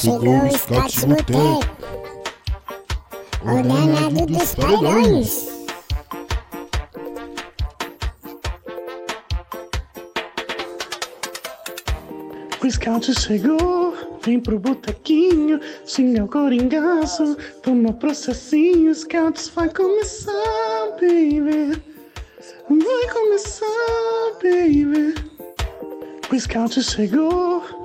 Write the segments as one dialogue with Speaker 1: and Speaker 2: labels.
Speaker 1: Chegou o Scott Boteco, o danado dos paredões.
Speaker 2: O scout chegou, vem pro botequinho, xinga o coringaço, toma processinho, scouts vai começar, baby. Vai começar, baby. O scout chegou,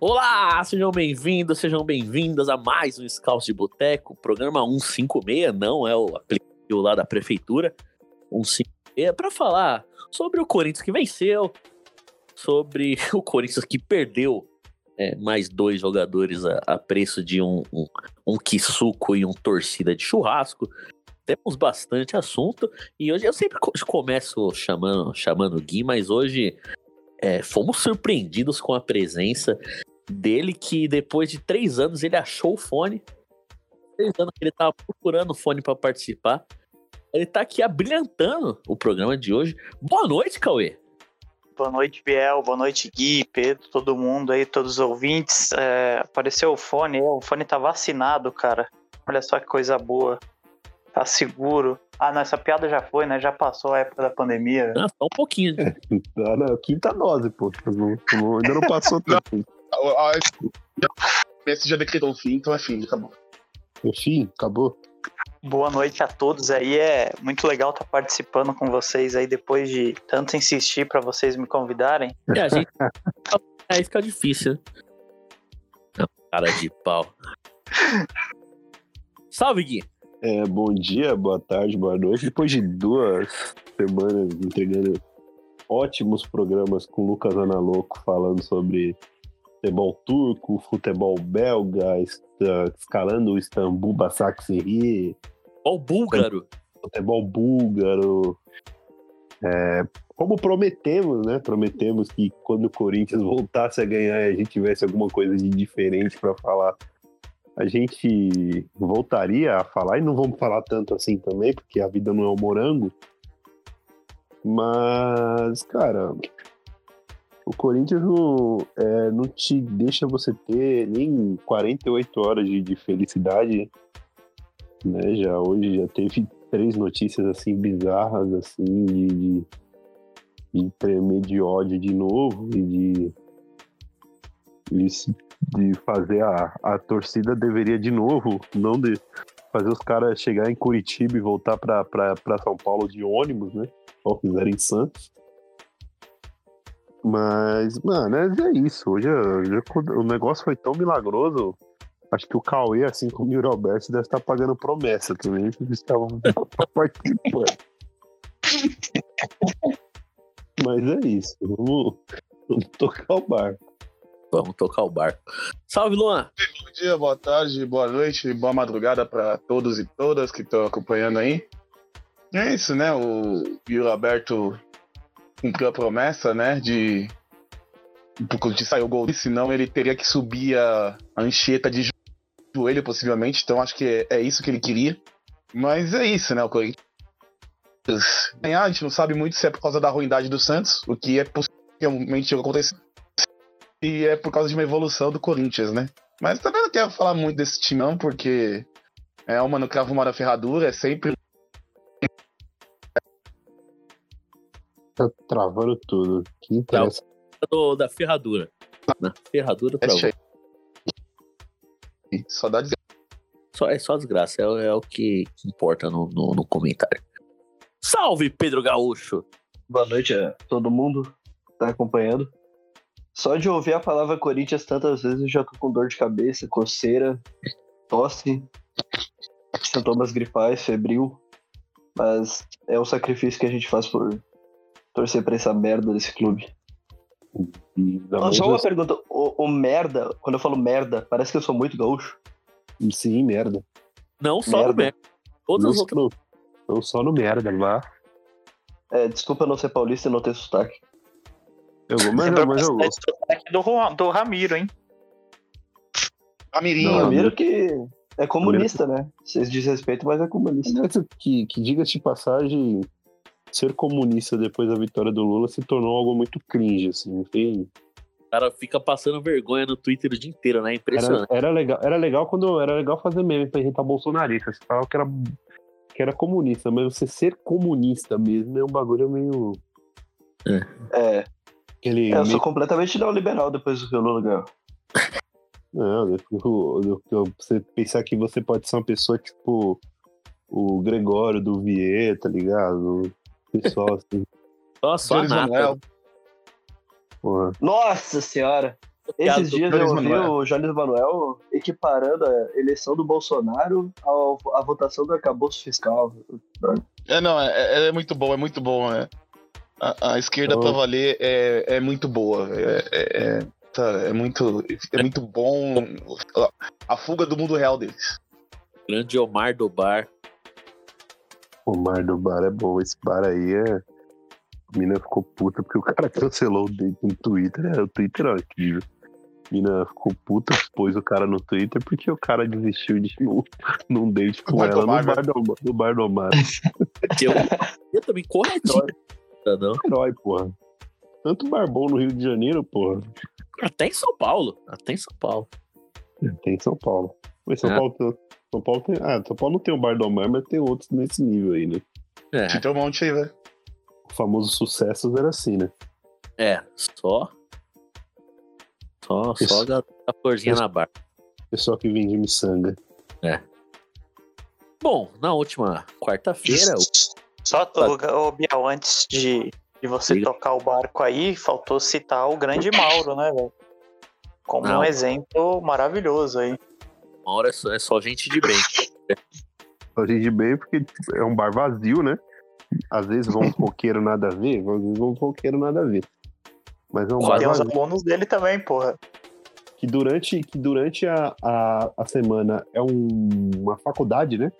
Speaker 3: Olá, sejam bem-vindos, sejam bem-vindas a mais um Scout de Boteco, programa 156, não é o aplicativo lá da prefeitura, 156, para falar sobre o Corinthians que venceu, sobre o Corinthians que perdeu é, mais dois jogadores a, a preço de um, um, um Kisuko e um torcida de churrasco. Temos bastante assunto e hoje eu sempre co- começo chamando, chamando o Gui, mas hoje é, fomos surpreendidos com a presença dele que depois de três anos ele achou o fone. Três anos que ele tava procurando o fone para participar. Ele tá aqui abrilhantando o programa de hoje. Boa noite, Cauê.
Speaker 4: Boa noite, Biel. Boa noite, Gui, Pedro, todo mundo aí, todos os ouvintes. É, apareceu o fone, é, o fone tá vacinado, cara. Olha só que coisa boa. Tá seguro. Ah, não, essa piada já foi, né? Já passou a época da pandemia.
Speaker 3: Ah, só um pouquinho.
Speaker 5: Tá na quinta dose, pô. Não- não- ainda não passou.
Speaker 6: A- a- Messi já decretou o fim, então é fim, acabou.
Speaker 5: Enfim, acabou.
Speaker 4: Boa noite a todos aí. É muito legal estar participando com vocês aí depois de tanto insistir pra vocês me convidarem.
Speaker 3: É, a gente. Aí fica difícil. Não, cara de pau. Salve, Gui.
Speaker 5: É, bom dia, boa tarde, boa noite. Depois de duas semanas entregando ótimos programas com o Lucas Analoco falando sobre futebol turco, futebol belga, escalando o Istambul Basaksehir,
Speaker 3: o búlgaro.
Speaker 5: futebol búlgaro. É, como prometemos, né? Prometemos que quando o Corinthians voltasse a ganhar e a gente tivesse alguma coisa de diferente para falar, a gente voltaria a falar e não vamos falar tanto assim também, porque a vida não é um morango. Mas, cara, o Corinthians não, é, não te deixa você ter nem 48 horas de, de felicidade né? Já hoje já teve três notícias assim bizarras assim de, de, de tremer de ódio de novo e de de fazer a, a torcida deveria de novo, não de fazer os caras chegar em Curitiba e voltar pra São Paulo de ônibus, né? Ou fizeram em Santos. Mas, mano, é isso. Hoje, o negócio foi tão milagroso. Acho que o Cauê, assim como o Yuri Alberto, deve estar pagando promessa também, eles estavam participando. Mas é isso. Vamos, vamos tocar o bar.
Speaker 3: Vamos tocar o barco. Salve, Luan.
Speaker 6: Bom dia, boa tarde, boa noite, boa madrugada para todos e todas que estão acompanhando aí. É isso, né? O Yuri Alberto cumpriu a promessa, né? De. De sair o gol, senão ele teria que subir a, a anchieta de joelho, possivelmente. Então acho que é, é isso que ele queria. Mas é isso, né? O Corinthians. A gente não sabe muito se é por causa da ruindade do Santos, o que é possivelmente acontecer. E é por causa de uma evolução do Corinthians, né? Mas também não quero falar muito desse time, não, porque é uma no cravo, uma na ferradura, é sempre.
Speaker 5: Tá travando tudo. Que interessa.
Speaker 3: Do, da ferradura. Na ferradura
Speaker 6: É
Speaker 3: travou.
Speaker 6: Só dá dizer.
Speaker 3: Só, é só desgraça, é, é o que importa no, no, no comentário. Salve, Pedro Gaúcho!
Speaker 7: Boa noite a todo mundo que tá acompanhando. Só de ouvir a palavra Corinthians tantas vezes eu já tô com dor de cabeça, coceira, tosse, sintomas gripais, febril. Mas é o sacrifício que a gente faz por torcer pra essa merda desse clube.
Speaker 5: Mãe
Speaker 7: só uma
Speaker 5: dos-
Speaker 7: pergunta, o, o merda, quando eu falo merda, parece que eu sou muito gaúcho.
Speaker 5: Sim, merda.
Speaker 3: Não só
Speaker 7: Merda.
Speaker 3: no merda. Todas
Speaker 5: Não,
Speaker 3: as outras.
Speaker 5: não, não só no merda, mas
Speaker 7: É, desculpa não ser paulista e não ter sotaque.
Speaker 5: Mas,
Speaker 4: Lembra
Speaker 5: mas
Speaker 4: bastante sotaque do, do Ramiro, hein?
Speaker 8: Amirinho.
Speaker 7: Não, Ramiro que é comunista, né? Vocês desrespeitam, mas é comunista.
Speaker 5: Mas Que, que diga-se de passagem, ser comunista depois da vitória do Lula se tornou algo muito cringe, assim. Não tem,
Speaker 3: O cara fica passando vergonha no Twitter o dia inteiro, né?
Speaker 5: Era,
Speaker 3: Impressionante.
Speaker 5: era, legal, era legal quando era legal fazer meme pra irritar bolsonarista. Você falava que era, que era comunista, mas você ser comunista mesmo é um bagulho meio.
Speaker 7: É,
Speaker 5: Aquele.
Speaker 7: é, eu
Speaker 5: meio-
Speaker 7: sou completamente neoliberal depois do que o Lula ganhou.
Speaker 5: Não, eu eu- eu- você pensar que você pode ser uma pessoa tipo o Gregório do Vier, tá ligado? O pessoal assim,
Speaker 3: Nossa.
Speaker 8: Manuel.
Speaker 5: porra.
Speaker 7: Nossa senhora! Esses dias eu ouvi
Speaker 8: Manuel.
Speaker 7: o Jones Manuel equiparando a eleição do Bolsonaro à votação do arcabouço fiscal.
Speaker 8: É, não, é, é- é muito bom, é muito bom. É. A, a esquerda
Speaker 5: Oh.
Speaker 8: pra valer é, é muito boa. É, é, é, tá, é muito, é muito bom a fuga do mundo real deles.
Speaker 3: Grande Omar do Bar.
Speaker 5: O mar do bar é bom. Esse bar aí é. A mina ficou puta porque o cara cancelou o date no Twitter. É, o Twitter é incrível. A mina ficou puta, pôs o cara no Twitter porque o cara desistiu de não, não date com ela no
Speaker 8: Omar,
Speaker 5: bar do, no bar do Omar.
Speaker 3: Eu, eu também corretor. Não.
Speaker 5: Herói, porra. Tanto barbão no Rio de Janeiro, porra.
Speaker 3: Até em São Paulo. Até em São Paulo.
Speaker 5: Tem em São Paulo. Mas São
Speaker 3: É.
Speaker 5: Paulo tem. São Paulo tem. Ah, São Paulo não tem o bar do Omar, mas tem outros nesse nível aí, né?
Speaker 3: É,
Speaker 8: Tem um monte aí, velho.
Speaker 5: O famoso sucessos era assim, né?
Speaker 3: é só. Só, só
Speaker 5: Isso.
Speaker 3: a ga- a florzinha
Speaker 5: Isso.
Speaker 3: na barra.
Speaker 5: Pessoal que vende miçanga.
Speaker 3: Bom, na última quarta-feira, o-
Speaker 4: Só, ô, ô, Biel, antes de, de você tocar o barco aí, faltou citar o grande Mauro, né, velho? Como
Speaker 3: Não.
Speaker 4: um exemplo maravilhoso aí.
Speaker 3: uma hora é só, é só gente de bem.
Speaker 5: A gente bem porque é um bar vazio, né? Às vezes vão um roqueiro nada a ver, às vezes vão um roqueiro nada a ver. Mas é um bar
Speaker 4: Tem os
Speaker 5: vazio
Speaker 4: alunos dele também, porra.
Speaker 5: que durante, que durante a, a, a semana é um- uma faculdade, né?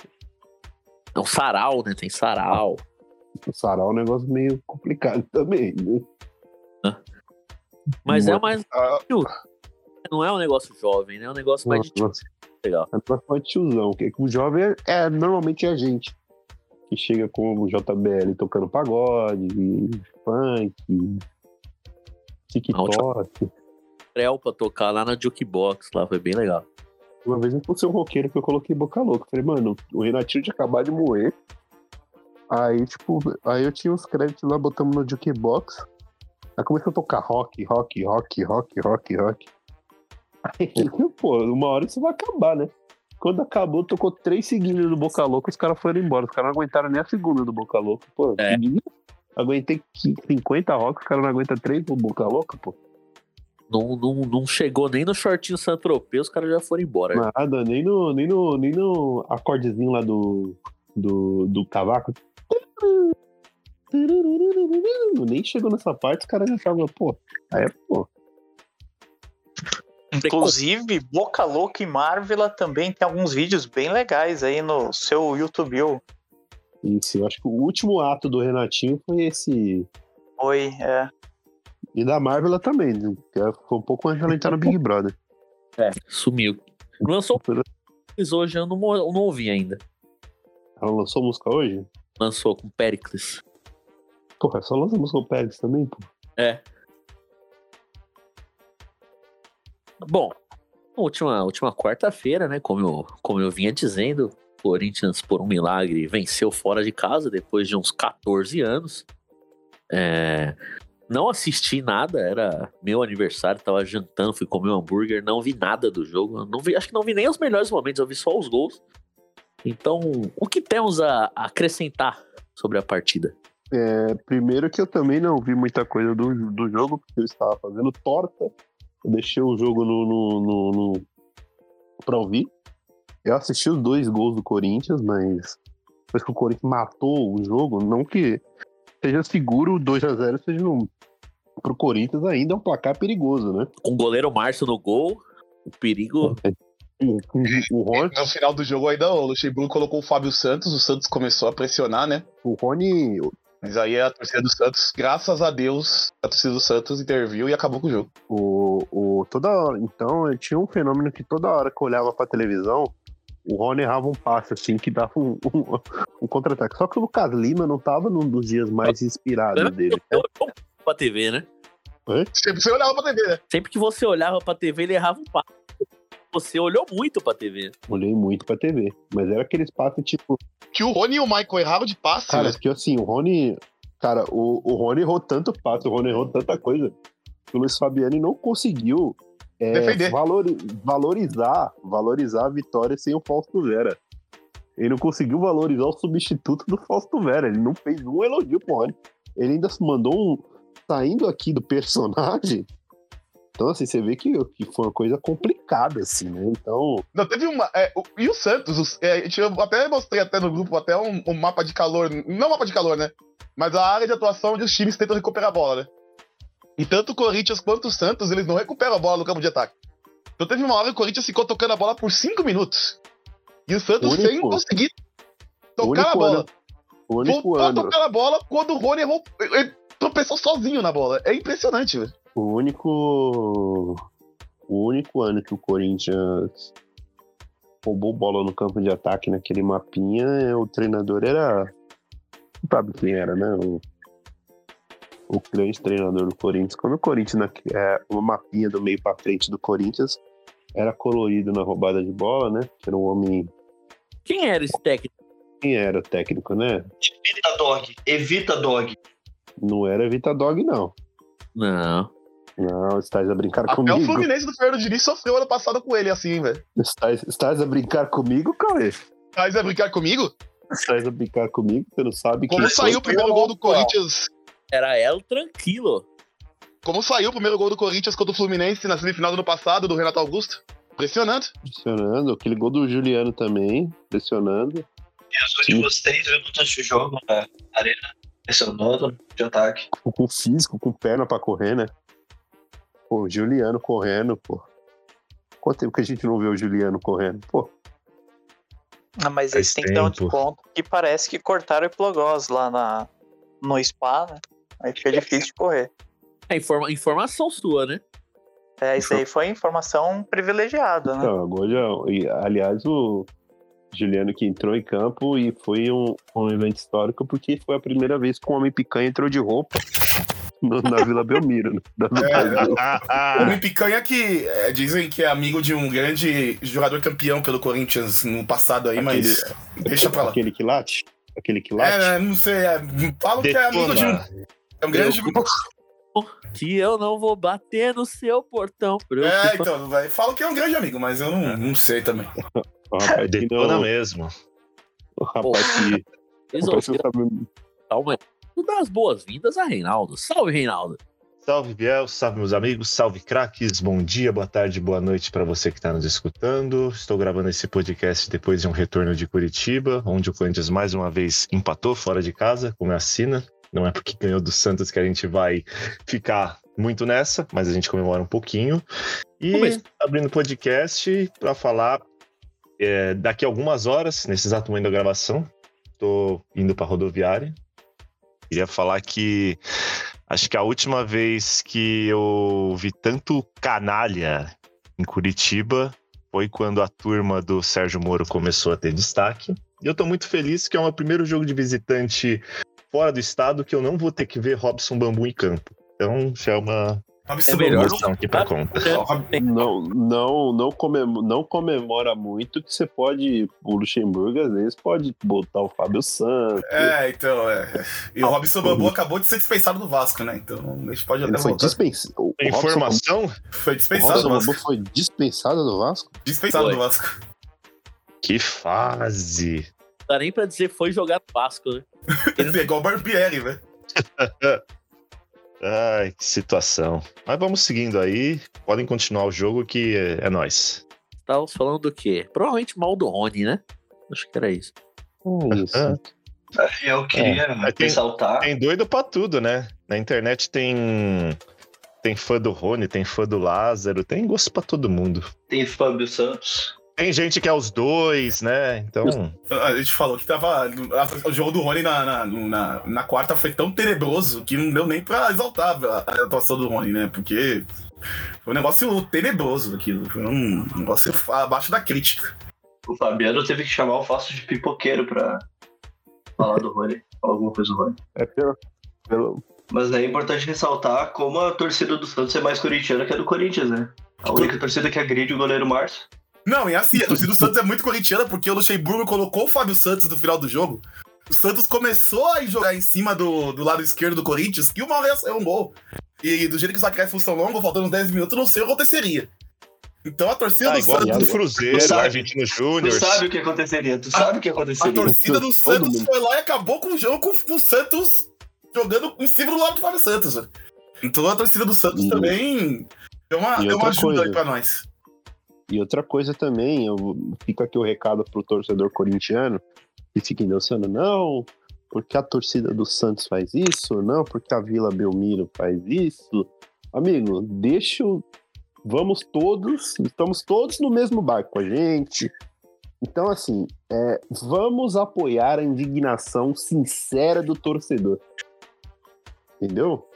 Speaker 3: É um sarau, né? Tem sarau.
Speaker 5: O sarau é um negócio meio complicado também, né?
Speaker 3: Mas é mais. Não é um negócio jovem, né? É um negócio mais de legal.
Speaker 5: É um negócio de tiozão, que o jovem é, é normalmente é a gente. Que chega com o JBL tocando pagode, funk, TikTok.
Speaker 3: Trel pra tocar lá na Jukebox, lá foi bem legal.
Speaker 5: Uma vez eu fui um roqueiro que eu coloquei boca louca. Falei, mano, o Renatinho tinha acabado de morrer. Aí, tipo, aí eu tinha os créditos lá, botamos no jukebox. Aí começou a tocar rock, rock, rock, rock, rock, rock. Aí, pô, uma hora isso vai acabar, né? Quando acabou, tocou três seguidas do Boca Louca, os caras foram embora. Os caras não aguentaram nem a segunda do Boca Louca. Pô,
Speaker 3: É.
Speaker 5: aguentei 50 rock, os caras não aguentam três do Boca Louca, pô.
Speaker 3: Não, não, não chegou nem no shortinho Saint-Tropez, os caras já foram embora.
Speaker 5: Nada, nem no, nem no, nem no acordezinho lá do, do, do cavaco. Nem chegou nessa parte, os caras já estavam, pô. Aí, pô,
Speaker 4: Inclusive, Boca Louca e Marvela também tem alguns vídeos bem legais aí no seu YouTube.
Speaker 5: isso, eu acho que o último ato do Renatinho foi esse.
Speaker 4: Oi, é.
Speaker 5: E da Marvel também, né? que foi um pouco antes de ela entrar no Big Brother.
Speaker 3: É, sumiu. Lançou Pericles hoje, eu não, eu não ouvi ainda.
Speaker 5: Ela lançou música hoje?
Speaker 3: Lançou com Pericles.
Speaker 5: Porra, só lança música com o Pérez também, pô.
Speaker 3: É. Bom, última, última quarta-feira, né? Como eu, como eu vinha dizendo, o Corinthians, por um milagre, venceu fora de casa depois de uns 14 anos. É, não assisti nada, era meu aniversário, tava jantando, fui comer um hambúrguer, não vi nada do jogo. Não vi, acho que não vi nem os melhores momentos, eu vi só os gols. Então, o que temos a acrescentar sobre a partida?
Speaker 5: É, primeiro que eu também não vi muita coisa do, do jogo, porque eu estava fazendo torta. Eu deixei o jogo no, no, no, no pra ouvir. Eu assisti os dois gols do Corinthians, mas depois que o Corinthians matou o jogo, não que seja seguro, o 2x0 seja um, pro Corinthians ainda é um placar perigoso, né?
Speaker 3: Com o goleiro Márcio no gol, o perigo
Speaker 5: O, o, Rony,
Speaker 8: No final do jogo ainda o Luxemburgo colocou o Fábio Santos, o Santos começou a pressionar, né?
Speaker 5: o Rony,
Speaker 8: Mas aí a torcida do Santos, graças a Deus, a torcida do Santos interviu e acabou com o jogo.
Speaker 5: o, o, toda hora, então, tinha um fenômeno que toda hora que eu olhava pra televisão, o Rony errava um passe, assim, que dava um, um, um contra-ataque. Só que o Lucas Lima não tava num dos dias mais inspirados dele.
Speaker 3: Eu olhava pra TV, né?
Speaker 8: Sempre você olhava pra TV, né?
Speaker 3: Sempre que você olhava pra TV, ele errava um passo. Você olhou muito pra TV.
Speaker 5: Olhei muito pra TV. Mas era aqueles passes, tipo,
Speaker 8: Que o Rony e o Michael erraram de passe,
Speaker 5: Cara,
Speaker 8: né?
Speaker 5: que assim, o Rony. Cara, o, o Rony errou tanto passo, o Rony errou tanta coisa, que o Luiz Fabiani não conseguiu é,
Speaker 8: Defender.
Speaker 5: valori- valorizar, valorizar a vitória sem o Fausto Vera. Ele não conseguiu valorizar o substituto do Fausto Vera. Ele não fez um elogio pro Rony. Ele ainda mandou um. Saindo aqui do personagem. Então, assim, você vê que, que foi uma coisa complicada, assim, né? Então.
Speaker 8: Não, teve uma. é, o- e o Santos? os- é, eu até mostrei até no grupo até um, um mapa de calor. Não mapa de calor, né? Mas a área de atuação onde os times tentam recuperar a bola, né? E tanto o Corinthians quanto o Santos, eles não recuperam a bola no campo de ataque. Então teve uma hora que o Corinthians ficou tocando a bola por 5 minutos. E o Santos
Speaker 5: Único-
Speaker 8: sem conseguir tocar a bola.
Speaker 5: ano- O único
Speaker 8: Voltou a
Speaker 5: ano.
Speaker 8: tocar a bola quando o Rony errou. Ele tropeçou sozinho na bola. É impressionante, velho.
Speaker 5: O único. O único ano que o Corinthians roubou bola no campo de ataque naquele mapinha, é, o treinador era. Sabe quem era, né? O, o grande treinador do Corinthians. Quando o Corinthians, na, é, uma mapinha do meio pra frente do Corinthians, era colorido na roubada de bola, né? Que era um homem.
Speaker 3: Quem era esse técnico?
Speaker 5: Quem era o técnico, né?
Speaker 7: Evita dog. Evita dog.
Speaker 5: Não era Vita Dog, não.
Speaker 3: Não.
Speaker 5: Não, estás a brincar
Speaker 8: Até o
Speaker 5: comigo.
Speaker 8: Fluminense do Fernando Diniz sofreu ano passado com ele, assim, velho.
Speaker 5: Estás, estás a brincar comigo, Cauê?
Speaker 8: Mas é brincar comigo?
Speaker 5: Estás a brincar comigo? Você não sabe
Speaker 8: Como
Speaker 5: quem
Speaker 8: saiu
Speaker 5: foi?
Speaker 8: o primeiro gol do Corinthians
Speaker 3: Era El Tranquilo.
Speaker 8: Como saiu o primeiro gol do Corinthians contra o Fluminense na semifinal do ano passado, do Renato Augusto? Impressionante.
Speaker 5: Pressionando. Aquele gol do Juliano também, pressionando.
Speaker 7: E os últimos três minutos de jogo na arena. Pressionando de ataque.
Speaker 5: Com, com físico, com perna pra correr, né? Pô, Juliano correndo, pô. Quanto tempo que a gente não vê o Juliano correndo? Pô,
Speaker 4: Ah, mas
Speaker 9: Faz
Speaker 4: eles têm que dar um desconto que parece que cortaram o Plogós lá na, no spa, né? Aí fica difícil de correr.
Speaker 3: É informa- informação sua, né?
Speaker 4: É, isso aí foi informação privilegiada, né?
Speaker 5: não, agora já. e, aliás, o Juliano que entrou em campo e foi um, um evento histórico porque foi a primeira vez que o Homem Picanha entrou de roupa no- na Vila Belmiro. né? Da
Speaker 9: É.
Speaker 6: O Homem Picanha que é, dizem que é amigo de um grande jogador campeão pelo Corinthians no passado aí, mas deixa pra lá.
Speaker 5: Aquele que late? Aquele que late?
Speaker 6: É, né, não sei, é, falam que é amigo de um. É um grande.
Speaker 3: Que eu não vou bater no seu portão.
Speaker 6: É, então, vai. Falam que é um grande amigo, mas eu não, não sei também.
Speaker 5: O rapaz
Speaker 9: Detona
Speaker 5: não,
Speaker 9: mesmo.
Speaker 5: o rapaz que, sabe
Speaker 3: dar uma- dar as boas-vindas a Reinaldo. Salve, Reinaldo.
Speaker 9: Salve, Biel, salve, meus amigos, salve, craques. Bom dia, boa tarde, boa noite para você que está nos escutando. Estou gravando esse podcast depois de um retorno de Curitiba, onde o Corinthians mais uma vez empatou fora de casa, como é a Sina. Não é porque ganhou do Santos que a gente vai ficar muito nessa, mas a gente comemora um pouquinho. E abrindo o podcast para falar é, daqui a algumas horas, nesse exato momento da gravação, estou indo para rodoviária. Queria falar que Acho que a última vez que eu vi tanto canalha em Curitiba foi quando a turma do Sérgio Moro começou a ter destaque. E eu tô muito feliz que é o meu primeiro jogo de visitante fora do estado que eu não vou ter que ver Robson Bambu em campo. Então já é uma
Speaker 6: Robson
Speaker 3: melhor
Speaker 6: Bambu.
Speaker 9: emoção aqui pra conta.
Speaker 5: Não, não, não, comemora, não comemora muito que você pode, o Luxemburgo às vezes pode botar o Fábio Santos.
Speaker 6: É, então, é. E o Robson Bambu acabou de ser dispensado do Vasco, né? Então a gente pode
Speaker 5: Ele
Speaker 6: até
Speaker 5: foi
Speaker 6: voltar.
Speaker 5: dispensado. O Robson,
Speaker 9: informação?
Speaker 6: Foi
Speaker 5: o
Speaker 6: dispensado
Speaker 5: Robson
Speaker 6: do
Speaker 5: Bambu
Speaker 6: Vasco.
Speaker 5: foi dispensado do Vasco?
Speaker 6: Dispensado
Speaker 3: Foi.
Speaker 6: do Vasco.
Speaker 9: Que fase!
Speaker 3: Não dá nem pra dizer foi jogar no Vasco, né?
Speaker 6: Ele pegou o Barbieri, velho.
Speaker 9: Ai, que situação. Mas vamos seguindo aí. Podem continuar o jogo que é, é nóis.
Speaker 3: Estávamos falando do quê? Provavelmente mal do Rony, né? Acho que era isso.
Speaker 5: É isso.
Speaker 9: Ah.
Speaker 7: Eu queria
Speaker 9: É, tem-
Speaker 7: ressaltar.
Speaker 9: Tem doido pra tudo, né? Na internet tem. Tem fã do Rony, tem fã do Lázaro, tem gosto pra todo mundo.
Speaker 7: Tem Fábio Santos.
Speaker 9: Tem gente que é os dois, né? Então.
Speaker 6: A gente falou que tava. O jogo do Rony na, na, na, na quarta foi tão tenebroso que não deu nem pra exaltar a, atuação do Rony, né? Porque foi um negócio tenebroso aquilo. Foi um negócio abaixo da crítica.
Speaker 7: O Fabiano teve que chamar o Fausto de pipoqueiro pra falar do Rony. falar alguma coisa do Rony.
Speaker 5: É pelo, pelo,
Speaker 7: Mas é importante ressaltar como a torcida do Santos é mais corintiana que a do Corinthians, né? A única torcida que agride o goleiro Márcio.
Speaker 6: Não, e assim, a torcida do Santos é muito corintiana porque o Luxemburgo colocou o Fábio Santos no final do jogo. O Santos começou a jogar em cima do, do lado esquerdo do Corinthians, que uma hora ia sair um gol. E do jeito que os acréscimos são longos, faltando uns 10 minutos, não sei o que aconteceria. Então a torcida
Speaker 9: Ah,
Speaker 6: do
Speaker 9: igual
Speaker 6: Santos.
Speaker 9: do Cruzeiro,
Speaker 7: Tu sabe-
Speaker 9: Argentino
Speaker 7: Tu
Speaker 9: Júnior.
Speaker 7: sabe o que aconteceria, tu sabe o que
Speaker 6: A
Speaker 7: aconteceria.
Speaker 6: torcida do Santos foi lá e acabou com o jogo com o Santos jogando em cima do lado do Fábio Santos. Então a torcida do Santos
Speaker 5: E-
Speaker 6: também deu uma, deu uma ajuda
Speaker 5: coisa.
Speaker 6: aí pra nós.
Speaker 5: E outra coisa também, eu fica aqui o recado pro torcedor corintiano que fica endossando, não, porque a torcida do Santos faz isso, não, porque a Vila Belmiro faz isso. Amigo, deixa o. Vamos todos, estamos todos no mesmo barco a gente. Então, assim, é, vamos apoiar a indignação sincera do torcedor. Entendeu?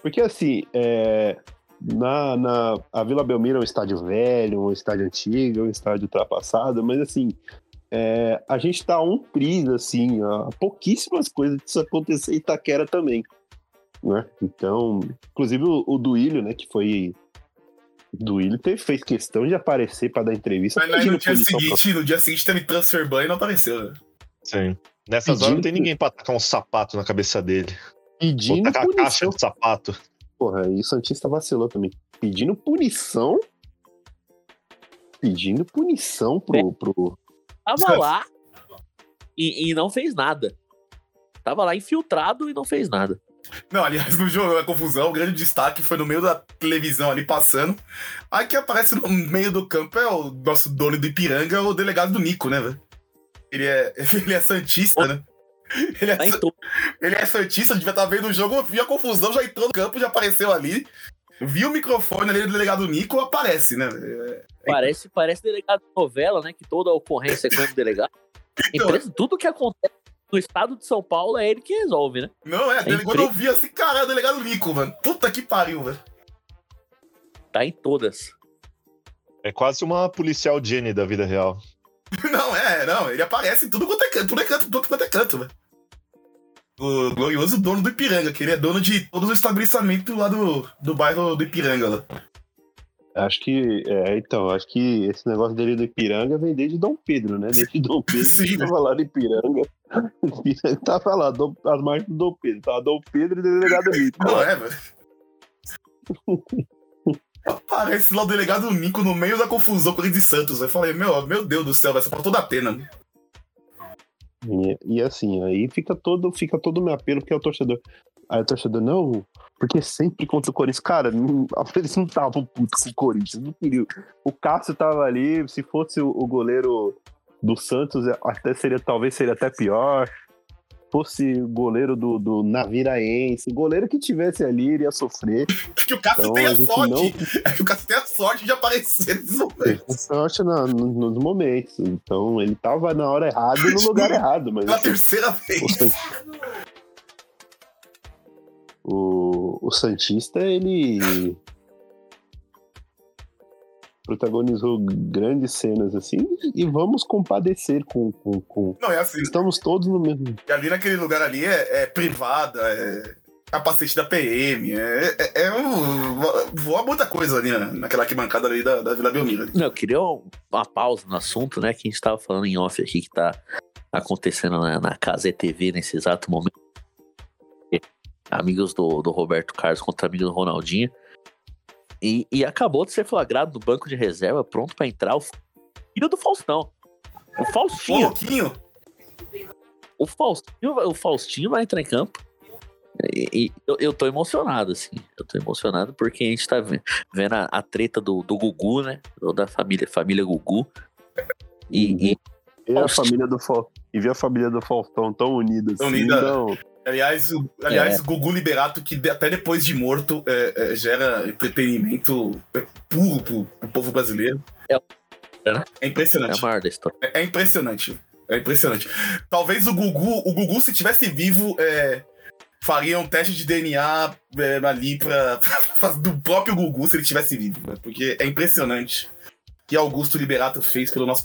Speaker 5: Porque, assim, é, na, na, a Vila Belmiro é um estádio velho, um estádio antigo, um estádio ultrapassado, mas assim, é, a gente tá a um triz, assim, a pouquíssimas coisas disso acontecer em Itaquera também, né? Então, inclusive o, o Duílio, né, que foi... Duílio teve, fez questão de aparecer para dar entrevista.
Speaker 6: Mas
Speaker 5: pedindo
Speaker 6: no dia
Speaker 5: pra-
Speaker 6: seguinte, no dia seguinte teve transfer ban e não apareceu. né?
Speaker 9: Sim. Nessas horas não tem
Speaker 5: Pedindo-
Speaker 9: ninguém pra tacar um sapato na cabeça dele. Ou
Speaker 5: Pedindo
Speaker 9: tacar a caixa de sapato.
Speaker 5: Porra, e o Santista vacilou também. Pedindo punição. Pedindo punição pro. pro...
Speaker 3: Tava lá e, e não fez nada. Tava lá infiltrado e não fez nada.
Speaker 6: Não, aliás, no jogo, a confusão, o grande destaque foi no meio da televisão ali passando. Aí que aparece no meio do campo é o nosso dono do Ipiranga, o delegado do Nico, né, velho? Ele é, ele é Santista, né? Ele é,
Speaker 3: Tá em todo.
Speaker 6: ele é Santista, devia estar vendo o jogo, viu a confusão, já entrou no campo, já apareceu ali. Viu o microfone ali do delegado Nico, aparece, né? É,
Speaker 3: Parece, parece delegado de novela, né? Que toda ocorrência é com o delegado.
Speaker 6: Então-
Speaker 3: Empresa, tudo que acontece no estado de São Paulo é ele que resolve, né?
Speaker 6: Não, é,
Speaker 3: É
Speaker 6: dele- quando eu vi assim, caralho, o delegado Nico, mano. Puta que pariu, velho.
Speaker 3: Tá em todas.
Speaker 9: É quase uma policial Jenny da vida real.
Speaker 6: Não, é, não, ele aparece em tudo quanto é canto, tudo é canto, tudo quanto é canto, velho. O glorioso dono do Ipiranga, que ele é dono de todos os estabelecimentos lá do, do bairro do Ipiranga, lá.
Speaker 5: Acho que. É, então, acho que esse negócio dele do Ipiranga vem desde Dom Pedro, né? Desde Dom Pedro.
Speaker 6: Sim,
Speaker 5: tava lá no Ipiranga. Ipiranga tava lá, Dom, as marcas do Dom Pedro. Tava Dom Pedro e delegado Nico.
Speaker 6: Não é, velho. Aparece lá o delegado Nico no meio da confusão com o de Santos. Eu falei, meu, meu Deus do céu, vai ser pra toda pena.
Speaker 5: E, e assim, aí fica todo, fica todo o meu apelo, porque é o torcedor. Aí o torcedor, não, porque sempre contra o Corinthians. Cara, não, eles não estavam putos com o Corinthians, não queriam. O Cássio tava ali, se fosse o, o goleiro do Santos, até seria, talvez seria até pior. Fosse goleiro do, do Naviraense, goleiro que tivesse ali iria sofrer.
Speaker 6: Porque o Cássio
Speaker 5: Então
Speaker 6: tem
Speaker 5: a
Speaker 6: sorte.
Speaker 5: não
Speaker 6: É que o Cássio tem a sorte de aparecer nesses momentos.
Speaker 5: sorte na- no- nos momentos. Então ele tava na hora errada e no lugar errado. Mas
Speaker 6: Pela
Speaker 5: assim,
Speaker 6: terceira vez.
Speaker 5: O, o Santista, ele protagonizou grandes cenas assim e vamos compadecer com, com, com-
Speaker 6: Não, é assim.
Speaker 5: estamos todos no mesmo
Speaker 6: E ali naquele lugar ali é, é privada, é capacete da PM, é, é, é um, voa muita coisa ali né, naquela arquibancada ali da, da Vila Belmiro. ali.
Speaker 3: Não, eu queria uma pausa no assunto, né? Que a gente tava falando em off aqui, que tá acontecendo na, na Casa TV nesse exato momento. Amigos do, do Roberto Carlos contra amigos do Ronaldinho. E, e acabou de ser flagrado no banco de reserva, pronto pra entrar o filho do Faustão. O Faustinho.
Speaker 6: Louquinho,
Speaker 3: O Faustinho, o Faustinho vai entrar em campo. E, e eu, eu tô emocionado, assim. Eu tô emocionado porque a gente tá ve- vendo a, a treta do, do Gugu, né? Do- Da família, família Gugu. E, e
Speaker 5: e a
Speaker 3: Faustão.
Speaker 5: família do Fa- e ver a família do Faustão tão unida assim,
Speaker 6: unida.
Speaker 5: então,
Speaker 6: aliás, o-
Speaker 3: É.
Speaker 6: aliás Gugu Liberato, que até depois de morto é, é, gera entretenimento é, puro pro, pro povo brasileiro.
Speaker 3: né?
Speaker 6: É
Speaker 3: É
Speaker 6: impressionante.
Speaker 3: a maior da história.
Speaker 6: É, é impressionante. É impressionante. Talvez o Gugu, o Gugu, se tivesse vivo, é, faria um teste de DNA é, ali pra, pra- do próprio Gugu se ele tivesse vivo. né? Porque é impressionante o que Augusto Liberato fez pelo nosso.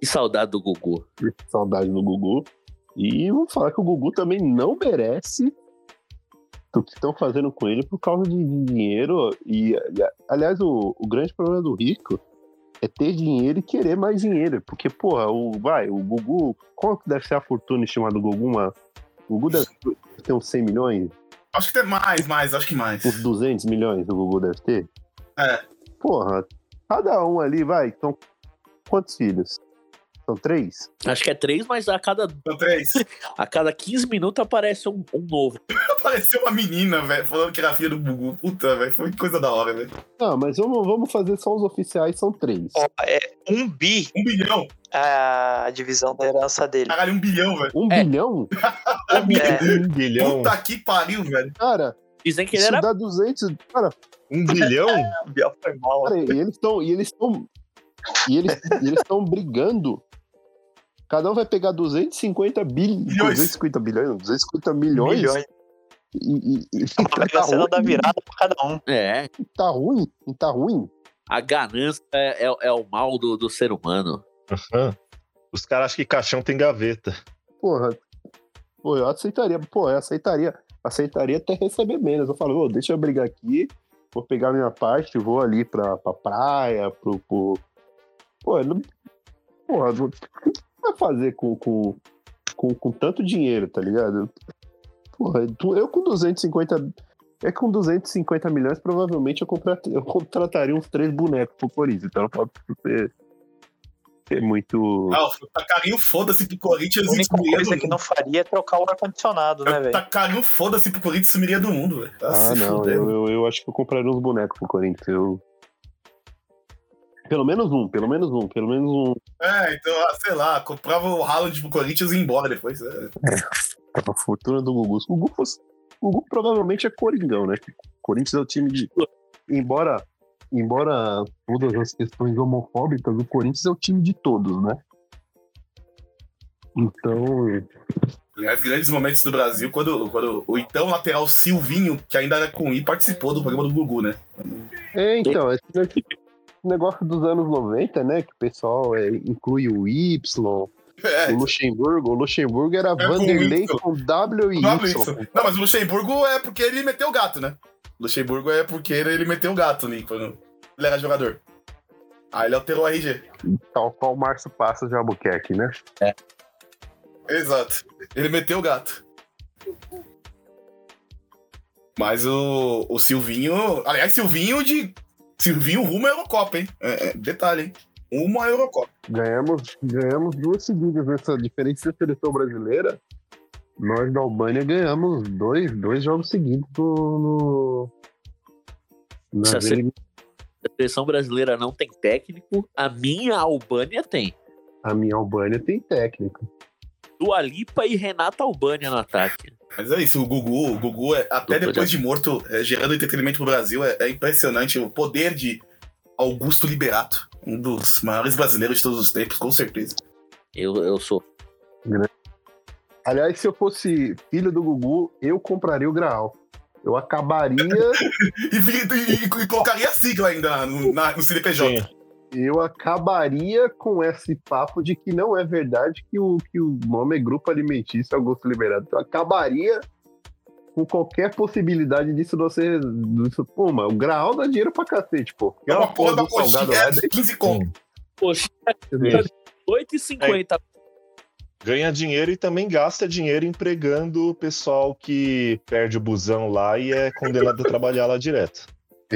Speaker 3: Que saudade do Gugu.
Speaker 5: Saudade do Gugu. E vou falar que o Gugu também não merece o que estão fazendo com ele por causa de, dinheiro. E, aliás, o, o grande problema do rico é ter dinheiro e querer mais dinheiro. Porque, porra, o, vai, o Gugu. Qual que deve ser a fortuna estimada do Gugu? Uma, o Gugu deve ter uns 100 milhões,
Speaker 6: Acho que tem mais, mais, acho que mais.
Speaker 5: uns 200 milhões o Gugu deve ter.
Speaker 6: É.
Speaker 5: Porra, cada um ali, vai, são quantos filhos? São três?
Speaker 3: Acho que é três, mas a cada,
Speaker 6: São três.
Speaker 3: a cada 15 minutos aparece um, um novo.
Speaker 6: Apareceu uma menina, velho, falando que era filha do Gugu. Puta, velho, foi coisa da hora, velho.
Speaker 5: Não, mas vamos, vamos fazer só os oficiais, são três.
Speaker 4: Ó, é um bi
Speaker 6: Um bilhão.
Speaker 4: a divisão da herança dele.
Speaker 6: Caralho, um bilhão, velho.
Speaker 5: Um
Speaker 3: É.
Speaker 5: bilhão?
Speaker 6: Um bilhão.
Speaker 4: É,
Speaker 9: Um bilhão.
Speaker 6: Puta que pariu, velho.
Speaker 5: Cara,
Speaker 3: Dizem que ele
Speaker 5: isso
Speaker 3: era.
Speaker 5: dá 200. Cara,
Speaker 9: Um bilhão?
Speaker 4: Biel foi mal.
Speaker 5: cara, e eles estão. E eles estão. E eles estão brigando. Cada um vai pegar 250 bilhões.
Speaker 6: Milhões.
Speaker 5: 250 bilhões, não, 250 milhões.
Speaker 4: Milhões.
Speaker 5: E, e, e
Speaker 4: Uma
Speaker 5: tá,
Speaker 4: cena
Speaker 5: ruim,
Speaker 4: da virada pra cada um.
Speaker 3: É.
Speaker 5: tá ruim, tá ruim.
Speaker 3: A ganância é, é, é o mal do, do ser humano.
Speaker 9: Aham. Os caras acham que caixão tem gaveta.
Speaker 5: Porra. Pô, eu aceitaria. Pô, eu aceitaria. Aceitaria até receber menos. Eu falo, ô, deixa eu brigar aqui. Vou pegar minha parte, vou ali pra, pra praia, pro. pro... Pô, não. Porra, não- o que você vai fazer com, com, com, com tanto dinheiro, tá ligado? Porra, eu com 250. É com 250 milhões, provavelmente eu, compra- eu contrataria uns três bonecos pro Corinthians. Então não pode ser, ser muito.
Speaker 6: Ah, tacarinho foda-se pro Corinthians
Speaker 4: A única
Speaker 6: do
Speaker 4: coisa que
Speaker 6: mundo.
Speaker 4: não faria é trocar o ar-condicionado, né, velho?
Speaker 6: Tacarinho foda-se pro Corinthians sumiria do mundo, velho. Tá
Speaker 5: Ah, não, eu, eu, eu acho que eu compraria uns bonecos pro Corinthians. Eu... Pelo menos um, pelo menos um, pelo menos um.
Speaker 6: É, então, ah, sei lá, comprava o Haaland pro Corinthians e ia embora depois. é.
Speaker 5: A fortuna do Gugu. O Gugu. O Gugu provavelmente é Coringão, né? O Corinthians é o time de. Embora. Embora todas as questões homofóbicas, o Corinthians é o time de todos, né? Então.
Speaker 6: Aliás, grandes momentos do Brasil, quando, quando o então lateral Silvinho, que ainda era com I, participou do programa do Gugu, né?
Speaker 5: É, então, esse negócio dos anos 90, né? Que o pessoal é, inclui o Y,
Speaker 6: É,
Speaker 5: o Luxemburgo. O Luxemburgo era
Speaker 6: com
Speaker 5: Vanderlei
Speaker 6: Y.
Speaker 5: com W e Y.
Speaker 6: isso. Não, mas o Luxemburgo é porque ele meteu o gato, né? O Luxemburgo é porque ele meteu o gato ali quando ele era jogador. Aí ele alterou o RG.
Speaker 5: Tal qual o Márcio Passos de Albuquerque, né?
Speaker 6: Exato. Ele meteu o gato. Mas o, o Silvinho. Aliás, Silvinho de. Silvinho rumo à Eurocopa, hein? É, é, detalhe, hein? Rumo à Eurocopa.
Speaker 5: Ganhamos, ganhamos duas seguidas nessa diferença da seleção brasileira. Nós da Albânia ganhamos dois, dois jogos seguidos no. no elim-
Speaker 3: A seleção brasileira não tem técnico, a minha Albânia tem.
Speaker 5: A minha Albânia tem técnico.
Speaker 3: Dua Lipa e Renata Albânia no ataque.
Speaker 6: Mas é isso, o Gugu, o Gugu, é, até
Speaker 3: Dupla
Speaker 6: depois de morto, é, gerando entretenimento pro Brasil, é, é impressionante o poder de Augusto Liberato, um dos maiores brasileiros de todos os tempos, com certeza.
Speaker 3: Eu, eu sou.
Speaker 5: Aliás, se eu fosse filho do Gugu, eu compraria o Graal. Eu acabaria,
Speaker 6: E, e- e- e colocaria a sigla ainda no, na- no CNPJ.
Speaker 9: Sim.
Speaker 5: Eu acabaria com esse papo de que não é verdade que o, que o nome é Grupo Alimentício Augusto Liberato. Eu acabaria com qualquer possibilidade disso não ser. Disso, pô, mano, o Graal dá dinheiro pra cacete, pô.
Speaker 6: É uma porra da
Speaker 5: do salgado
Speaker 6: coxinha, é 15 conto.
Speaker 3: Poxa,
Speaker 5: daí-
Speaker 3: 8,50.
Speaker 9: Ganha dinheiro e também gasta dinheiro empregando o pessoal que perde o busão lá e é condenado a trabalhar lá direto.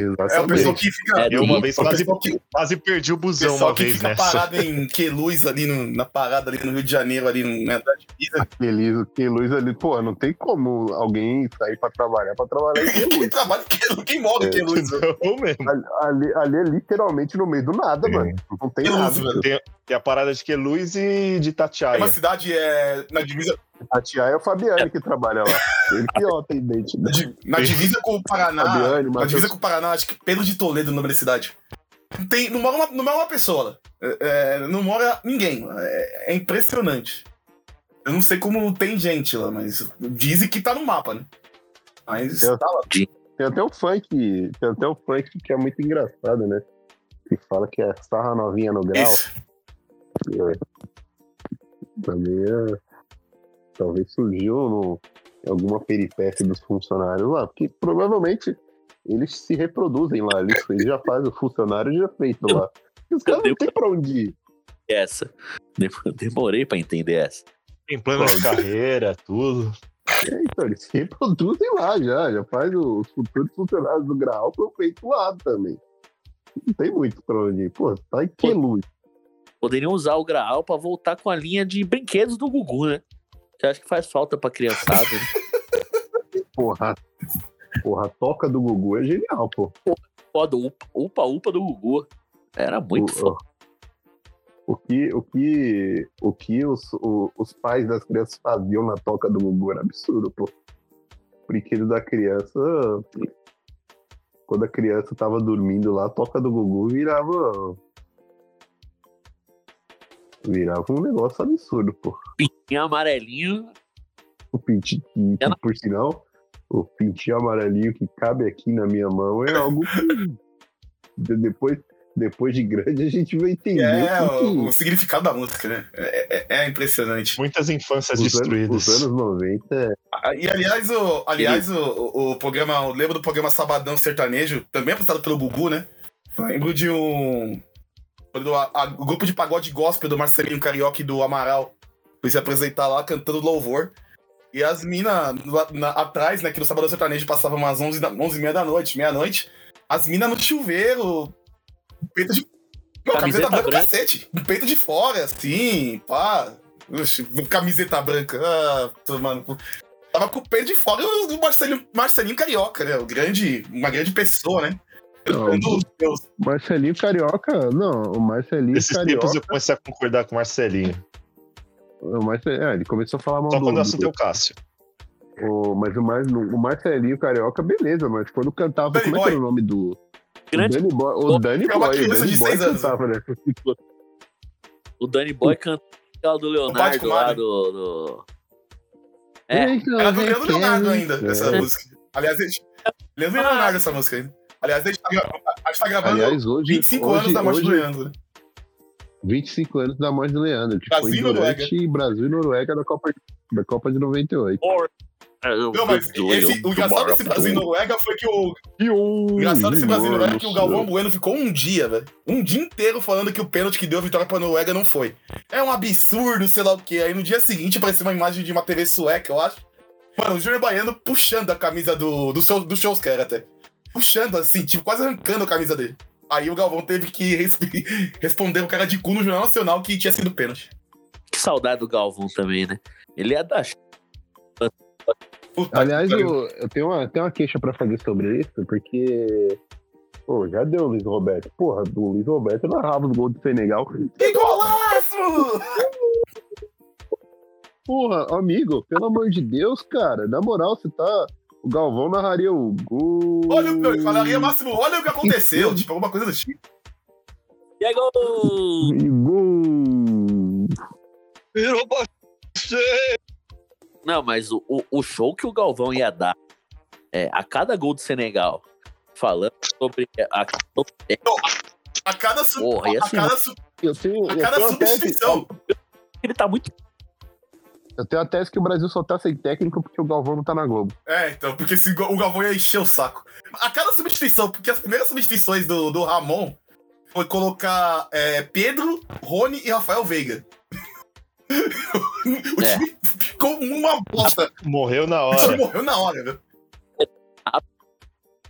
Speaker 6: É o
Speaker 5: Exatamente.
Speaker 6: pessoal que fica.
Speaker 3: É,
Speaker 9: Eu uma vez quase,
Speaker 6: que,
Speaker 9: quase perdi o busão
Speaker 6: pessoal
Speaker 9: uma
Speaker 6: que
Speaker 9: vez
Speaker 6: fica
Speaker 9: nessa.
Speaker 6: parado em Queluz ali no- na parada ali no Rio de Janeiro, ali no- na na divisa.
Speaker 5: Aquele, aquele luz ali, pô, não tem como alguém sair pra trabalhar pra trabalhar em
Speaker 6: Quem
Speaker 5: Queluz.
Speaker 6: trabalha em Queluz? Quem mora em
Speaker 5: É.
Speaker 6: Queluz?
Speaker 9: Não mesmo.
Speaker 5: Ali, ali- ali é literalmente no meio do nada,
Speaker 9: É.
Speaker 5: mano. Não tem
Speaker 6: Queluz,
Speaker 5: nada.
Speaker 6: velho.
Speaker 9: Tem, tem a parada de Queluz e de
Speaker 6: É
Speaker 9: Tatiaia.
Speaker 6: uma cidade é, na, divisa,
Speaker 5: A tia é o Fabiane que trabalha lá. Ele que é o atendente. né?
Speaker 6: na divisa com o Paraná.
Speaker 5: Fabiane,
Speaker 6: na divisa com o Paraná, acho que Pedro de Toledo, o nome da cidade. Não Tem, não, mora uma, não mora uma pessoa lá. É, é, não mora ninguém. É, é impressionante. Eu não sei como tem gente lá, mas dizem que tá no mapa, né? Mas
Speaker 5: Eu-
Speaker 6: tá lá.
Speaker 5: Tem até o funk, tem até o funk que é muito engraçado, né? Que fala que é sarra novinha no grau.
Speaker 6: Isso.
Speaker 5: É. Também é. Talvez surgiu no, em alguma peripécia dos funcionários lá, porque provavelmente eles se reproduzem lá. Eles, eles já fazem o funcionário já feito lá. E os caras não tem pra onde ir.
Speaker 3: Essa. Dem- Demorei pra entender essa.
Speaker 9: Tem plano de carreira, tudo.
Speaker 5: É, então, eles se reproduzem lá já. Já faz os futuros funcionários do grau foram feitos lá também. Não tem muito pra onde ir. Pô, tá em que luz?
Speaker 3: Poderiam usar o Graal pra voltar com a linha de brinquedos do Gugu, né? Que acho que faz falta pra criançada. né?
Speaker 5: Porra. Porra, a toca do Gugu é genial, pô.
Speaker 3: Foda, upa, upa, upa do Gugu. Era muito
Speaker 5: o,
Speaker 3: foda.
Speaker 5: o que, o que, o que os, o- os pais das crianças faziam na toca do Gugu era absurdo, pô. O brinquedo da criança. Quando a criança tava dormindo lá, a toca do Gugu virava. Virava um negócio absurdo, pô.
Speaker 3: Pintinho amarelinho.
Speaker 5: O pintinho, que, por sinal, o pintinho amarelinho que cabe aqui na minha mão é algo que. de- depois, depois de grande a gente vai entender.
Speaker 6: É,
Speaker 5: o
Speaker 6: o, significado da música, né? É, é- é impressionante.
Speaker 9: Muitas infâncias
Speaker 5: os, anos,
Speaker 9: destruídas.
Speaker 5: os anos 90 é
Speaker 6: Ah, E aliás, o, aliás o, o, o programa, eu lembro do programa Sabadão Sertanejo, também apresentado pelo Gugu, né? Eu Lembro de um. Quando a- a- o grupo de pagode gospel do Marcelinho Carioca e do Amaral foi se apresentar lá cantando louvor. E as minas atrás, né? Que no Sabadão Sertanejo passava umas 11, da, 11 e meia da noite, meia-noite. As minas no chuveiro, peito de. Não, camiseta,
Speaker 3: Camiseta
Speaker 6: branca,
Speaker 3: branca.
Speaker 6: cacete. Um peito de fora, assim, pá. Camiseta branca. Ah, tomando. Tava com o peito de fora o o Marcelinho, Marcelinho Carioca, né? O grande, uma grande pessoa, né?
Speaker 5: Não, Marcelinho Carioca, não, o Marcelinho
Speaker 9: Esses
Speaker 5: Carioca.
Speaker 9: tempos eu comecei a concordar com o Marcelinho.
Speaker 5: O Marce- é, ele começou a falar mal
Speaker 9: Só
Speaker 5: do,
Speaker 9: quando o
Speaker 5: do-
Speaker 9: assunto é o Cássio.
Speaker 5: o- mas o, Mar, o Marcelinho Carioca, beleza, mas quando cantava,
Speaker 6: Danny
Speaker 5: como é que
Speaker 6: Boy.
Speaker 5: era o nome do. O
Speaker 3: Grande
Speaker 5: Danny Boy, o Danny
Speaker 6: É
Speaker 5: Boy, o Danny
Speaker 6: de
Speaker 5: Boy cantava, né?
Speaker 3: O Danny Boy aquela do Leonardo lá do. do... É,
Speaker 6: Era do Leandro Leonardo ainda, essa
Speaker 5: É.
Speaker 6: música. Aliás, a gente... Leandro Leonardo essa música ainda. Aliás, a gente tá, a gente tá gravando
Speaker 5: Aliás, hoje.
Speaker 6: 25
Speaker 5: hoje,
Speaker 6: anos da morte do
Speaker 5: hoje,
Speaker 6: Leandro. né?
Speaker 5: 25 anos da morte do Leandro, que
Speaker 6: Brasil e
Speaker 5: foi durante Brasil e Noruega da Copa, da Copa de 98.
Speaker 6: Não, mas esse, o engraçado desse Brasil e Noruega foi que o. O engraçado desse Brasil e Noruega é que o Galvão Bueno ficou um dia, velho. Um dia inteiro falando que o pênalti que deu a vitória pra Noruega não foi. É um absurdo, sei lá o quê. Aí no dia seguinte apareceu uma imagem de uma TV sueca, eu acho. Mano, o Júnior Baiano puxando a camisa do, do, do Shows até. Puxando assim, tipo, quase arrancando a camisa dele. Aí o Galvão teve que resp- responder o cara de cu no Jornal Nacional que tinha sido pênalti.
Speaker 3: Que saudade do Galvão também, né? Ele é da.
Speaker 6: Puta
Speaker 5: Aliás, eu, eu tenho, uma, tenho uma queixa pra fazer sobre isso, porque. Pô, já deu o Luiz Roberto. Porra, do Luiz Roberto narrava os gols do Senegal.
Speaker 6: Que golaço!
Speaker 5: Porra, amigo, pelo amor de Deus, cara. Na moral, você tá. O Galvão narraria o gol.
Speaker 6: Olha o eu falaria máximo, olha o que aconteceu. tipo, alguma coisa do tipo.
Speaker 3: E é gol!
Speaker 5: E gol.
Speaker 7: Virou você!
Speaker 3: Não, mas o, o, o show que o Galvão ia dar é, a cada gol do Senegal, falando sobre a
Speaker 6: A cada, su-
Speaker 3: Porra,
Speaker 6: a
Speaker 3: ser
Speaker 6: cada, su-
Speaker 5: Eu tenho,
Speaker 6: a cada
Speaker 5: tese,
Speaker 6: substituição.
Speaker 3: ele tá muito.
Speaker 5: Eu tenho a tese que o Brasil só tá sem técnico porque o Galvão não tá na Globo.
Speaker 6: É, então, porque go- o Galvão ia encher o saco. A cada substituição, porque as primeiras substituições do, do Ramon foi colocar é, Pedro, Rony e Rafael Veiga. o
Speaker 3: É.
Speaker 6: time ficou uma bosta.
Speaker 9: Morreu na
Speaker 6: O time
Speaker 9: hora.
Speaker 6: morreu na hora, viu?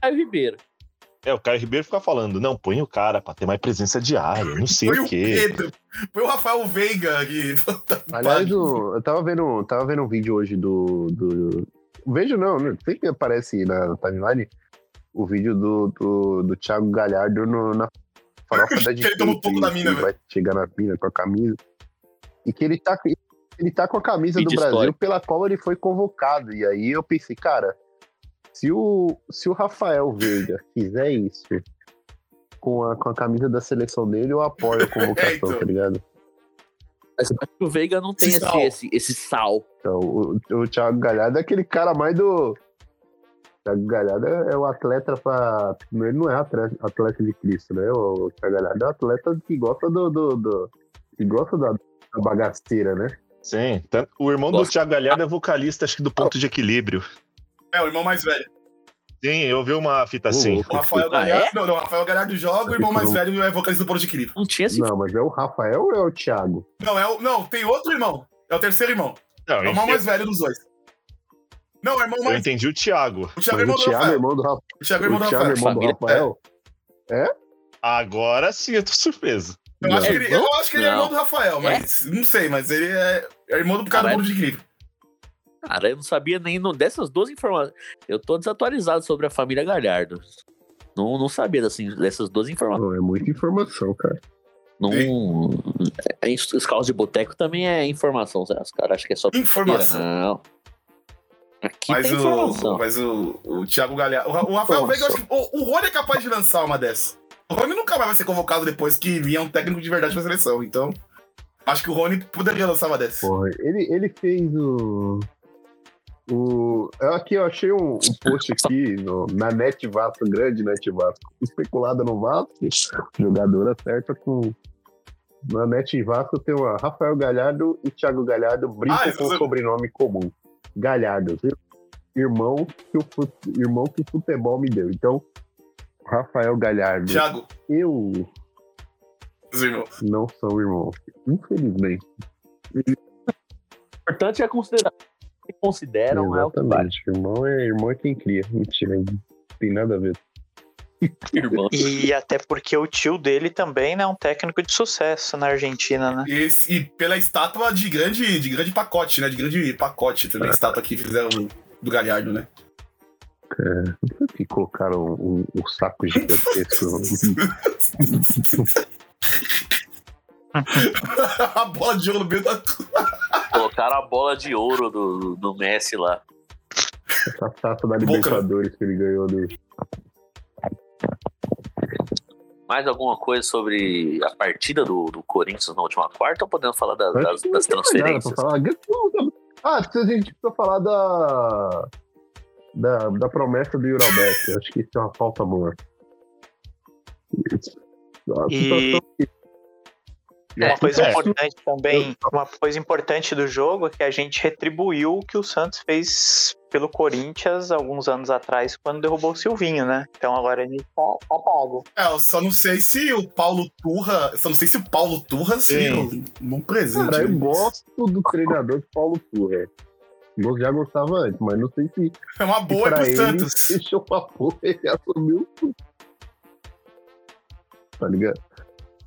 Speaker 3: Caio Ribeiro.
Speaker 9: É, o Caio Ribeiro fica falando, não, põe o cara pra ter mais presença diária, não sei o quê.
Speaker 6: Pedro. Foi o Rafael Veiga que.
Speaker 5: Aliás, o- eu tava vendo, tava vendo um vídeo hoje do. do... Vejo não, né? sempre aparece na timeline o vídeo do, do, do Thiago Galhardo no- na farofa da
Speaker 6: ele toma um pouco da mina,
Speaker 5: que vai chegar na mina com a camisa. E que ele tá, ele tá com a camisa do Brasil
Speaker 3: histórico.
Speaker 5: pela qual ele foi convocado. E aí eu pensei, cara, se o, se o Rafael Veiga fizer isso com a, com a camisa da seleção dele, eu apoio a convocação,
Speaker 6: É, então.
Speaker 5: tá ligado?
Speaker 3: Mas eu acho que o Veiga não tem
Speaker 6: Esse
Speaker 3: esse,
Speaker 6: sal.
Speaker 3: esse, esse sal.
Speaker 5: Então, o, o Thiago Galhardo é aquele cara mais do. O Thiago Galhardo é, é o atleta pra. Ele não é atleta, atleta de Cristo, né? O Thiago Galhardo é o atleta que gosta do. do, do- que gosta da, da bagaceira, né?
Speaker 9: Sim. tanto- O irmão
Speaker 3: Gosto.
Speaker 9: do Thiago Galhardo é vocalista, acho que do ponto de equilíbrio.
Speaker 6: É, o irmão mais velho.
Speaker 9: Sim, eu vi uma fita assim.
Speaker 6: O Rafael
Speaker 3: Ah,
Speaker 6: Galhardo.
Speaker 3: é?
Speaker 6: Não, não, o Rafael Galhardo joga, o irmão mais velho é vocalista do Ponto de Equilíbrio.
Speaker 3: Não tinha esse.
Speaker 5: Não, mas é o Rafael ou é o Thiago?
Speaker 6: Não, é o, não, tem outro irmão. É o terceiro irmão.
Speaker 9: Não,
Speaker 6: É o irmão
Speaker 9: eu,
Speaker 6: mais velho dos dois. Não, é o irmão
Speaker 9: eu
Speaker 6: mais.
Speaker 9: entendi o Thiago.
Speaker 6: O Thiago é irmão
Speaker 5: o
Speaker 6: do
Speaker 5: Thiago é
Speaker 6: Rafael.
Speaker 5: irmão do Rafael.
Speaker 6: O Thiago é irmão
Speaker 5: O
Speaker 6: do
Speaker 5: Thiago é
Speaker 6: Rafael.
Speaker 5: irmão do Rafael?
Speaker 9: Agora sim, eu tô surpreso.
Speaker 6: Eu acho,
Speaker 3: É
Speaker 6: que ele, eu acho que ele é irmão do Rafael, mas não sei, mas ele é, é irmão do cara do. Ponto de Equilíbrio.
Speaker 3: Cara, eu não sabia nem no- dessas duas informações. Eu tô desatualizado sobre a família Galhardo. Não, não sabia assim, dessas duas informações.
Speaker 5: Não, é muita informação, cara.
Speaker 3: Não, é, os carros de boteco também é informação. Os caras acham que é só
Speaker 6: Informação.
Speaker 3: Não. Aqui
Speaker 6: Mas,
Speaker 3: tem
Speaker 6: o,
Speaker 3: informação.
Speaker 6: mas o, o Thiago Galhardo. O, Ra- o Rafael Veiga, eu acho que. O, o Rony é capaz de lançar uma dessa. O Rony nunca mais vai ser convocado depois que vier um técnico de verdade pra seleção. Então, acho que o Rony poderia lançar uma dessa.
Speaker 5: Porra, ele, ele fez o. O, eu aqui eu achei um, um post aqui no- na Net Vasco, grande Net Vasco, especulada no Vasco, jogadora certa com. Na Net Vasco tem uma Rafael Galhardo e Thiago Galhardo brincam
Speaker 6: Ah,
Speaker 5: com
Speaker 6: você-
Speaker 5: sobrenome comum. Galhardo, irmão que, o, irmão que o futebol me deu. Então, Rafael Galhardo,
Speaker 6: Thiago,
Speaker 5: eu
Speaker 6: os irmãos.
Speaker 5: não sou irmão. Infelizmente.
Speaker 3: O importante é considerar. Se consideram é o que vale.
Speaker 5: Irmão é, irmão é quem cria. Mentira, não tem nada a ver.
Speaker 3: Irmão.
Speaker 4: E até porque o tio dele também né, é um técnico de sucesso na Argentina, né?
Speaker 6: E, esse- e pela estátua de grande, de grande pacote, né? De grande pacote também, a estátua que fizeram do, do Galhardo, né?
Speaker 5: Não foi que colocaram um, um saco gigantesco.
Speaker 6: a bola de ouro no meio da.
Speaker 3: Colocaram a bola de ouro do, do Messi lá.
Speaker 5: a taça da. Libertadores que ele ganhou do.
Speaker 3: Mais alguma coisa sobre a partida do, do Corinthians na última quarta ou podemos falar da- das, das transferências?
Speaker 5: falar. Ah, a gente precisa falar da. Da, da promessa do Alberto. Acho que isso é uma falta boa. A
Speaker 4: E-
Speaker 5: situação que-
Speaker 4: Uma coisa
Speaker 9: É.
Speaker 4: importante também, uma coisa importante do jogo é que a gente retribuiu o que o Santos fez pelo Corinthians alguns anos atrás, quando derrubou o Silvinho, né? Então agora a gente tá, tá pago.
Speaker 6: É, eu só não sei se o Paulo Turra. Só não sei se o Paulo Turra um bom presente.
Speaker 5: Cara, eu gosto do treinador Paulo Turra. Eu já gostava antes, mas não sei se
Speaker 6: É uma boa pro
Speaker 5: ele,
Speaker 6: Santos.
Speaker 5: Fechou uma porra, ele assumiu. Tá ligado?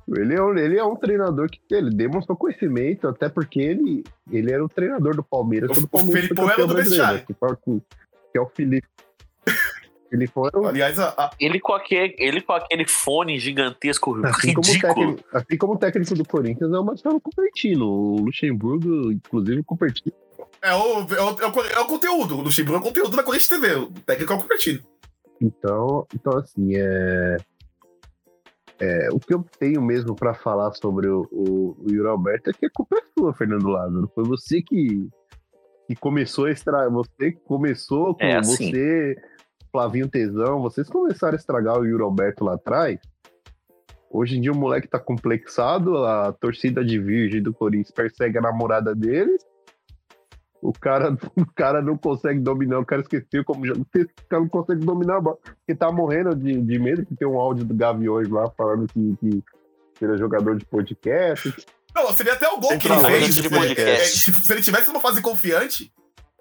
Speaker 5: Ele é, um, ele é um treinador que ele demonstrou conhecimento, até porque ele, ele era o treinador do Palmeiras.
Speaker 6: O- o
Speaker 5: Palmeiras foi
Speaker 6: Felipão era do vestiário.
Speaker 5: Que, foi o- que é o Felipe. Felipão era o,
Speaker 6: Aliás, a, a-
Speaker 3: Ele com, aquele, ele com aquele fone gigantesco,
Speaker 5: assim, como o
Speaker 3: ridículo.
Speaker 5: técnico, assim como o técnico do Corinthians é o Marcelo Cupertino. O Luxemburgo, inclusive, o Cupertino.
Speaker 6: é, o, é, o, é, o, é o conteúdo. O Luxemburgo é o conteúdo da Corinthians TV. O técnico é o Cupertino.
Speaker 5: Então, então assim, é, é, o que eu tenho mesmo pra falar sobre o, o, o Yuri Alberto é que a culpa é sua, Fernando Lázaro. Foi você que, que começou a estragar. Você que começou com
Speaker 3: É, assim.
Speaker 5: você, Flavinho Tesão, vocês começaram a estragar o Yuri Alberto lá atrás. Hoje em dia o moleque tá complexado, a torcida de virgem do Corinthians persegue a namorada dele. O cara, o cara não consegue dominar, o cara esqueceu como joga. O cara não consegue dominar a bola. Porque tá morrendo de, de medo, que tem um áudio do Gaviões lá falando que, que ele é jogador de podcast.
Speaker 6: Não, seria até o gol que ele fez.
Speaker 4: de
Speaker 6: se-
Speaker 4: podcast.
Speaker 6: é, se, se ele tivesse uma fase confiante,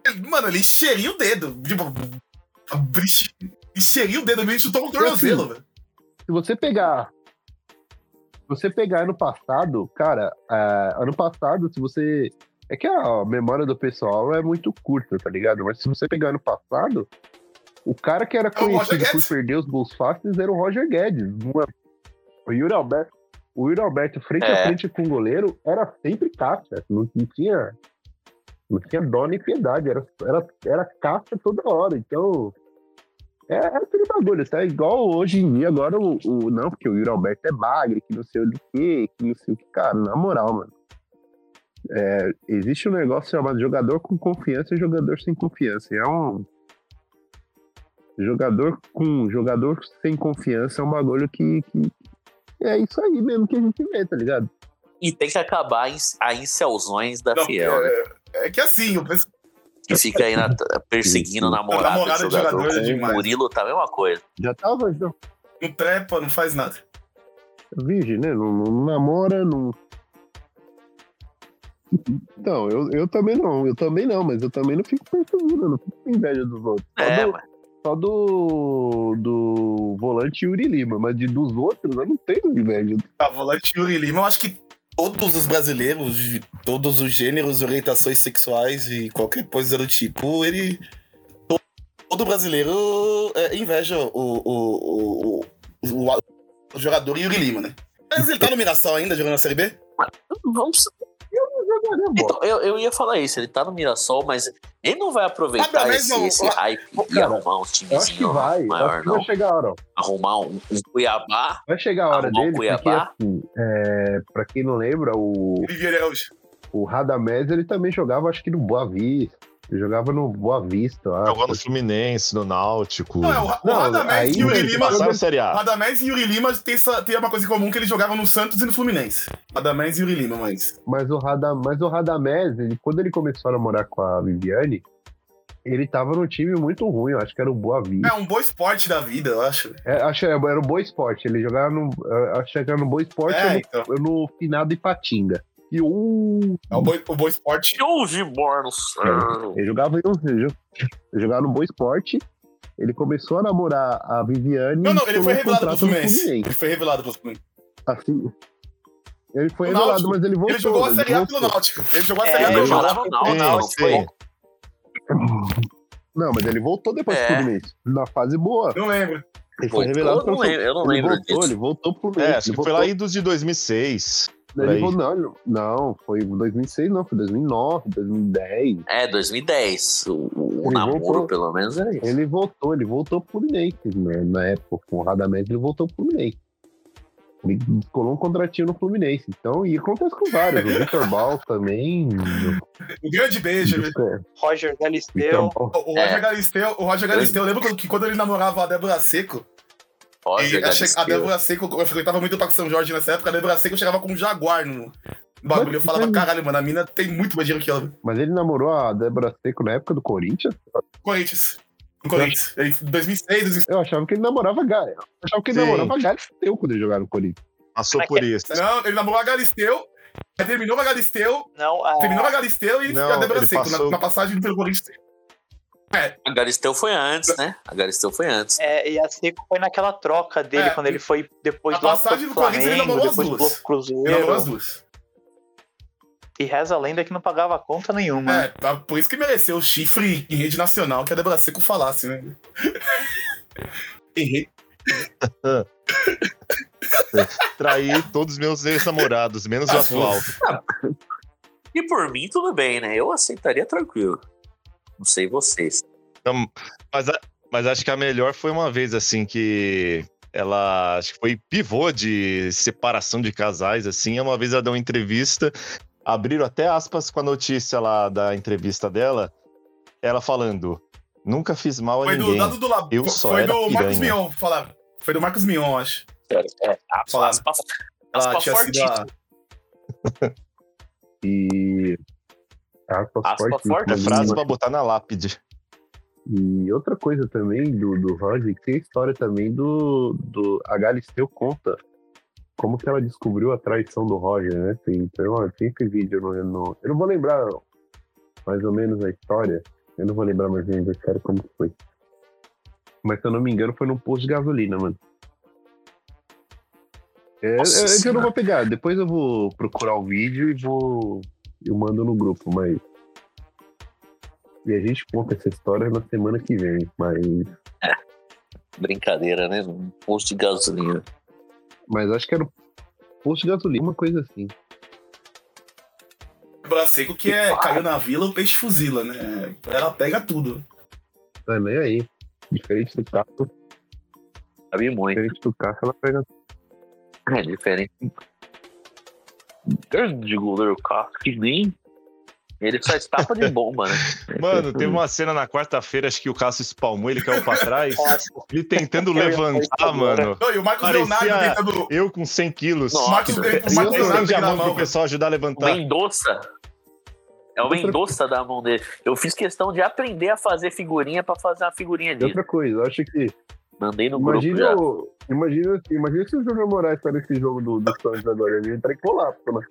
Speaker 6: ele- mano, ele encheria o dedo. Tipo, encheria o dedo, ele chutou com o tornozelo, velho.
Speaker 5: Se você pegar. Se você pegar ano passado, cara, ah, ano passado, se você. É que a memória do pessoal é muito curta, tá ligado? Mas se você pegar ano passado, o cara que era
Speaker 6: É
Speaker 5: conhecido por perder os gols fáceis era o Roger Guedes. O Yuri Alberto. O Yuri Alberto, frente
Speaker 3: É.
Speaker 5: a frente com o goleiro, era sempre caixa. Não, não tinha. Não tinha dó nem piedade. Era, era, era caixa toda hora. Então. É, é aquele bagulho, tá? Igual hoje em dia, agora o, o- Não, porque o Yuri Alberto é bagre, que não sei o quê, que não sei o que. Cara, na moral, mano. É, existe um negócio chamado jogador com confiança e jogador sem confiança. E é um. Jogador com jogador sem confiança é um bagulho que, que é isso aí mesmo que a gente vê, tá ligado?
Speaker 3: E tem que acabar a incelzões da
Speaker 6: Não,
Speaker 3: Fiel, né?
Speaker 6: é, é que assim, eu penso.
Speaker 3: Que fica aí na- perseguindo a namorada,
Speaker 6: namorada
Speaker 3: do
Speaker 6: de
Speaker 3: jogador.
Speaker 6: jogador é
Speaker 3: O
Speaker 6: demais.
Speaker 3: Murilo tá a mesma coisa.
Speaker 5: Já tava já,
Speaker 6: Não trepa, não faz nada.
Speaker 5: virgem, né? Não, não namora, não. Não, eu, eu também não, eu também não, mas eu também não fico perseguindo, eu não fico com inveja dos outros. Só
Speaker 3: É,
Speaker 5: do,
Speaker 3: mas
Speaker 5: só do, do volante Yuri Lima, mas de, dos outros eu não tenho inveja.
Speaker 6: A volante Yuri Lima, eu acho que todos os brasileiros, de todos os gêneros, orientações sexuais e qualquer coisa do tipo, ele. to- Todo brasileiro é, inveja o, o, o, o, o- o jogador Yuri Lima, né? Mas ele tá no Mirassol ainda, jogando na Série B?
Speaker 3: vamos. Então, eu, eu ia falar isso, ele tá no Mirassol, mas ele não vai aproveitar
Speaker 6: Radamés
Speaker 3: esse,
Speaker 6: não-
Speaker 3: esse hype e
Speaker 5: Cara,
Speaker 3: arrumar um
Speaker 5: Eu acho que
Speaker 3: timezinho
Speaker 5: vai,
Speaker 3: maior,
Speaker 5: acho que
Speaker 3: não.
Speaker 5: vai chegar a hora.
Speaker 3: Arrumar um, um Cuiabá.
Speaker 5: Vai chegar a hora dele, porque
Speaker 3: Cuiabá.
Speaker 5: assim, é, pra quem não lembra, o, o Radamés ele também jogava, acho que no Boa Vista. Ele jogava no Boa Vista, eu acho.
Speaker 9: Jogou no Fluminense, no Náutico.
Speaker 6: Não, é o, o Radamés e Yuri Lima.
Speaker 9: Passaram a Série A.
Speaker 6: Radamés e Yuri Lima tem, essa, tem uma coisa em comum que eles jogavam no Santos e no Fluminense. Radamés e Yuri Lima, mas.
Speaker 5: Mas o, Rada, mas o Radamés, ele, quando ele começou a namorar com a Viviane, ele tava num time muito ruim, eu acho que era o Boa Vista.
Speaker 6: É um bom esporte da vida, eu acho.
Speaker 5: É, acho que era o Boa Esporte, ele jogava no. Acho que era no Boa Esporte
Speaker 6: É,
Speaker 5: ou
Speaker 6: então.
Speaker 5: no, no finado Ipatinga. E o.
Speaker 6: É o bom, o bom esporte.
Speaker 3: Que houve, Mornos?
Speaker 5: Ele jogava, em- ele jo- ele jogava no Boa Esporte. Ele começou a namorar a Viviane.
Speaker 6: Não, não, ele foi revelado
Speaker 5: no
Speaker 6: Fluminense. Ele foi revelado pro Fluminense.
Speaker 5: Assim, ele foi
Speaker 6: No
Speaker 5: revelado,
Speaker 6: Náutico.
Speaker 5: mas ele voltou.
Speaker 6: Ele jogou a
Speaker 5: ele
Speaker 6: Série A pelo Náutico. Ele jogou a
Speaker 3: É,
Speaker 6: Série A
Speaker 3: ele
Speaker 6: pelo Náutico.
Speaker 3: não foi?
Speaker 5: Não, mas ele voltou depois
Speaker 3: É.
Speaker 5: pro Fluminense. Na fase boa.
Speaker 6: Não lembro.
Speaker 5: Ele foi
Speaker 3: Voltou?
Speaker 5: revelado
Speaker 3: Eu não
Speaker 5: pelo
Speaker 3: lembro, eu não
Speaker 5: ele
Speaker 3: lembro
Speaker 5: voltou,
Speaker 3: disso.
Speaker 5: Ele voltou pro Fluminense.
Speaker 9: É, acho que
Speaker 5: ele
Speaker 9: foi lá em dos de 2006.
Speaker 5: Ele voltou, não, não, foi em 2006, não, foi 2009, 2010.
Speaker 3: É, 2010. O, o
Speaker 5: Ele
Speaker 3: namoro,
Speaker 5: voltou.
Speaker 3: pelo menos, é isso.
Speaker 5: Ele voltou, ele voltou pro Fluminense, né? Na época, com o Radamés, ele voltou pro Fluminense. Ele colou um contratinho no Fluminense. Então, e acontece com vários. O Vitor Bal também.
Speaker 6: Um grande beijo. né?
Speaker 5: É,
Speaker 4: Roger
Speaker 5: Vitor
Speaker 4: Galisteu.
Speaker 6: O, o
Speaker 3: É.
Speaker 6: Roger Galisteu, o Roger Galisteu, eu lembro que quando ele namorava a Débora Seco,
Speaker 3: Roger
Speaker 6: e a, che- a. Débora Seco, eu frequentava muito o Parque São Jorge nessa época, a Débora Seco chegava com um jaguar no bagulho. Eu falava, caralho, mano, a mina tem muito mais dinheiro que ela.
Speaker 5: Mas ele namorou a Débora Seco na época do Corinthians?
Speaker 6: Corinthians. No Corinthians. Em 2006, 2006.
Speaker 5: Eu achava que ele namorava Gaia. Eu achava que ele
Speaker 9: Sim.
Speaker 5: namorava Galisteu quando ele jogava no Corinthians.
Speaker 9: Passou
Speaker 4: é
Speaker 9: por
Speaker 4: é?
Speaker 9: isso.
Speaker 6: Não, ele namorou a Galisteu, terminou com a Galisteu,
Speaker 4: Não, a,
Speaker 6: terminou com a Galisteu e
Speaker 9: Não,
Speaker 6: a Débora Seco, na-
Speaker 9: passou-
Speaker 6: na, passagem pelo Corinthians.
Speaker 3: A Galisteu foi antes, né? A Galisteu foi antes.
Speaker 4: é, e a Seco foi naquela troca dele,
Speaker 6: É,
Speaker 4: quando ele foi depois
Speaker 6: a
Speaker 4: lá
Speaker 6: passagem
Speaker 4: pro
Speaker 6: do Corinthians, ele
Speaker 4: Flamengo,
Speaker 6: namorou as
Speaker 4: depois
Speaker 6: duas.
Speaker 4: pro
Speaker 6: Ele namorou as
Speaker 4: Cruzeiro.
Speaker 6: duas.
Speaker 4: E reza a lenda que não pagava conta nenhuma.
Speaker 6: É, tá- por isso que mereceu o chifre em rede nacional que a Débora Seco falasse, né? em rede.
Speaker 9: Traí todos os meus ex-namorados, menos o
Speaker 6: Ah,
Speaker 9: atual.
Speaker 3: E por mim, tudo bem, né? Eu aceitaria tranquilo. Não sei vocês.
Speaker 9: Então, mas, a- mas acho que a melhor foi uma vez assim que ela acho que foi pivô de separação de casais assim. Uma vez ela deu uma entrevista, abriram até aspas com a notícia lá da entrevista dela, ela falando: "Nunca fiz mal a
Speaker 6: Foi do
Speaker 9: ninguém".
Speaker 6: lado do Lab.
Speaker 9: Eu
Speaker 6: foi
Speaker 9: só
Speaker 6: foi
Speaker 9: era
Speaker 6: do Marcos. Mion, falar. Foi do Marcos Mion, acho.
Speaker 3: É, aspas,
Speaker 6: Fala.
Speaker 3: aspas,
Speaker 6: Ela
Speaker 3: aspas
Speaker 6: tinha sido a,
Speaker 3: fortíssimas.
Speaker 5: E. Aspas
Speaker 3: Aspa
Speaker 5: fortes,
Speaker 3: forte.
Speaker 9: É frase pra botar na lápide.
Speaker 5: E outra coisa também do, do Roger, que tem a história também do, do. A Galisteu conta como que ela descobriu a traição do Roger, né? Tem, então, ó, tem esse vídeo no, no- Eu não vou lembrar mais ou menos a história. Eu não vou lembrar mais o aniversário como que foi. Mas se eu não me engano, foi num posto de gasolina, mano. É,
Speaker 3: Nossa
Speaker 5: é, é que eu
Speaker 3: Senhora.
Speaker 5: não vou pegar. Depois eu vou procurar o vídeo e vou. Eu mando no grupo, mas. E a gente conta essa história na semana que vem, mas.
Speaker 3: Brincadeira, né? Um posto de gasolina.
Speaker 5: Mas acho que era o posto de gasolina, uma coisa assim.
Speaker 6: Débora Seco que é caiu na vila, o peixe fuzila, né? Ela pega tudo.
Speaker 5: Tá nem aí. Diferente do Cássio,
Speaker 3: Sabe muito.
Speaker 5: diferente do Cássio, ela pega.
Speaker 3: É diferente. Grande goleiro Cássio, que nem. Ele faz tapa de bomba, né?
Speaker 9: Mano, teve uma cena na quarta-feira, acho que o Cássio espalmou, ele caiu pra trás. Ele tentando levantar, mano.
Speaker 6: Não, e o Marcos
Speaker 9: Parecia-
Speaker 6: Leonardo tentando.
Speaker 9: Eu com 100 quilos.
Speaker 3: Nossa,
Speaker 6: O Marcos, Marcos Leonardo
Speaker 9: a mão pro pessoal ajudar a
Speaker 3: O
Speaker 9: levantar.
Speaker 3: Mendonça. É o Mendonça da mão dele. Eu fiz questão de aprender a fazer figurinha pra fazer uma figurinha
Speaker 5: E
Speaker 3: disso.
Speaker 5: outra coisa, eu acho que.
Speaker 3: Mandei no grupo
Speaker 5: Imagina,
Speaker 3: já.
Speaker 5: o- imagina, imagina se o Júnior Moraes tá nesse jogo do, do Santos agora. Ele entra em colapso, né?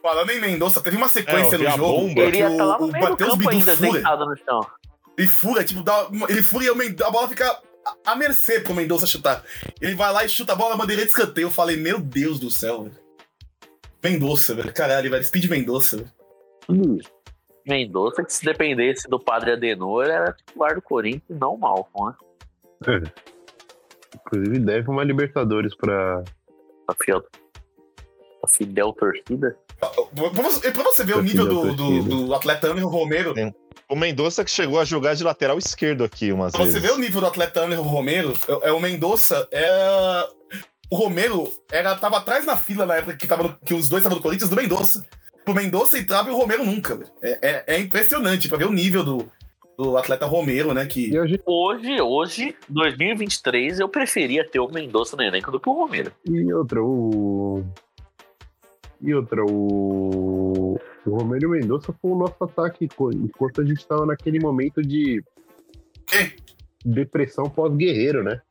Speaker 6: Falando em Mendonça, teve uma sequência
Speaker 9: É,
Speaker 6: no jogo.
Speaker 9: bomba.
Speaker 3: Ele ia
Speaker 6: que
Speaker 3: estar lá
Speaker 6: o,
Speaker 3: no
Speaker 6: o
Speaker 3: meio do
Speaker 6: Matheus Bidu
Speaker 3: ainda,
Speaker 6: fura.
Speaker 3: deitado no chão.
Speaker 6: Ele fura, tipo, dá, ele fura e o a bola fica à- mercê pro Mendonça chutar. Ele vai lá e chuta a bola, bandeira de escanteio. Eu falei, meu Deus do céu, velho. Mendonça, velho. Caralho, velho. Speed Mendonça, velho.
Speaker 3: Mendonça, que se dependesse do padre Adenor, era titular do Corinthians, não o Malcom, né?
Speaker 5: Inclusive, deve uma Libertadores pra.
Speaker 3: A Fidel, a Fidel torcida.
Speaker 6: Pra você, pra você ver o nível do, do, do atleta Anderson Romero,
Speaker 9: O Mendonça que chegou a jogar de lateral esquerdo aqui umas
Speaker 6: pra você
Speaker 9: vezes.
Speaker 6: ver o nível do atleta Anderson Romero, é, é o Mendonça é. O Romero era, tava atrás na fila na época que, tava no- que os dois estavam no Corinthians do Mendonça. O Mendonça entrava e o Romero nunca. É, é, é impressionante pra ver o nível do, do atleta Romero, né? Que
Speaker 5: E, gente,
Speaker 3: Hoje, hoje, 2023, eu preferia ter o Mendonça no elenco do que o Romero.
Speaker 5: e outra, o. E outra, o. O Romero Mendonça foi o nosso ataque enquanto a gente tava naquele momento de
Speaker 6: Quê?
Speaker 5: depressão pós-guerreiro, né?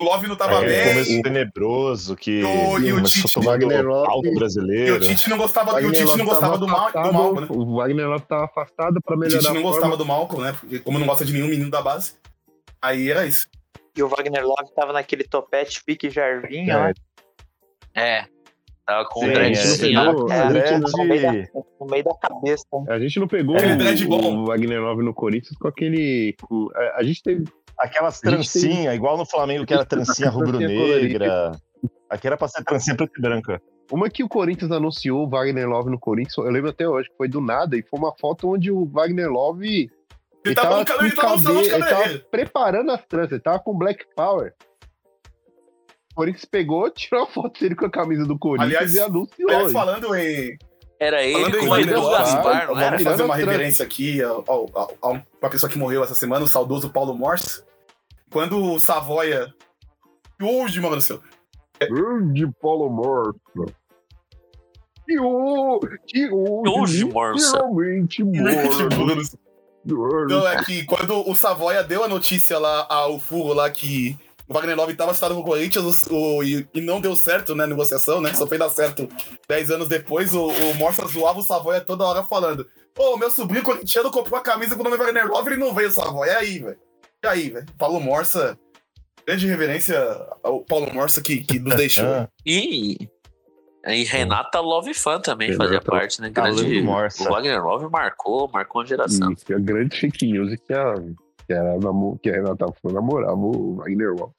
Speaker 6: O Love não tava
Speaker 9: É,
Speaker 6: bem.
Speaker 9: começo tenebroso que
Speaker 6: O- e o Tite-
Speaker 5: Wagner Love-
Speaker 9: alto
Speaker 6: E
Speaker 9: brasileiro.
Speaker 6: o Tite não gostava, e o
Speaker 5: Wagner
Speaker 6: Tite não
Speaker 5: Love
Speaker 6: gostava
Speaker 5: tava
Speaker 6: do, Mal, do
Speaker 5: afastado,
Speaker 6: Malco, né?
Speaker 5: O Wagner Love tava afastado pra
Speaker 6: O
Speaker 5: melhorar
Speaker 6: Tite não gostava do Malco, né? Porque como não gosta de nenhum menino da base. Aí era isso.
Speaker 4: E o Wagner Love tava naquele topete pique Jarvinho,
Speaker 9: É.
Speaker 4: né?
Speaker 3: É. Tava com
Speaker 9: Sim,
Speaker 3: o
Speaker 9: é,
Speaker 3: dreadzinho, ó.
Speaker 4: É,
Speaker 5: gente,
Speaker 4: é,
Speaker 9: de-
Speaker 4: no, meio da, no meio da cabeça.
Speaker 5: a gente não pegou
Speaker 6: Aquele
Speaker 5: o,
Speaker 6: dread
Speaker 5: o Wagner Love no Corinthians com aquele. com- a, a gente teve.
Speaker 9: Aquelas
Speaker 5: tem-
Speaker 9: trancinhas, igual no Flamengo que era trancinha rubro-negra. Aqui era pra ser trancinha preta e branca.
Speaker 5: Uma que o Corinthians anunciou o Wagner Love no Corinthians, eu lembro até hoje, que foi do nada, e foi uma foto onde o Wagner Love.
Speaker 6: Ele,
Speaker 5: Ele
Speaker 6: tava,
Speaker 5: tava
Speaker 6: ele
Speaker 5: com
Speaker 6: tava
Speaker 5: cabelo- ele tava preparando as tranças, ele tava com Black Power. O Corinthians pegou, tirou a foto dele com a camisa do Corinthians
Speaker 6: Aliás-
Speaker 5: e anunciou.
Speaker 6: Aliás, falando em.
Speaker 3: Era ele
Speaker 6: Falando em
Speaker 3: com o
Speaker 6: Wagner Love,
Speaker 3: Gaspar, não
Speaker 6: vamos
Speaker 3: era?
Speaker 5: Tirando
Speaker 6: fazer uma reverência aqui ao, ao, ao- a uma pessoa que morreu essa semana, o saudoso Paulo Morse. Quando o Savoia. E hoje, mano do céu.
Speaker 5: Grande Paulo Morsa. E o. E
Speaker 3: Hoje, Morsa.
Speaker 5: Literalmente morto.
Speaker 6: Então é que quando o Savoia deu a notícia lá ao furo lá que o Wagner Love estava citado com o Corinthians o, o- e, e não deu certo, né, a negociação, né? Só foi dar certo 10 anos depois, o, o Morsa zoava o Savoia toda hora falando: Ô, meu sobrinho corintiano comprou a camisa com o nome Wagner Love e ele não veio o Savoia. E aí, velho? E aí, velho? Paulo Morsa, grande reverência ao Paulo Morsa que, que nos deixou.
Speaker 9: Ah,
Speaker 3: E, e Renata Love Fan também
Speaker 5: Renata
Speaker 3: fazia parte, né? Grande,
Speaker 9: Morsa.
Speaker 3: o Wagner Love marcou, marcou uma geração.
Speaker 5: Isso, que a grande fake news é que a, que a, que a Renata foi namorava o Wagner Love.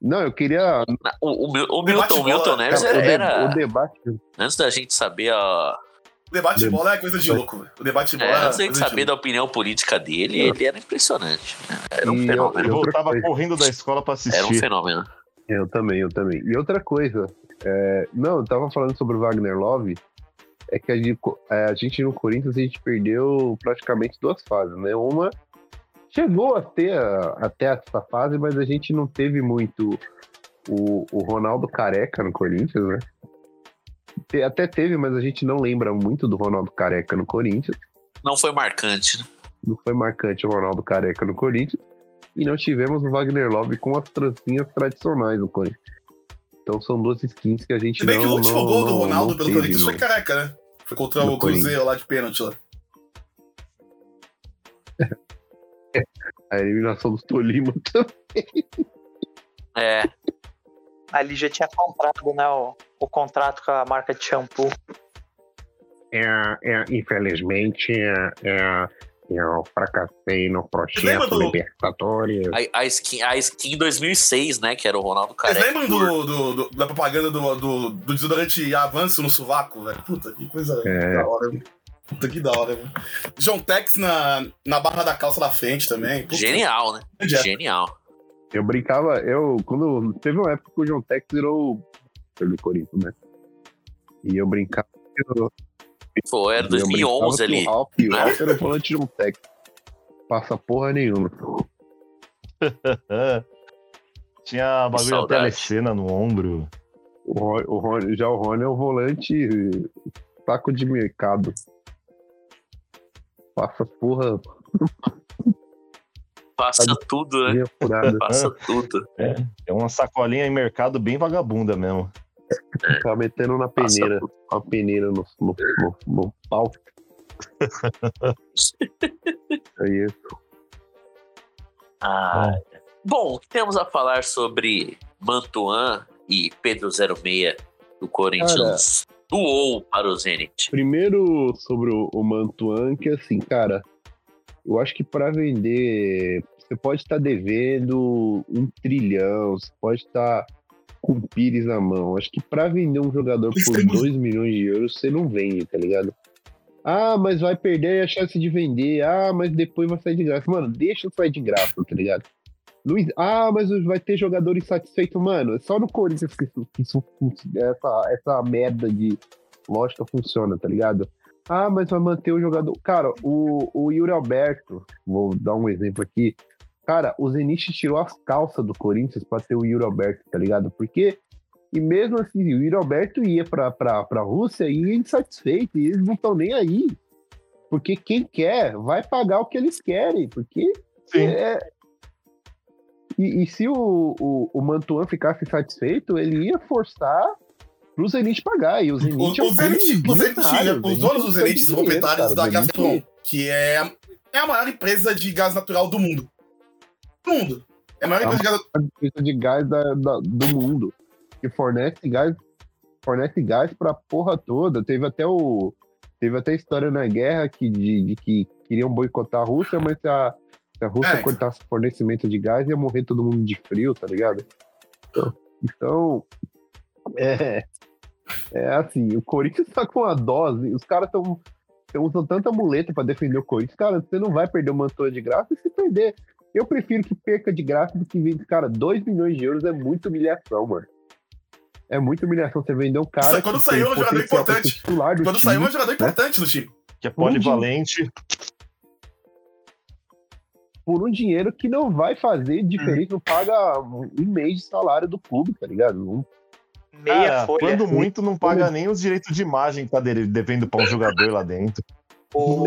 Speaker 5: Não, eu queria.
Speaker 3: O, o, o Milton, Milton
Speaker 6: bola.
Speaker 3: Neves
Speaker 5: o,
Speaker 3: era, era-
Speaker 5: o debate.
Speaker 3: Antes da gente saber a.
Speaker 6: O debate de bola é coisa de louco, velho. O debate de bola
Speaker 3: É,
Speaker 6: é,
Speaker 3: antes da gente
Speaker 6: coisa de
Speaker 3: saber da opinião política dele, ele era impressionante. né? Era um
Speaker 5: E eu-
Speaker 3: fenômeno.
Speaker 9: Ele
Speaker 5: E outra
Speaker 9: voltava
Speaker 5: coisa.
Speaker 9: correndo da escola pra
Speaker 3: Era um
Speaker 9: assistir.
Speaker 3: fenômeno.
Speaker 5: Eu também, eu também. E outra coisa, é, não, eu tava falando sobre o Wagner Love, é que a gente, é, a gente no Corinthians a gente perdeu praticamente duas fases, né? Uma chegou a ter a- até essa fase, mas a gente não teve muito o, o Ronaldo Careca no Corinthians, né? Até teve, mas a gente não lembra muito do Ronaldo Careca no Corinthians.
Speaker 3: Não foi marcante. né?
Speaker 5: Não foi marcante o Ronaldo Careca no Corinthians. E não tivemos o Wagner Love com as trancinhas tradicionais no Corinthians. Então são duas skins que a gente
Speaker 6: Se bem
Speaker 5: não
Speaker 6: que o último
Speaker 5: não-
Speaker 6: gol do
Speaker 5: não-
Speaker 6: Ronaldo pelo
Speaker 5: teve,
Speaker 6: Corinthians foi careca, né? Foi contra o Cruzeiro lá de pênalti lá.
Speaker 5: A eliminação do Tolima também.
Speaker 3: É,
Speaker 4: Ali já tinha comprado, né, o, o contrato com a marca de shampoo.
Speaker 5: É, é, infelizmente, é, é, eu fracassei no projeto
Speaker 6: do-
Speaker 5: Libertadores.
Speaker 3: a, a, skin, a skin 2006, né? Que era o Ronaldo
Speaker 6: Vocês
Speaker 3: Careca.
Speaker 6: lembram do, do- do- da propaganda do, do, do desodorante avanço no sovaco, velho? Puta, que coisa
Speaker 5: É.
Speaker 6: da hora. Puta que da hora, velho. John Tex na, na barra da calça da frente também. Puta,
Speaker 3: Genial, né?
Speaker 6: época.
Speaker 3: Genial.
Speaker 5: Eu brincava, eu, quando teve uma época que o John Tex virou o do Corinthians, né? E eu brincava. Eu,
Speaker 3: Pô, era
Speaker 5: eu brincava
Speaker 3: 2011
Speaker 5: que
Speaker 3: ali.
Speaker 5: O Ralph, o Ralph era o volante John Tex. Passa porra nenhuma.
Speaker 9: Tinha bagulho da telecena no ombro.
Speaker 5: O, Ron- o Rony- já o Rony é o volante saco de mercado. Passa porra
Speaker 3: Passa tudo, né? Passa tudo.
Speaker 9: É uma sacolinha em mercado bem vagabunda mesmo.
Speaker 5: Tá metendo na peneira. A peneira no, no, no, no pau. É isso.
Speaker 3: Ah. Bom, o que temos a falar sobre Mantuan e Pedro 06 do Corinthians doou para o Zenit.
Speaker 5: Primeiro sobre o, o Mantuan, que assim, cara, eu acho que para vender, você pode estar devendo um trilhão, você pode estar com o Pires na mão. Acho que para vender um jogador por 2 milhões de euros, você não vende, tá ligado? Ah, mas vai perder a chance de vender. Ah, mas depois vai sair de graça. Mano, deixa sair de graça, tá ligado? Luiz, ah, mas vai ter jogador insatisfeito. Mano, é só no Corinthians que, isso, essa, essa merda de lógica funciona, tá ligado? Ah, mas vai manter o jogador. Cara, o, o Yuri Alberto, vou dar um exemplo aqui. Cara, o Zenit tirou as calças do Corinthians pra ter o Yuri Alberto, tá ligado? Porque, e mesmo assim, o Yuri Alberto ia pra, pra, pra Rússia e ia insatisfeito, e eles não estão nem aí. Porque quem quer vai pagar o que eles querem, porque
Speaker 9: Sim.
Speaker 5: é. E, e se o, o, o Mantuan ficasse satisfeito, ele ia forçar pro Zenit pagar. E o
Speaker 6: O,
Speaker 5: Zenit é
Speaker 6: o Zenit, o Zenit, os donos do Zenit são proprietários da
Speaker 5: o
Speaker 6: Gazprom, que é, é a maior empresa de gás natural do mundo. Do mundo. É a maior empresa de gás
Speaker 5: a empresa de gás da- da- do mundo. Que fornece gás, fornece gás pra porra toda. Teve até o. Teve até história na guerra que, de, de que queriam boicotar a Rússia, mas se a, se a Rússia
Speaker 6: É.
Speaker 5: cortasse fornecimento de gás, ia morrer todo mundo de frio, tá ligado? Então, então, é, é assim, o Corinthians tá com a dose, os caras estão usam tanta muleta pra defender o Corinthians, cara, você não vai perder o Mantua de graça e se perder. Eu prefiro que perca de graça do que vende. Cara, 2 milhões de euros é muita humilhação, mano. É muita humilhação você vender um cara.
Speaker 6: Quando
Speaker 5: que
Speaker 6: saiu,
Speaker 5: tem
Speaker 6: um jogador importante.
Speaker 5: do
Speaker 6: Quando
Speaker 5: time,
Speaker 6: saiu, é um jogador importante no time.
Speaker 9: Que é polivalente.
Speaker 5: por um dinheiro que não vai fazer diferença, não paga um um mês de salário do clube, tá ligado? Não-
Speaker 4: Meia
Speaker 9: Cara,
Speaker 4: folha.
Speaker 9: quando muito, não paga nem os direitos de imagem que tá dele- devendo pra um jogador lá dentro.
Speaker 5: Um
Speaker 4: O.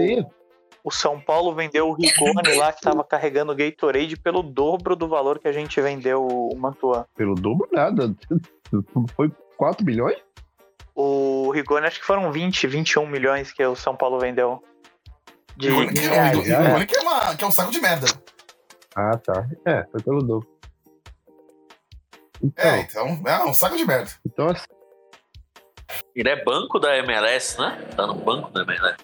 Speaker 4: o São Paulo vendeu o Rigoni lá que tava carregando o Gatorade pelo dobro do valor que a gente vendeu o Mantuan.
Speaker 5: Pelo dobro, nada. Foi 4 milhões?
Speaker 4: O Rigoni acho que foram 20, 21 milhões que o São Paulo vendeu. De
Speaker 6: O Rigoni que é-
Speaker 4: reais?
Speaker 6: Rigoni que é uma- que é um saco de merda.
Speaker 5: Ah, tá. É, foi pelo dobro. Então,
Speaker 6: É, então, é um saco de merda.
Speaker 5: então assim,
Speaker 3: Ele é banco da MLS, né? Tá no banco da MLS.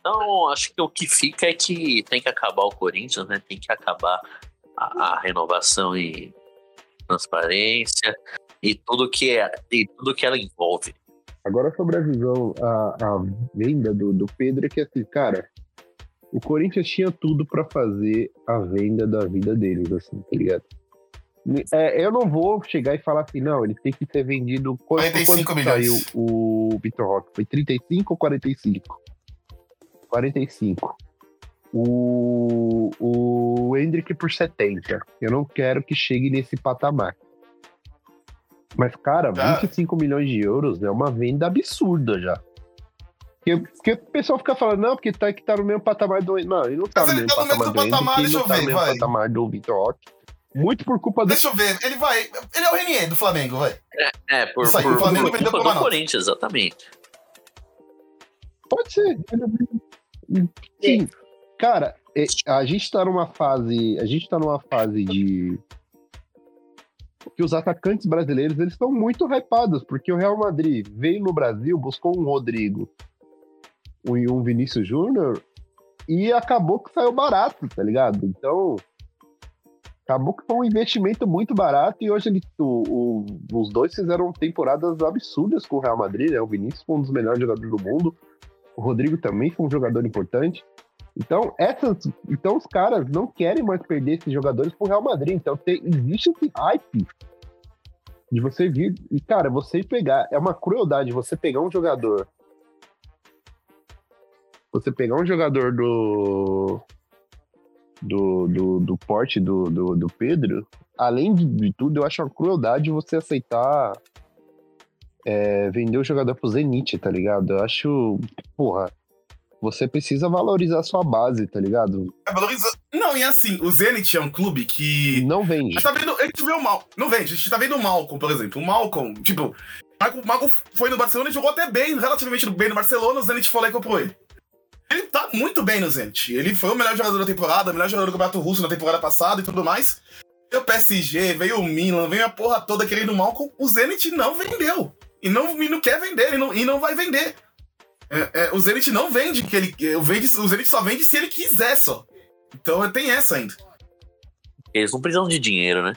Speaker 3: Então, acho que o que fica é que tem que acabar o Corinthians, né? Tem que acabar a, a renovação e transparência e tudo que é e tudo que ela envolve.
Speaker 5: agora sobre a visão, a, a venda do, do Pedro é que assim, cara, o Corinthians tinha tudo pra fazer a venda da vida deles, assim, tá ligado? É, eu não vou chegar e falar assim, não, ele tem que ser vendido. Quanto,
Speaker 6: 45
Speaker 5: quanto
Speaker 6: milhões.
Speaker 5: saiu o Vitor Roque? Foi 35 ou 45? 45. O, o Hendrick por 70. Eu não quero que chegue nesse patamar. Mas, cara,
Speaker 6: Ah.
Speaker 5: 25 milhões de euros é uma venda absurda já. Porque, porque o pessoal fica falando, não, porque tá, que tá no mesmo patamar do. Não, ele não tá
Speaker 6: Mas
Speaker 5: no
Speaker 6: ele
Speaker 5: mesmo
Speaker 6: tá no
Speaker 5: patamar
Speaker 6: mesmo
Speaker 5: do
Speaker 6: patamar,
Speaker 5: ele
Speaker 6: deixa
Speaker 5: não
Speaker 6: eu
Speaker 5: tá no
Speaker 6: ver,
Speaker 5: mesmo
Speaker 6: vai.
Speaker 5: patamar do Vitor Roque. Muito por culpa do.
Speaker 6: Deixa eu ver. Ele vai. Ele é o Renier do Flamengo, vai.
Speaker 3: É, por,
Speaker 6: Isso aí,
Speaker 3: por,
Speaker 6: o Flamengo
Speaker 3: por
Speaker 6: vendeu
Speaker 3: culpa do. Corinthians, exatamente.
Speaker 5: Pode ser. Sim. Cara, a gente tá numa fase. A gente tá numa fase de. Que os atacantes brasileiros eles estão muito hypados, porque o Real Madrid veio no Brasil, buscou um Rodrigo e um Vinícius Júnior e acabou que saiu barato, tá ligado? Então. Acabou que foi um investimento muito barato e hoje ele, o- o- os dois fizeram temporadas absurdas com o Real Madrid, né? O Vinícius foi um dos melhores jogadores do mundo. O Rodrigo também foi um jogador importante. Então, essas, então os caras não querem mais perder esses jogadores pro Real Madrid. Então tem, existe esse hype de você vir. E, cara, você pegar. É uma crueldade você pegar um jogador. Você pegar um jogador do. Do, do, do porte do, do, do Pedro, além de, de tudo, eu acho uma crueldade você aceitar é, vender o jogador pro Zenit, tá ligado? Eu acho, porra, você precisa valorizar a sua base, tá ligado?
Speaker 6: É, valoriza... Não, e assim, o Zenit é um clube que.
Speaker 5: Não vende.
Speaker 6: A gente tá vendo, a gente vê o mal. Não vende, a gente tá vendo o Malcolm, por exemplo. O Malcolm, tipo, o Malcolm foi no Barcelona e jogou até bem, relativamente bem no Barcelona, o Zenit foi lá e comprou ele. Ele tá muito bem no Zenit. Ele foi o melhor jogador da temporada, o melhor jogador do Campeonato Russo na temporada passada e tudo mais. Veio o PSG, veio o Milan, veio a porra toda querendo o Malcolm. O Zenit não vendeu. E não, e não quer vender, e não, e não vai vender. É, é, o Zenit não vende que ele. O, vende, o Zenit só vende se ele quiser só. Então tem essa ainda.
Speaker 3: Eles não precisam de dinheiro, né?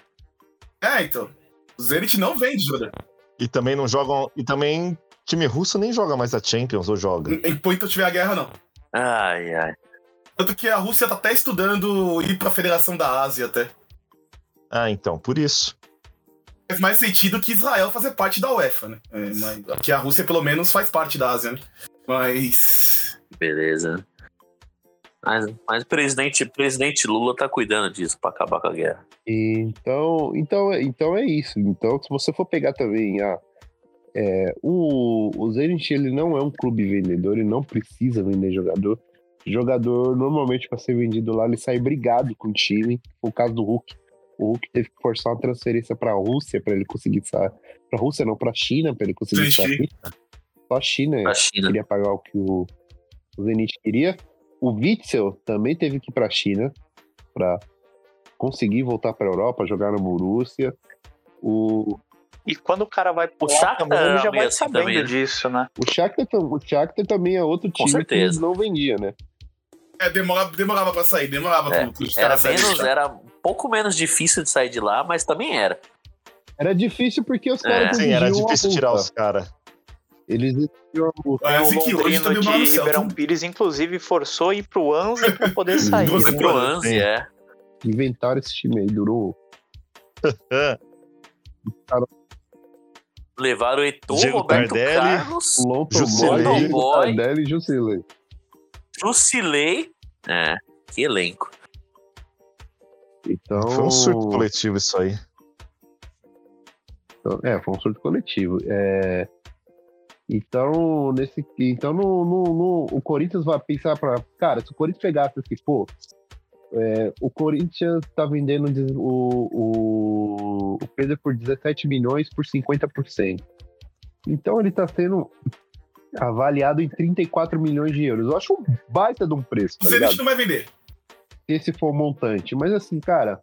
Speaker 6: É, então. O Zenit não vende, jogador.
Speaker 9: E também não jogam. E também time russo nem joga mais a Champions ou joga.
Speaker 6: Enquanto tiver a guerra, não.
Speaker 3: Ai, ai.
Speaker 6: Tanto que a Rússia tá até estudando ir pra Federação da Ásia até.
Speaker 9: Ah, então, por isso.
Speaker 6: Faz mais sentido que Israel fazer parte da UEFA, né? É, mas aqui a Rússia, pelo menos, faz parte da Ásia, né? Mas.
Speaker 3: Beleza. Mas, mas o presidente, presidente Lula tá cuidando disso pra acabar com a guerra.
Speaker 5: Então, então, então é isso. Então, se você for pegar também a. É, o, o Zenit ele não é um clube vendedor, ele não precisa vender jogador. Jogador, normalmente, para ser vendido lá, ele sai brigado com o time. Foi o caso do Hulk. O Hulk teve que forçar uma transferência para a Rússia para ele conseguir sair. Para a Rússia, não, para a China, para ele conseguir sair. Só a China,
Speaker 3: Pra China.
Speaker 5: queria pagar o que o, o Zenit queria. O Witzel também teve que ir para a China para conseguir voltar para a Europa, jogar no Borussia. O,
Speaker 4: E quando o cara vai pro
Speaker 3: Shakhtar
Speaker 4: também, ele já vai
Speaker 3: assim
Speaker 4: sabendo
Speaker 3: também, né?
Speaker 4: disso, né?
Speaker 5: o, Shakhtar, o Shakhtar também é outro
Speaker 3: Com
Speaker 5: time
Speaker 3: certeza.
Speaker 5: que não vendia, né?
Speaker 6: É, demorava, demorava pra sair, demorava
Speaker 3: É,
Speaker 6: pro, pros
Speaker 3: Era
Speaker 6: caras saírem.
Speaker 3: menos, era pouco menos difícil de sair de lá, mas também era.
Speaker 5: Era difícil porque os
Speaker 3: É,
Speaker 5: caras
Speaker 9: Sim, era difícil tirar os caras.
Speaker 5: Eles exigiam.
Speaker 6: É, assim que hoje
Speaker 4: Londrino
Speaker 6: também
Speaker 4: de
Speaker 6: céu.
Speaker 4: Ribeirão Pires, inclusive, forçou ir pro Anza pra poder sair.
Speaker 6: Foi
Speaker 4: né?
Speaker 3: pro
Speaker 9: Sim.
Speaker 3: é.
Speaker 5: Inventaram esse time aí, durou.
Speaker 3: Levaram o Etor,
Speaker 9: Diego
Speaker 3: Roberto
Speaker 9: Tardelli,
Speaker 3: Carlos.
Speaker 5: Boy, Tardelli e Jusilei.
Speaker 3: Jusilei. É, que elenco.
Speaker 5: Então,
Speaker 9: Foi um surto coletivo isso aí.
Speaker 5: Então, é, foi um surto coletivo. É, então, nesse, então no, no- no- o Corinthians vai pensar para, cara, se o Corinthians pegasse assim, pô, é, o Corinthians tá vendendo o, o, o Pedro por 17 milhões por 50%. Então ele tá sendo avaliado em 34 milhões de euros. Eu acho um baita de um preço,
Speaker 6: O
Speaker 5: tá ligado?
Speaker 6: Zenit não vai vender.
Speaker 5: Se esse for o montante. Mas assim, cara,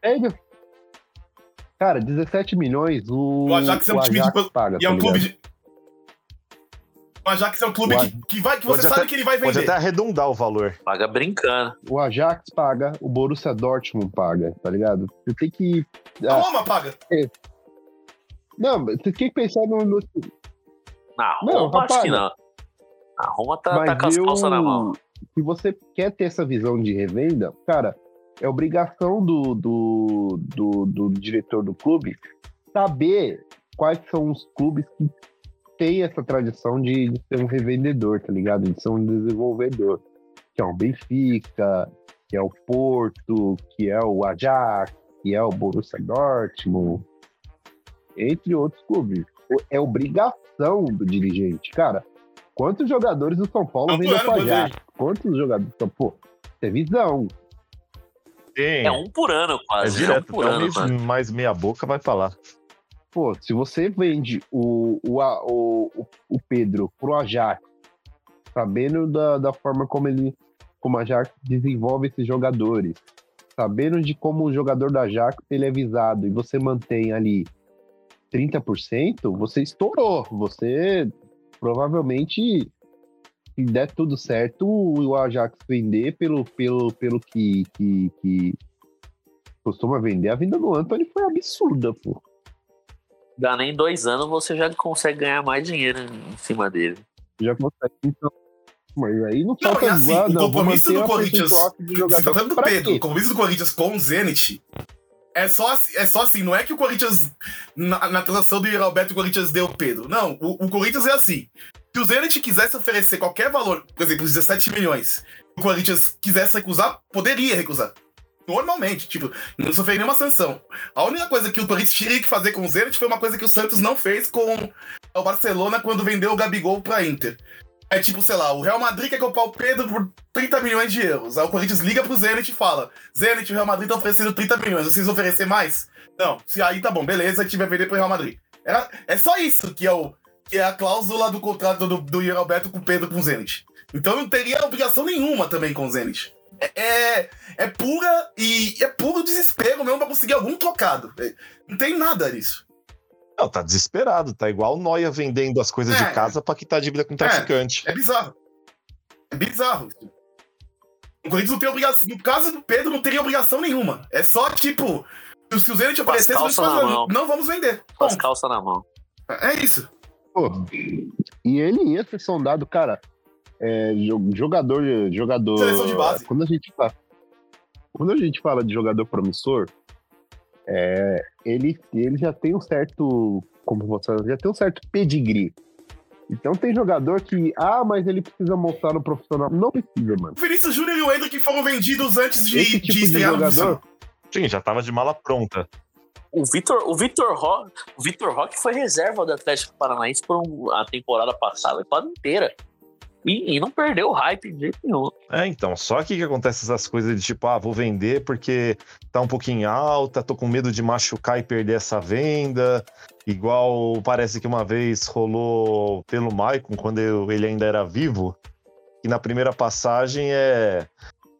Speaker 5: pega. Cara, 17 milhões, o,
Speaker 6: O Ajax é um time de
Speaker 5: paga,
Speaker 6: E é um
Speaker 5: tá
Speaker 6: clube
Speaker 5: ligado?
Speaker 6: de. O Ajax é um clube
Speaker 5: O
Speaker 6: que, que, vai, que você
Speaker 9: Pode
Speaker 6: sabe
Speaker 9: até-
Speaker 6: que ele vai
Speaker 9: Pode
Speaker 6: vender.
Speaker 9: até arredondar o valor.
Speaker 3: Paga brincando.
Speaker 5: O Ajax paga, o Borussia Dortmund paga, tá ligado? Você tem que.
Speaker 6: A
Speaker 5: ah,
Speaker 6: Roma paga.
Speaker 5: não, você tem que pensar no. no
Speaker 3: Na
Speaker 5: Não,
Speaker 3: Roma, acho
Speaker 5: rapaz,
Speaker 3: que não. A Roma tá, tá com as
Speaker 5: eu-
Speaker 3: calças na mão.
Speaker 5: Se você quer ter essa visão de revenda, cara, é obrigação do, do, do, do diretor do clube saber quais são os clubes que têm essa tradição de, de ser um revendedor, tá ligado? De ser um desenvolvedor. Que é o Benfica, que é o Porto, que é o Ajax, que é o Borussia Dortmund, entre outros clubes. É obrigação do dirigente. Cara, quantos jogadores do São Paulo pro
Speaker 6: não,
Speaker 5: Ajax? Quantos jogadores? Então, pô, é visão.
Speaker 9: Sim.
Speaker 3: É um por ano,
Speaker 9: É
Speaker 3: quase. É, um
Speaker 9: direto,
Speaker 3: por
Speaker 9: até um
Speaker 3: ano,
Speaker 9: mês
Speaker 3: mano.
Speaker 9: mais meia boca vai falar.
Speaker 5: Pô, se você vende o, o, a- o, o- o Pedro pro Ajax, sabendo da, da forma como ele como o Ajax desenvolve esses jogadores, sabendo de como o jogador do Ajax ele é visado e você mantém ali 30%, você estourou. Você provavelmente, se der tudo certo, o Ajax vender pelo, pelo, pelo que, que, que costuma vender, a venda do Anthony foi absurda, pô.
Speaker 3: Dá nem dois anos, você já consegue ganhar mais dinheiro em cima dele.
Speaker 5: Já consegue, então. Mas aí não
Speaker 6: Não,
Speaker 5: falta
Speaker 6: e assim,
Speaker 5: ah,
Speaker 6: o
Speaker 5: não,
Speaker 6: compromisso do Corinthians. Você tá falando do Pedro, o compromisso do Corinthians com o Zenit é só, assim- é só assim, não é que o Corinthians, na, na transação do Alberto, o Corinthians deu Pedro. Não, o, o Corinthians é assim. Se o Zenit quisesse oferecer qualquer valor, por exemplo, os 17 milhões, o Corinthians quisesse recusar, poderia recusar. Normalmente, tipo, não sofreria nenhuma sanção. A única coisa que o Corinthians tinha que fazer com o Zenit foi uma coisa que o Santos não fez com o Barcelona quando vendeu o Gabigol pra Inter. É tipo, sei lá, o Real Madrid quer comprar o Pedro por 30 milhões de euros. Aí o Corinthians liga pro Zenit e fala: Zenit, o Real Madrid tá oferecendo 30 milhões, vocês oferecer mais? Não, se aí tá bom, beleza, a gente vai vender pro Real Madrid. Era, é só isso que é, o, que é a cláusula do contrato do, do Alberto com o Pedro com o Zenit. Então não teria obrigação nenhuma também com o Zenit. É, é, é pura e é puro desespero mesmo pra conseguir algum trocado. É, Não tem nada nisso.
Speaker 9: Não, tá desesperado, tá igual o Noia vendendo as coisas
Speaker 6: É.
Speaker 9: de casa pra quitar a dívida com o traficante.
Speaker 6: É bizarro. É bizarro. O Corinthians não tem obrigação. No caso do Pedro, não teria obrigação nenhuma. É só, tipo, se o Zenit aparecesse, não,
Speaker 3: na mão.
Speaker 6: não vamos vender.
Speaker 3: Com as calças na mão.
Speaker 6: É isso.
Speaker 5: Pô, e ele ia ser sondado, cara. É, jo- jogador, jogador.
Speaker 6: Seleção de base.
Speaker 5: Quando a gente fala, quando a gente fala de jogador promissor, é, ele, ele já tem um certo, como você já tem um certo pedigree. Então tem jogador que, ah, mas ele precisa mostrar no profissional. Não precisa, mano.
Speaker 6: O Vinícius Júnior e o Hendrick foram vendidos antes de,
Speaker 5: Esse
Speaker 6: de
Speaker 5: tipo de
Speaker 6: estrear no
Speaker 5: jogador.
Speaker 9: Sim, já tava de mala pronta.
Speaker 3: O Vitor, o Vitor Roque, o Vitor Roque foi reserva do Atlético Paranaense por um- a temporada passada, a temporada inteira. E, e não perdeu o hype de jeito nenhum.
Speaker 9: É, então, só que que acontece essas coisas de tipo, ah, vou vender porque tá um pouquinho alta, tô com medo de machucar e perder essa venda. Igual parece que uma vez rolou pelo Maicon, quando eu- ele ainda era vivo, que na primeira passagem é.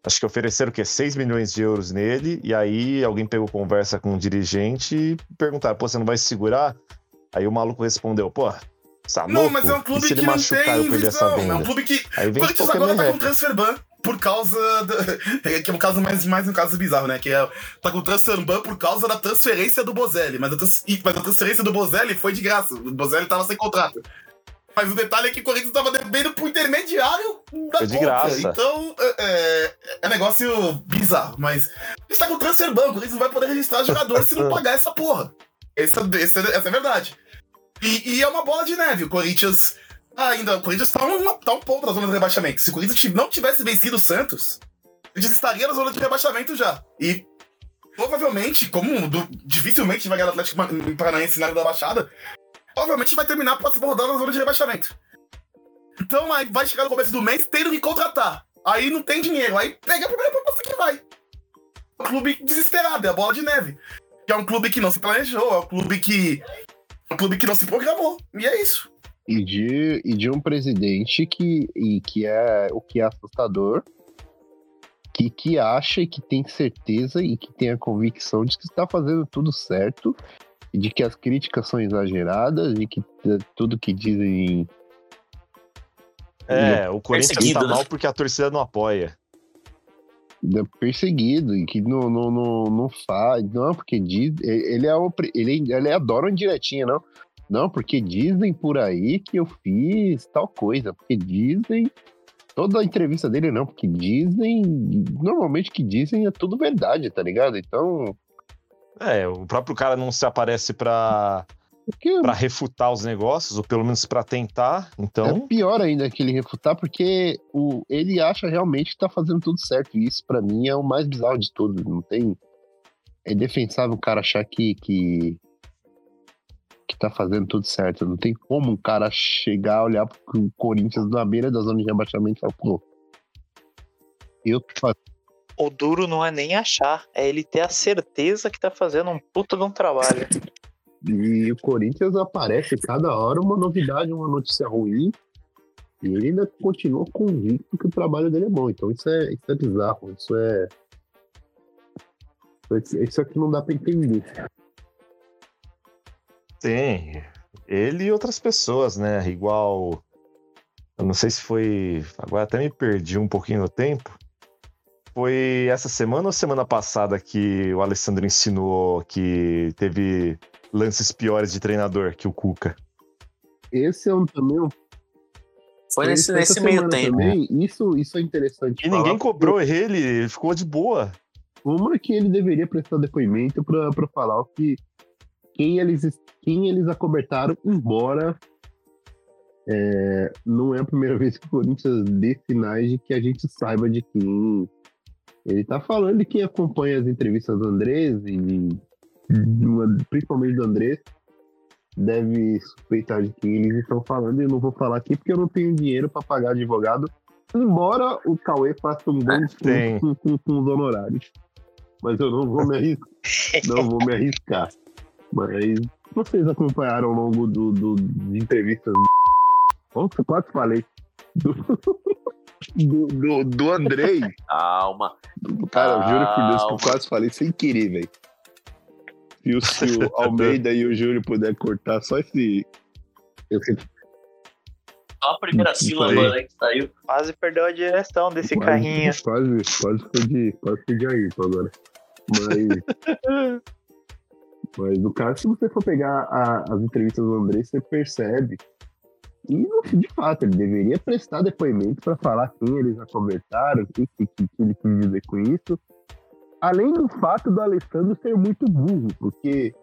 Speaker 9: Acho que ofereceram o quê? 6 milhões de euros nele, e aí alguém pegou conversa com o dirigente e perguntaram, pô, você não vai se segurar? Aí o maluco respondeu, pô,
Speaker 6: Não, mas é um clube que não
Speaker 9: machucar
Speaker 6: tem visão. É um clube que
Speaker 9: Aí
Speaker 6: O
Speaker 9: vem
Speaker 6: agora tá com transfer ban por causa. Da... Que é um caso mais, mais um caso bizarro, né? Que é, tá com transfer ban por causa da transferência do Bozelli. Mas a, trans- mas a transferência do Bozelli foi de graça. O Bozelli tava sem contrato. Mas o detalhe é que o Corinthians tava devendo pro intermediário da
Speaker 9: Foi de
Speaker 6: compra.
Speaker 9: graça.
Speaker 6: Então, é, é, é negócio bizarro. Mas isso tá com transfer ban. O Corinthians não vai poder registrar jogador se não pagar essa porra. Essa, essa, essa é a verdade. E, e é uma bola de neve. O Corinthians ainda. O Corinthians tá um, tá um ponto da zona de rebaixamento. Se o Corinthians não tivesse vencido o Santos, ele estaria na zona de rebaixamento já. E provavelmente, como do- dificilmente vai ganhar o Atlético Paranaense na área da Baixada, provavelmente vai terminar a próxima rodada na zona de rebaixamento. Então aí vai chegar no começo do mês tendo que contratar. Aí não tem dinheiro. Aí pega a primeira proposta que vai. É um clube desesperado, é a bola de neve. Que é um clube que não se planejou, é um clube que. É um clube que não se programou. E é isso.
Speaker 5: e de, e de um presidente que, e que é o que é assustador, que, que acha e que tem certeza e que tem a convicção de que está fazendo tudo certo, e de que as críticas são exageradas, e que tudo que dizem
Speaker 9: É, o Corinthians
Speaker 3: Perseguido,
Speaker 9: tá
Speaker 3: né?
Speaker 9: mal porque a torcida não apoia.
Speaker 5: Perseguido e que não, não, não, não faz. Não, porque diz. Ele é ele, ele adora uma direitinha, não. Não, porque dizem por aí que eu fiz tal coisa. Porque dizem. Toda a entrevista dele não, porque dizem. Normalmente que dizem é tudo verdade, tá ligado? Então.
Speaker 9: É, o próprio cara não se aparece pra,
Speaker 5: Porque
Speaker 9: pra refutar os negócios, ou pelo menos pra tentar,
Speaker 5: é
Speaker 9: então.
Speaker 5: pior ainda que ele refutar, porque o, ele acha realmente que tá fazendo tudo certo. E isso, pra mim, é o mais bizarro de tudo. Não tem. É defensável o cara achar que, que. que tá fazendo tudo certo. Não tem como um cara chegar, olhar pro Corinthians na beira da zona de rebaixamento e falar, pô. Eu tô fazendo.
Speaker 4: O duro não é nem achar, é ele ter a certeza que tá fazendo um puta de um trabalho.
Speaker 5: E o Corinthians aparece cada hora uma novidade, uma notícia ruim. E ele ainda continua convicto que o trabalho dele é bom. Então isso é, isso é bizarro. Isso é. Isso- que não dá pra entender.
Speaker 9: Tem. Ele e outras pessoas, né? Igual. Eu não sei se foi. Agora até me perdi um pouquinho no tempo. Foi essa semana ou semana passada que o Alessandro ensinou que teve lances piores de treinador que o Cuca?
Speaker 5: Esse é um, também um
Speaker 3: Foi nesse,
Speaker 5: essa
Speaker 3: nesse meio
Speaker 5: semana
Speaker 3: tempo.
Speaker 5: Também, isso, isso é interessante.
Speaker 9: E
Speaker 5: falar,
Speaker 9: ninguém cobrou ele, ele ficou de boa.
Speaker 5: Uma é que ele deveria prestar depoimento pra, pra falar que quem eles, quem eles acobertaram, embora é, não é a primeira vez que o Corinthians dê sinais de que a gente saiba de quem ele tá falando e quem acompanha as entrevistas do Andrés e principalmente do Andrés deve suspeitar de quem eles estão falando e eu não vou falar aqui porque eu não tenho dinheiro para pagar advogado embora o Cauê faça um bom desconto com, com, com os honorários. Mas eu não vou me arriscar. Não vou me arriscar. Mas vocês acompanharam ao longo do, do, de entrevistas? Nossa, quase falei do, do, do, do Andrei
Speaker 3: Calma.
Speaker 5: Cara, eu juro por Deus que eu quase falei sem querer, velho. Se o, se o Almeida e o Júlio puder cortar só esse. esse
Speaker 3: Só a primeira sílaba,
Speaker 5: aí.
Speaker 3: né, que saiu.
Speaker 4: Quase perdeu a direção desse
Speaker 5: quase,
Speaker 4: carrinho.
Speaker 5: Quase, quase foi de, quase foi de Ayrton agora. Mas. mas no caso, se você for pegar a- as entrevistas do André, você percebe. E de fato, ele deveria prestar depoimento para falar quem eles já conversaram, o que, que, que ele quis dizer com isso. Além do fato do Alessandro ser muito burro, porque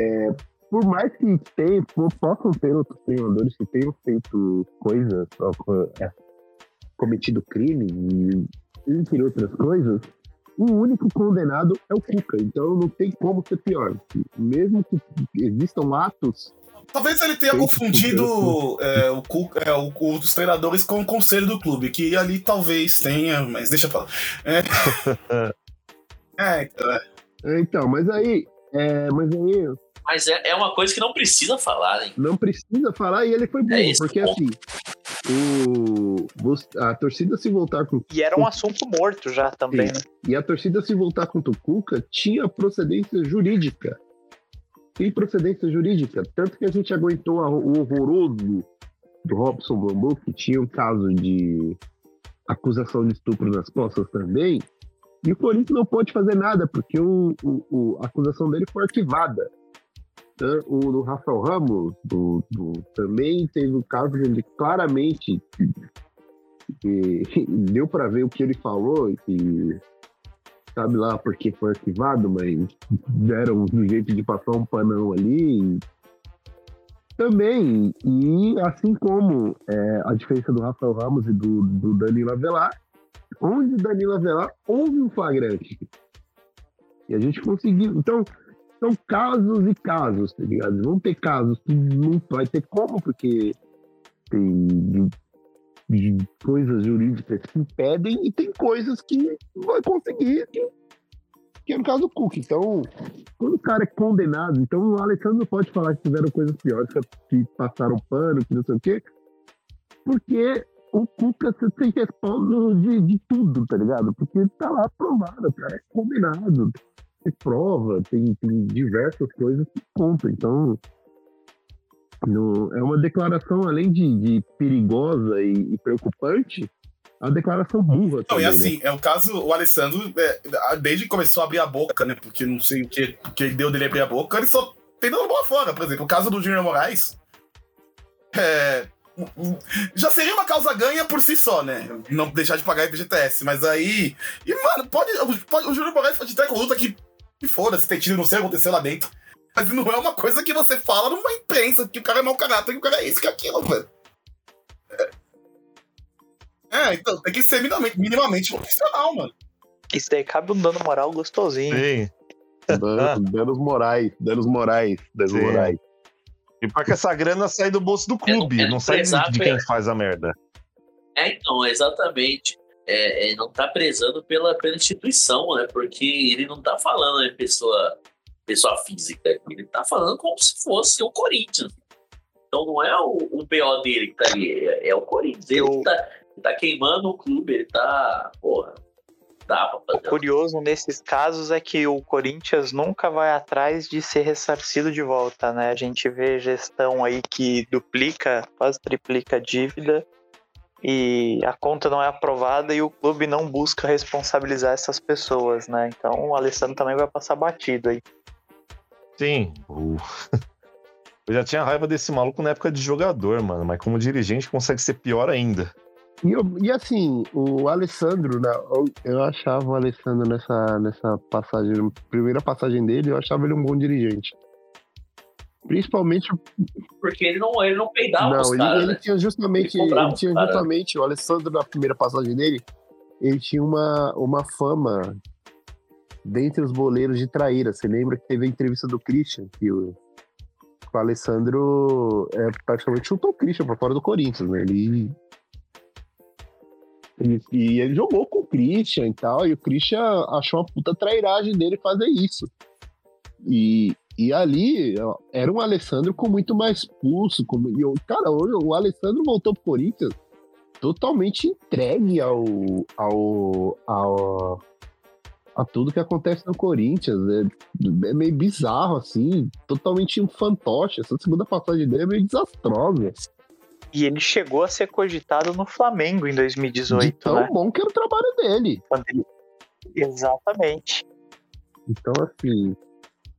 Speaker 5: é, por mais que tenha, po- possam ter outros treinadores que tenham feito coisas, é, cometido crime, entre outras coisas, o único condenado é o Cuca. Então não tem como ser pior. Mesmo que existam atos
Speaker 6: Talvez ele tenha confundido é, o, cu- é, o- os treinadores com o conselho do clube, que ali talvez tenha, mas deixa pra lá. É, é, então, é.
Speaker 5: É, Então, mas aí, é, mas aí
Speaker 3: Mas é, é uma coisa que não precisa falar, hein?
Speaker 5: não precisa falar e ele foi burro,
Speaker 3: É
Speaker 5: porque assim, o, a torcida se voltar com
Speaker 4: E era um assunto morto já também, né?
Speaker 5: e a torcida se voltar contra o Cuca tinha procedência jurídica. Tem procedência jurídica, tanto que a gente aguentou a- o horroroso do Robson Bambu, que tinha um caso de acusação de estupro nas costas também, e o Corinthians não pode fazer nada, porque o, o- o- a acusação dele foi arquivada. Né? O do Rafael Ramos do, do- também teve um caso onde claramente que deu para ver o que ele falou, que sabe lá porque foi arquivado, mas deram um jeito de passar um panão ali. Também, e assim como é, a diferença do Rafael Ramos e do, do Danilo Avelar, onde o Danilo Avelar houve um flagrante. E a gente conseguiu. Então, são casos e casos, tá ligado? Vão ter casos que não vai ter como, porque tem coisas jurídicas que impedem e tem coisas que vai conseguir, que, que é no caso do Cook. Então, quando o cara é condenado, então o Alessandro pode falar que tiveram coisas piores, que- passaram pano, que não sei o quê, porque o Cuca tem respaldo de, de tudo, tá ligado? Porque tá lá aprovado, cara é condenado, tem prova, tem, tem diversas coisas que contam. Então, no- é uma declaração, além de, de perigosa e, e preocupante, é uma declaração burra.
Speaker 6: Não,
Speaker 5: também,
Speaker 6: e
Speaker 5: né?
Speaker 6: assim, é o caso, o Alessandro, é, desde que começou a abrir a boca, né? Porque não sei o que, que deu dele abrir a boca, ele só tem dando bola fora. Por exemplo, o caso do Júnior Moraes. É, já seria uma causa ganha por si só, né? Não deixar de pagar FGTS. Mas aí. E, mano, pode, pode- o Júnior Moraes pode com luta que, que foda-se, tem tido, não sei o que aconteceu lá dentro. Mas não é uma coisa que você fala numa imprensa, que o cara é mau caráter, que o cara é isso, que é aquilo, velho. É, é, então, tem que ser minimamente, minimamente profissional, mano.
Speaker 4: Isso daí cabe um dano moral gostosinho.
Speaker 9: Sim.
Speaker 5: Danos, danos morais, danos morais, danos
Speaker 9: Sim.
Speaker 5: morais.
Speaker 9: E pra que essa grana sai do bolso do clube,
Speaker 3: é
Speaker 9: não sai de, de quem faz a merda.
Speaker 3: É, então, exatamente. É, é, não tá prezando pela, pela instituição, né? Porque ele não tá falando em pessoa, pessoa física, ele tá falando como se fosse o Corinthians. Então não é o, o BO dele que tá ali, é, é o Corinthians. Ele,
Speaker 4: Eu-
Speaker 3: tá, ele tá queimando o clube, ele tá. Porra, dá pra
Speaker 4: O curioso nesses casos é que o Corinthians nunca vai atrás de ser ressarcido de volta, né? A gente vê gestão aí que duplica, quase triplica a dívida e a conta não é aprovada e o clube não busca responsabilizar essas pessoas, né? Então o Alessandro também vai passar batido aí.
Speaker 9: Sim. O, Eu já tinha raiva desse maluco na época de jogador, mano. Mas como dirigente consegue ser pior ainda.
Speaker 5: E, eu- e assim, o Alessandro, né, eu, eu achava o Alessandro nessa, nessa passagem, primeira passagem dele, eu achava ele um bom dirigente. Principalmente
Speaker 3: Porque ele não, ele não peidava os
Speaker 5: Não, ele,
Speaker 3: caras,
Speaker 5: ele
Speaker 3: né?
Speaker 5: tinha justamente,
Speaker 3: Ele
Speaker 5: ele, tinha justamente, o Alessandro na primeira passagem dele, ele tinha uma, uma fama dentre os boleiros de traíra. Você lembra que teve a entrevista do Christian, que o, o Alessandro é, praticamente chutou o Christian pra fora do Corinthians, né? Ele, ele- e ele jogou com o Christian e tal, e o Christian achou uma puta trairagem dele fazer isso. E, e ali era um Alessandro com muito mais pulso. Com, e, cara, hoje o Alessandro voltou pro Corinthians totalmente entregue ao, ao, ao a tudo que acontece no Corinthians. É, é meio bizarro, assim, totalmente um fantoche. Essa segunda passagem dele é meio desastrosa.
Speaker 4: E ele chegou a ser cogitado no Flamengo em
Speaker 5: De
Speaker 4: 2018,
Speaker 5: tão
Speaker 4: né?
Speaker 5: bom que era o trabalho dele.
Speaker 4: Exatamente.
Speaker 5: Então, assim,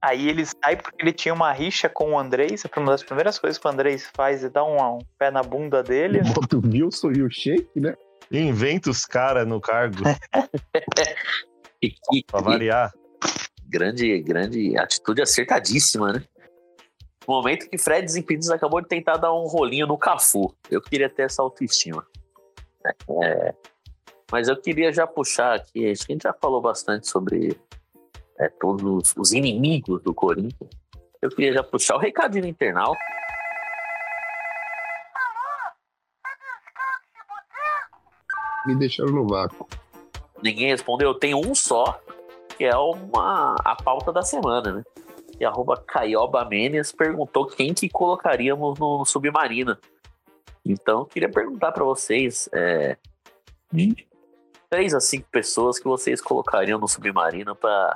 Speaker 4: Aí ele sai porque ele tinha uma rixa com o Andrés. Uma das primeiras coisas que o Andrés faz é dar um, um pé na bunda dele.
Speaker 5: bota o Wilson e o Sheik, né?
Speaker 9: E inventa os caras no cargo,
Speaker 3: E
Speaker 9: pra variar.
Speaker 3: grande, grande atitude acertadíssima, né? No momento que Fred Desimpedidos acabou de tentar dar um rolinho no Cafu. Eu queria ter essa autoestima. É, mas eu queria já puxar aqui, acho que a gente já falou bastante sobre é, todos os, os inimigos do Corinthians. Eu queria já puxar o recadinho internal.
Speaker 5: Me deixaram no vácuo.
Speaker 3: Ninguém respondeu. Eu tenho um só, que é uma, a pauta da semana, né? E arroba Caioba Menes perguntou quem que colocaríamos no Submarina. Então, eu queria perguntar para vocês, é, de três a cinco pessoas que vocês colocariam no Submarina para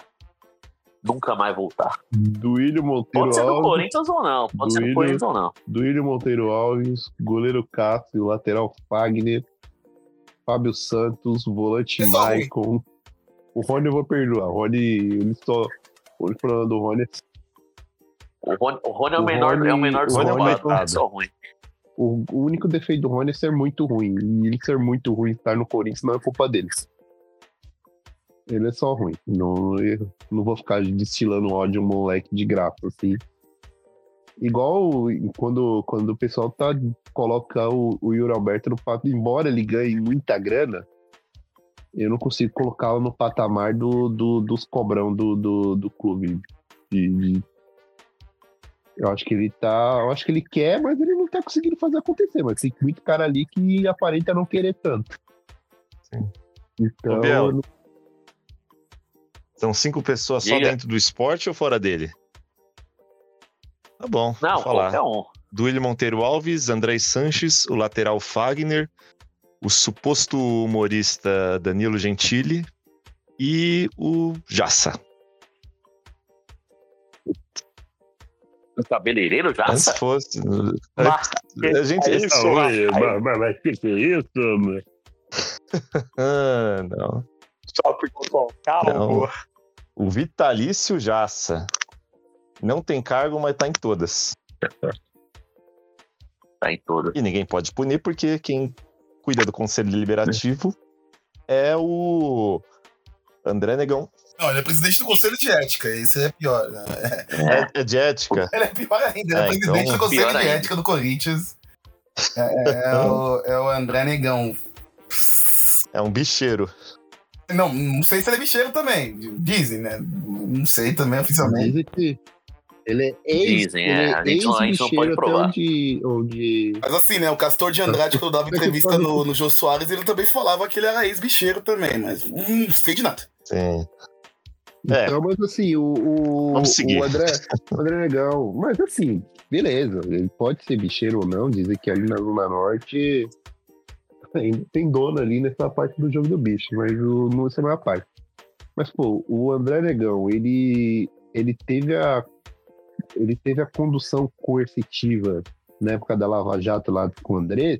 Speaker 3: nunca mais voltar.
Speaker 5: Duílio Monteiro
Speaker 3: Pode ser do
Speaker 5: Alves.
Speaker 3: Corinthians ou não, pode ser do
Speaker 5: Duílio.
Speaker 3: Corinthians ou não.
Speaker 5: Duílio Monteiro Alves, goleiro Cássio, lateral Fagner, Fábio Santos, volante
Speaker 6: Pessoal,
Speaker 5: Maicon. O Rony eu vou perdoar. O Rony, ele só. O problema do Rony é
Speaker 3: O Rony, o Rony é, o
Speaker 5: O
Speaker 3: menor,
Speaker 5: Rony-
Speaker 3: é o menor dos
Speaker 9: é
Speaker 3: é só ruim.
Speaker 5: o, o único defeito do Rony é ser muito ruim. E ele ser muito ruim estar no Corinthians não é culpa deles. Ele é só ruim. Não, não vou ficar destilando ódio um moleque de graça, assim. Igual quando, quando o pessoal tá, coloca o, o Yuri Alberto no fato, embora ele ganhe muita grana, eu não consigo colocá-lo no patamar do, do- dos cobrão do, do, do clube. De- de- eu acho que ele tá. Eu acho que ele quer, mas ele não tá conseguindo fazer acontecer. Mas tem muito cara ali que aparenta não querer tanto.
Speaker 9: Sim.
Speaker 5: Então,
Speaker 9: Ô, Biel,
Speaker 5: eu não-
Speaker 9: São cinco pessoas só
Speaker 3: Diga.
Speaker 9: dentro do esporte ou fora dele? Tá bom,
Speaker 3: Não,
Speaker 9: vou falar.
Speaker 3: qualquer um.
Speaker 9: Duílio Monteiro Alves, André Sanches, o lateral Fagner, o suposto humorista Danilo Gentili e o Jassa.
Speaker 3: O cabeleireiro já.
Speaker 9: Antes fosse.
Speaker 4: Mas-
Speaker 9: A gente.
Speaker 4: É isso,
Speaker 9: Oi,
Speaker 5: mas, mas, mas que que é isso, mano?
Speaker 9: Ah, não.
Speaker 4: Só porque o carro.
Speaker 9: Não. O Vitalício Jassa. Não tem cargo, mas tá em todas.
Speaker 3: Tá em todas.
Speaker 9: E ninguém pode punir, porque quem cuida do Conselho Deliberativo é o André Negão.
Speaker 6: Não, ele é presidente do Conselho de Ética, isso é pior. né?
Speaker 9: É, é de ética.
Speaker 6: Ele é pior ainda, ele é,
Speaker 9: É,
Speaker 6: presidente
Speaker 9: então,
Speaker 6: do Conselho de
Speaker 3: ainda.
Speaker 6: Ética do Corinthians. É, é o, é o André Negão.
Speaker 9: É um bicheiro.
Speaker 6: Não, não sei se ele é bicheiro também. Dizem, né? Não sei também oficialmente.
Speaker 5: Dizem que ele é ex,
Speaker 3: Dizem,
Speaker 5: ele
Speaker 3: é,
Speaker 5: é
Speaker 3: a gente não- a gente não pode provar.
Speaker 5: onde, onde...
Speaker 6: Mas assim, né? O Castor de Andrade, quando dava entrevista no, no Jô Soares, ele também falava que ele era ex-bicheiro também, mas hum, não sei de nada.
Speaker 9: Sim. É.
Speaker 5: Então, mas assim, o, o,
Speaker 9: Vamos seguir.
Speaker 5: o André, o André é legal. Mas assim, beleza, ele pode ser bicheiro ou não, dizem que ali na Zona Norte ainda tem dono ali nessa parte do jogo do bicho, mas o, não é a parte. Mas, pô, o André Negão, ele, ele teve a ele teve a condução coercitiva na época da Lava Jato lá com o André,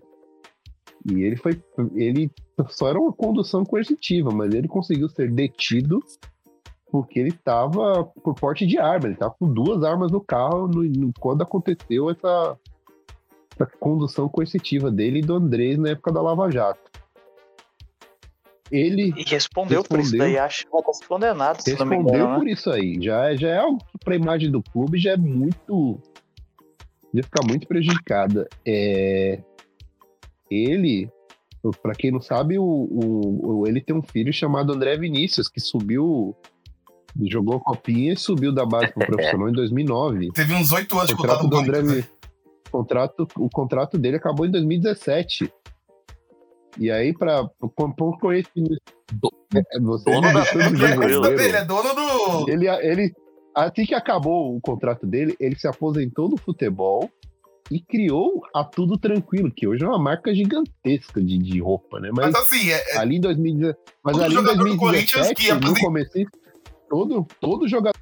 Speaker 5: e ele foi. Ele só era uma condução coercitiva, mas ele conseguiu ser detido porque ele tava por porte de arma, ele tava com duas armas no carro no- no- quando aconteceu essa, essa condução coercitiva dele e do Andrés na época da Lava Jato. Ele
Speaker 4: E respondeu, por isso
Speaker 5: Respondeu.
Speaker 4: daí, acho que vai estar se condenado, se não me
Speaker 5: respondeu
Speaker 4: engano, né?
Speaker 5: por isso aí. Já, é- já é algo que pra imagem do clube já é muito. Já fica muito prejudicada. É, ele, pra quem não sabe, o, o- ele tem um filho chamado André Vinícius, que subiu. Jogou a copinha e subiu da base pro profissional em 2009.
Speaker 6: Teve uns oito anos
Speaker 5: O contrato do André, Contrato, o contrato dele acabou em 2017. E aí, para por conhecimento. É, Você
Speaker 3: Dono da-
Speaker 6: Ele é,
Speaker 5: goleiro.
Speaker 6: ele é dono do.
Speaker 5: Ele, ele, assim que acabou o contrato dele, ele se aposentou do futebol e criou a Tudo Tranquilo, que hoje é uma marca gigantesca de, de roupa, né? Mas
Speaker 6: Mas assim, é, é-
Speaker 5: ali em 2017, mas
Speaker 6: Todo
Speaker 5: ali em
Speaker 6: jogador do Corinthians
Speaker 5: 2017,
Speaker 6: que
Speaker 5: no começo, todo, todo jogador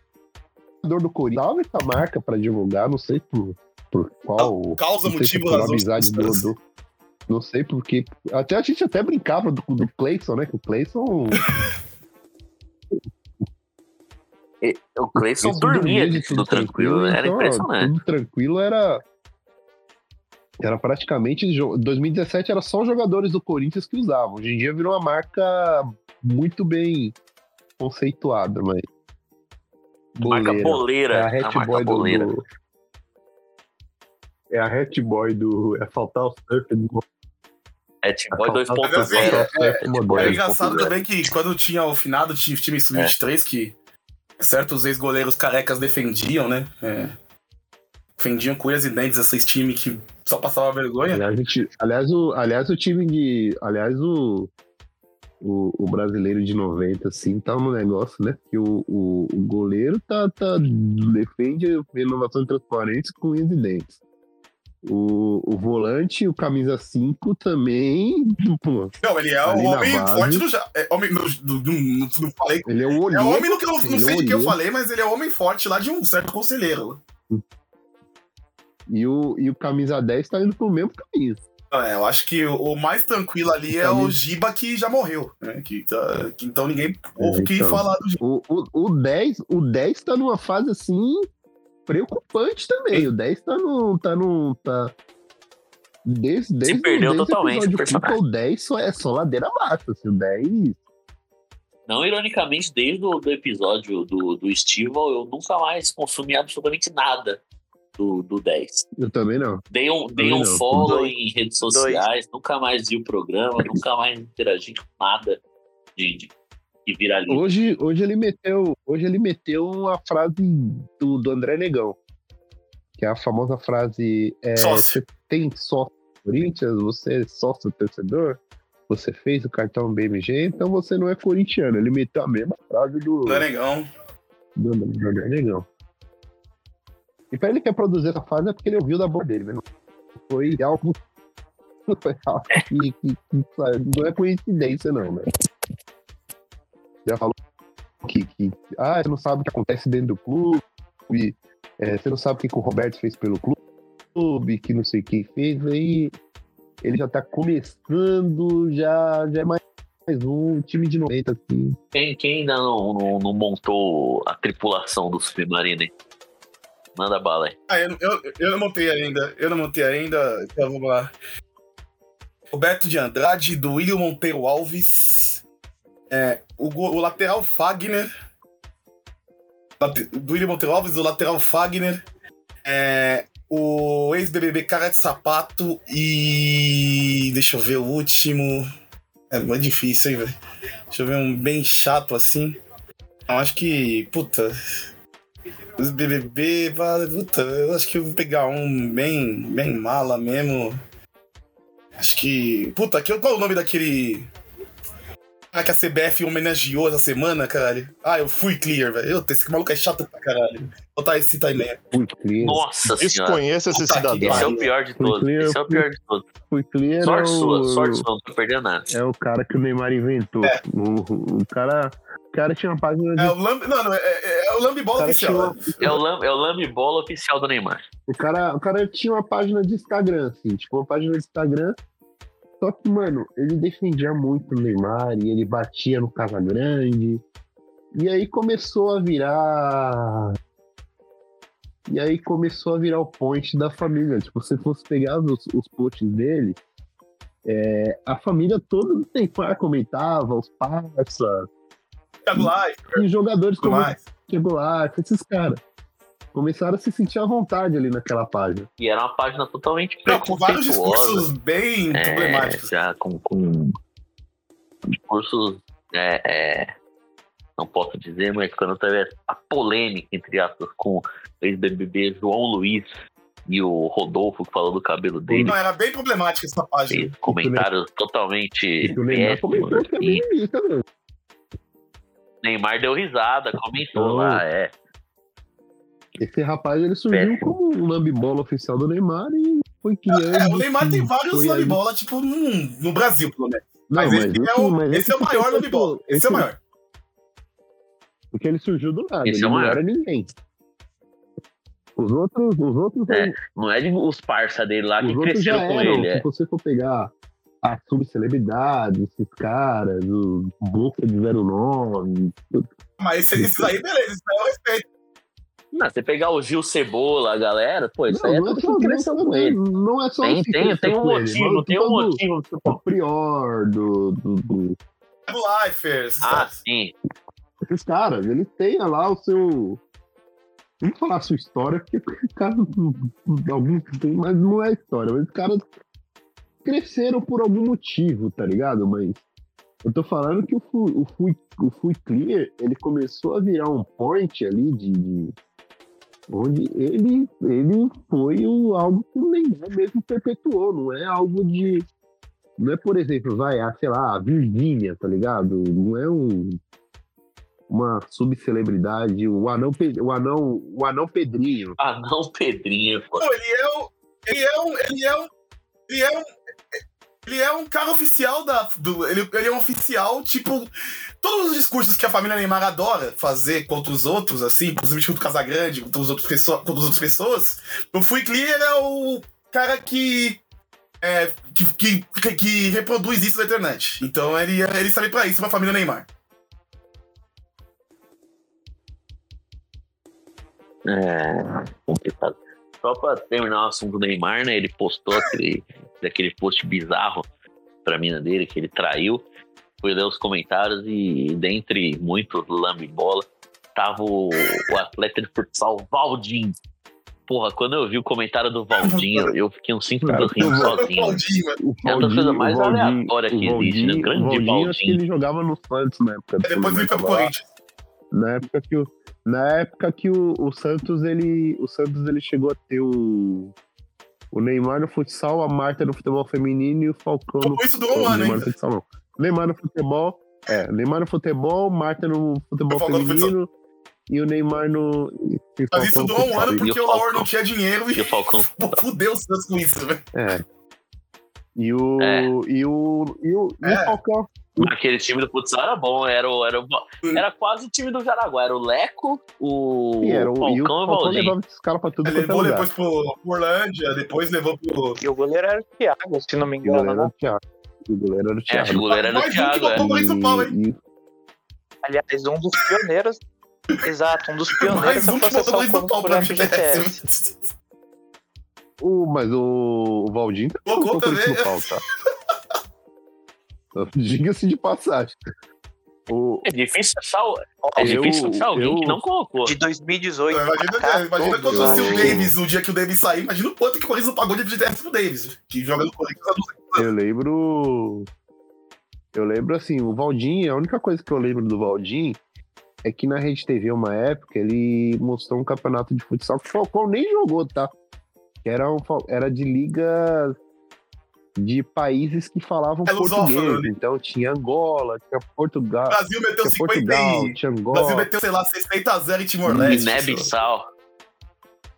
Speaker 5: do Corinthians dava essa marca para divulgar, não sei por, por qual
Speaker 6: causa,
Speaker 5: não se
Speaker 6: motivo, razão.
Speaker 5: amizade do, do- Não sei porque. Até a gente até brincava do, do Clayson, né? Que o Clayson.
Speaker 3: O Cleison
Speaker 5: Clayson
Speaker 3: dormia de
Speaker 5: de
Speaker 3: tudo tranquilo, né? era
Speaker 5: então,
Speaker 3: impressionante.
Speaker 5: Tudo tranquilo era. Era praticamente. jo- 2017 era só os jogadores do Corinthians que usavam. Hoje em dia virou uma marca muito bem conceituada, mas.
Speaker 3: Marca boleira.
Speaker 5: É a
Speaker 3: marca
Speaker 5: do,
Speaker 3: boleira.
Speaker 5: do- É a Hat Boy do. É faltar o surf do.
Speaker 3: Hat Boy
Speaker 5: Mas assim,
Speaker 3: 2.0.
Speaker 5: é-
Speaker 6: É
Speaker 5: é moderno.
Speaker 6: engraçado também que quando tinha o finado time, time sub-23, que certos ex-goleiros carecas defendiam, né? É, defendiam com unhas e dentes esses times que só passava vergonha.
Speaker 5: Aliás, o aliás, o, aliás, o time de. Aliás, o, o, o brasileiro de 90, assim, tá no negócio, né? Que o, o, o goleiro tá, tá, defende a renovação de transparência com unhas e dentes. O, o volante, o camisa 5 também. Pô,
Speaker 6: Não, ele é o homem forte do. É, homem, no, do, do- não, não falei.
Speaker 5: ele é o
Speaker 6: É
Speaker 5: olheiro.
Speaker 6: homem no que eu não,
Speaker 5: é
Speaker 6: sei de que eu
Speaker 5: olheiro.
Speaker 6: falei, mas ele é homem forte lá de um certo conselheiro.
Speaker 5: E o, e o camisa 10 tá indo pro mesmo caminho.
Speaker 6: É, eu acho que o, o mais tranquilo ali é o. Giba que já morreu, né? Que, tá- que então ninguém ouve o que
Speaker 5: então.
Speaker 6: falar do Giba.
Speaker 5: O, o, o 10, o 10 tá numa fase assim preocupante também. O 10 tá no. Tá no tá... Desde, desde,
Speaker 3: perdeu
Speaker 5: desde o
Speaker 3: totalmente o
Speaker 5: episódio
Speaker 3: personagem.
Speaker 5: FIFA, O 10 só, é só ladeira abaixo. Assim, o 10.
Speaker 3: Não, ironicamente, desde o do episódio do, do Estival, eu nunca mais consumi absolutamente nada do, do 10.
Speaker 5: Eu também não.
Speaker 3: Dei um, dei um
Speaker 5: não.
Speaker 3: follow
Speaker 4: Dois.
Speaker 3: em redes sociais, nunca mais vi o programa, nunca mais interagi com nada de, de, que viraliza.
Speaker 5: Hoje, hoje ele meteu. Hoje ele meteu a frase do, do André Negão. Que é a famosa frase. É. Você tem sócio do Corinthians? Você é sócio torcedor? Você fez o cartão BMG, então você não é corintiano. Ele meteu a mesma frase do.
Speaker 6: É negão.
Speaker 5: do, do, do André Negão. E pra ele quer produzir essa fase é porque ele ouviu da boca dele, né? Foi algo. Não que, que- que, é coincidência, não, né? Já falou que, que. Ah, você não sabe o que acontece dentro do clube. é, você não sabe o que, que o Roberto fez pelo clube, que não sei quem fez. Aí ele já tá começando, já, já é mais, mais um time de 90, assim.
Speaker 3: Quem, quem ainda não, não, não montou a tripulação do Submarino? hein? Manda bala aí.
Speaker 6: Ah, eu, eu, eu não montei ainda. Eu não montei ainda. Então vamos lá. Roberto de Andrade, do William Monteiro Alves. É, o, o lateral Fagner. Do William Monteiro Alves, o lateral Fagner. É, o ex-BBB Cara de Sapato e. Deixa eu ver o último. É muito difícil, hein, velho? Deixa eu ver um bem chato assim. Eu acho que. Puta. Os BBB, puta, eu acho que eu vou pegar um bem, bem mala mesmo. Acho que. Puta, que, qual é o nome daquele. Ah, que a CBF homenageou essa semana, caralho? Ah, eu fui clear, velho. Eu- Esse maluco é chato pra caralho. Vou botar esse time
Speaker 5: Fui clear.
Speaker 3: Nossa senhora.
Speaker 9: Desconheço esse cidadão.
Speaker 3: Esse é o pior de todos.
Speaker 5: clear,
Speaker 3: Esse é o pior de todos.
Speaker 5: Fui clear.
Speaker 3: Sorte
Speaker 5: é o-
Speaker 3: sua, sorte sua, não tô perdendo nada.
Speaker 5: É o cara que o Neymar inventou.
Speaker 6: É.
Speaker 5: O, o cara, o cara tinha uma página de.
Speaker 6: É o Lamb. Não, não, é, é, é o Lamb
Speaker 5: o
Speaker 6: Bola
Speaker 5: cara,
Speaker 6: oficial.
Speaker 5: tinha,
Speaker 3: É o, lam, é o lambe bola oficial do Neymar.
Speaker 5: o, cara, o cara tinha uma página de Instagram, assim, tipo, uma página de Instagram. Só que, mano, ele defendia muito o Neymar e ele batia no Casa Grande. E aí começou a virar. E aí começou a virar o point da família. Tipo, se fosse pegar os, os posts dele, é, a família toda do Neymar comentava, os parça,
Speaker 6: Thiago Live,
Speaker 5: e os jogadores como regular, esses caras. Começaram a se sentir à vontade ali naquela página.
Speaker 3: E era uma página totalmente
Speaker 6: Não, com vários discursos bem
Speaker 3: É,
Speaker 6: problemáticos.
Speaker 3: já com, com discursos. é, é, não posso dizer, mas quando teve a polêmica, entre aspas, com o ex-BBB João Luiz e o Rodolfo que falou do cabelo dele.
Speaker 6: Não, era bem problemática essa página.
Speaker 3: Fez comentários totalmente
Speaker 5: E o Neymar comentou
Speaker 3: péssimos.
Speaker 5: que
Speaker 3: E
Speaker 5: bem também.
Speaker 3: Neymar deu risada, comentou lá, é.
Speaker 5: Esse rapaz ele surgiu
Speaker 3: Péssimo.
Speaker 5: como um lambibola oficial do Neymar e foi criando.
Speaker 6: É, o Neymar tem vários lambibola, tipo, no, no Brasil, pelo menos.
Speaker 5: Não,
Speaker 6: Mas, esse, é o,
Speaker 5: mas
Speaker 6: esse é o maior lambibola. Esse é o maior.
Speaker 5: Porque ele surgiu do nada,
Speaker 3: Esse
Speaker 5: ele
Speaker 3: é o
Speaker 5: não
Speaker 3: maior.
Speaker 5: era ninguém. Os outros, os outros,
Speaker 3: É, Não é de os parça dele lá que cresceram com ele. É.
Speaker 5: Se você for pegar a subcelebridade, esses caras, o Boca de 09,
Speaker 6: Mas esse- esses aí, beleza, isso aí eu respeito.
Speaker 3: Não, você pegar o Gil Cebola, a galera, pô, isso
Speaker 5: não,
Speaker 3: aí é
Speaker 5: não, é
Speaker 3: tudo
Speaker 5: só,
Speaker 3: que cresceu
Speaker 5: não,
Speaker 3: com ele.
Speaker 5: não é só
Speaker 3: Tem, tem, tem um
Speaker 5: ele,
Speaker 3: motivo,
Speaker 5: mas
Speaker 3: tem um
Speaker 5: todo
Speaker 3: motivo.
Speaker 5: O Prior, do, do, do-
Speaker 3: Ah,
Speaker 6: caras.
Speaker 3: sim.
Speaker 5: esses caras, eles têm lá o seu. Vamos falar a sua história, porque os caras. Alguns tem, mas não é história. Mas os caras cresceram por algum motivo, tá ligado? Mas eu tô falando que o Fui, o Fui, o Fui Clear, ele começou a virar um point ali de. de- onde ele, ele foi o, algo que o Neymar mesmo perpetuou, não é algo de. Não é, por exemplo, vai, a, sei lá, a Virgínia, tá ligado? Não é um uma subcelebridade, o anão, o anão, o anão Pedrinho.
Speaker 3: Ah, não, Pedrinho. pô.
Speaker 6: Não, ele é um. Ele é um. Ele é um. Ele é um. Ele é um cara oficial da. Do, ele, ele é um oficial, tipo. Todos os discursos que a família Neymar adora fazer contra os outros, assim, principalmente contra o Casagrande, contra, os outros pessoa, contra as outras pessoas, o Clear é o cara que. É, que, que, que reproduz isso na internet. Então ele, ele sabe pra isso, pra família Neymar.
Speaker 3: É, complicado. Só pra terminar o assunto do Neymar, né? Ele postou aquele, aquele post bizarro pra mina dele, que ele traiu. Fui ler os comentários e, dentre muito lambibola, tava o, o atleta de futsal Valdim. Porra, quando eu vi o comentário do Valdinho, eu fiquei uns 5
Speaker 5: Cara,
Speaker 3: minutos rindo
Speaker 5: o
Speaker 3: sozinho.
Speaker 6: Valdinho, mano.
Speaker 5: O
Speaker 3: É a coisa mais
Speaker 5: Valdir-
Speaker 3: aleatória que
Speaker 5: o
Speaker 3: existe, né?
Speaker 5: Valdir-
Speaker 3: Grande
Speaker 5: o Valdir, acho que
Speaker 3: Valdir.
Speaker 5: ele jogava no Santos na época. do
Speaker 6: Depois ele foi pro. Corinthians.
Speaker 5: Na época que o, na época que o, o Santos ele o Santos ele chegou a ter o o Neymar no futsal, a Marta no futebol feminino e o Falcão no
Speaker 6: isso durou um
Speaker 5: o
Speaker 6: ano
Speaker 5: Neymar no futsal não. Neymar no futebol, é, Neymar no futebol, Marta no futebol
Speaker 6: O
Speaker 5: feminino e o Neymar no e o
Speaker 6: Mas isso durou um ano
Speaker 3: E o
Speaker 6: porque o Laura
Speaker 3: Falcão?
Speaker 6: não tinha dinheiro
Speaker 3: E
Speaker 6: e
Speaker 3: o Falcão
Speaker 6: fudeu o Santos com isso, velho.
Speaker 5: É. E o
Speaker 3: É.
Speaker 5: e o e o, e o
Speaker 6: É.
Speaker 5: Falcão
Speaker 3: Aquele time do futsal era bom, era, o- era, o- era quase o time do Jaraguá. Era o Leco, o
Speaker 5: e era o,
Speaker 3: Falcão
Speaker 5: e o
Speaker 3: o
Speaker 5: Falcão
Speaker 3: Valdir.
Speaker 5: levava esses caras pra tudo
Speaker 6: Ele
Speaker 5: é
Speaker 6: levou
Speaker 5: lugar.
Speaker 6: depois pro, pro Orlândia, depois levou pro.
Speaker 4: E o goleiro era o Thiago, se não me
Speaker 5: E o
Speaker 4: engano,
Speaker 5: goleiro era
Speaker 4: né?
Speaker 5: o Thiago. E o goleiro era o
Speaker 3: É, acho que o
Speaker 5: Thiago.
Speaker 3: goleiro era o
Speaker 6: Mais um que
Speaker 3: Thiago.
Speaker 6: botou
Speaker 3: é.
Speaker 6: o Corinthians no pau, hein?
Speaker 4: Aliás, um dos pioneiros. Exato, um dos pioneiros
Speaker 6: Mais
Speaker 4: da
Speaker 6: um que botou o
Speaker 4: processão
Speaker 6: Corinthians no pau pra
Speaker 4: contra o FGTS.
Speaker 6: FGTS.
Speaker 5: O, mas o, o Valdir
Speaker 6: Colocou
Speaker 5: isso
Speaker 6: também.
Speaker 5: no pau, tá? Diga-se de passagem. O,
Speaker 3: É difícil achar, o- é
Speaker 5: Eu-
Speaker 3: difícil achar alguém
Speaker 5: eu-
Speaker 3: que não colocou.
Speaker 4: De 2018.
Speaker 6: Imagina,
Speaker 4: cá,
Speaker 6: imagina quando se o. Davis, o dia que o Davis sair, imagina o quanto que o Corinthians não pagou de FGTS pro Davis, que joga no Corinthians há
Speaker 5: eu lembro. Eu lembro assim, o Valdir, a única coisa que eu lembro do Valdir é que na Rede TV, uma época, ele mostrou um campeonato de futsal que o Falcão nem jogou, tá? Que era, um, era de liga de países que falavam
Speaker 6: É
Speaker 5: português.
Speaker 6: né?
Speaker 5: Então tinha Angola, tinha Portugal,
Speaker 6: O Brasil meteu
Speaker 5: tinha
Speaker 6: 50
Speaker 5: Portugal,
Speaker 6: e...
Speaker 5: tinha
Speaker 6: O
Speaker 5: Angola.
Speaker 6: Brasil meteu, sei lá, 60 a 0 em Timor-Leste.
Speaker 3: Guiné-Bissau.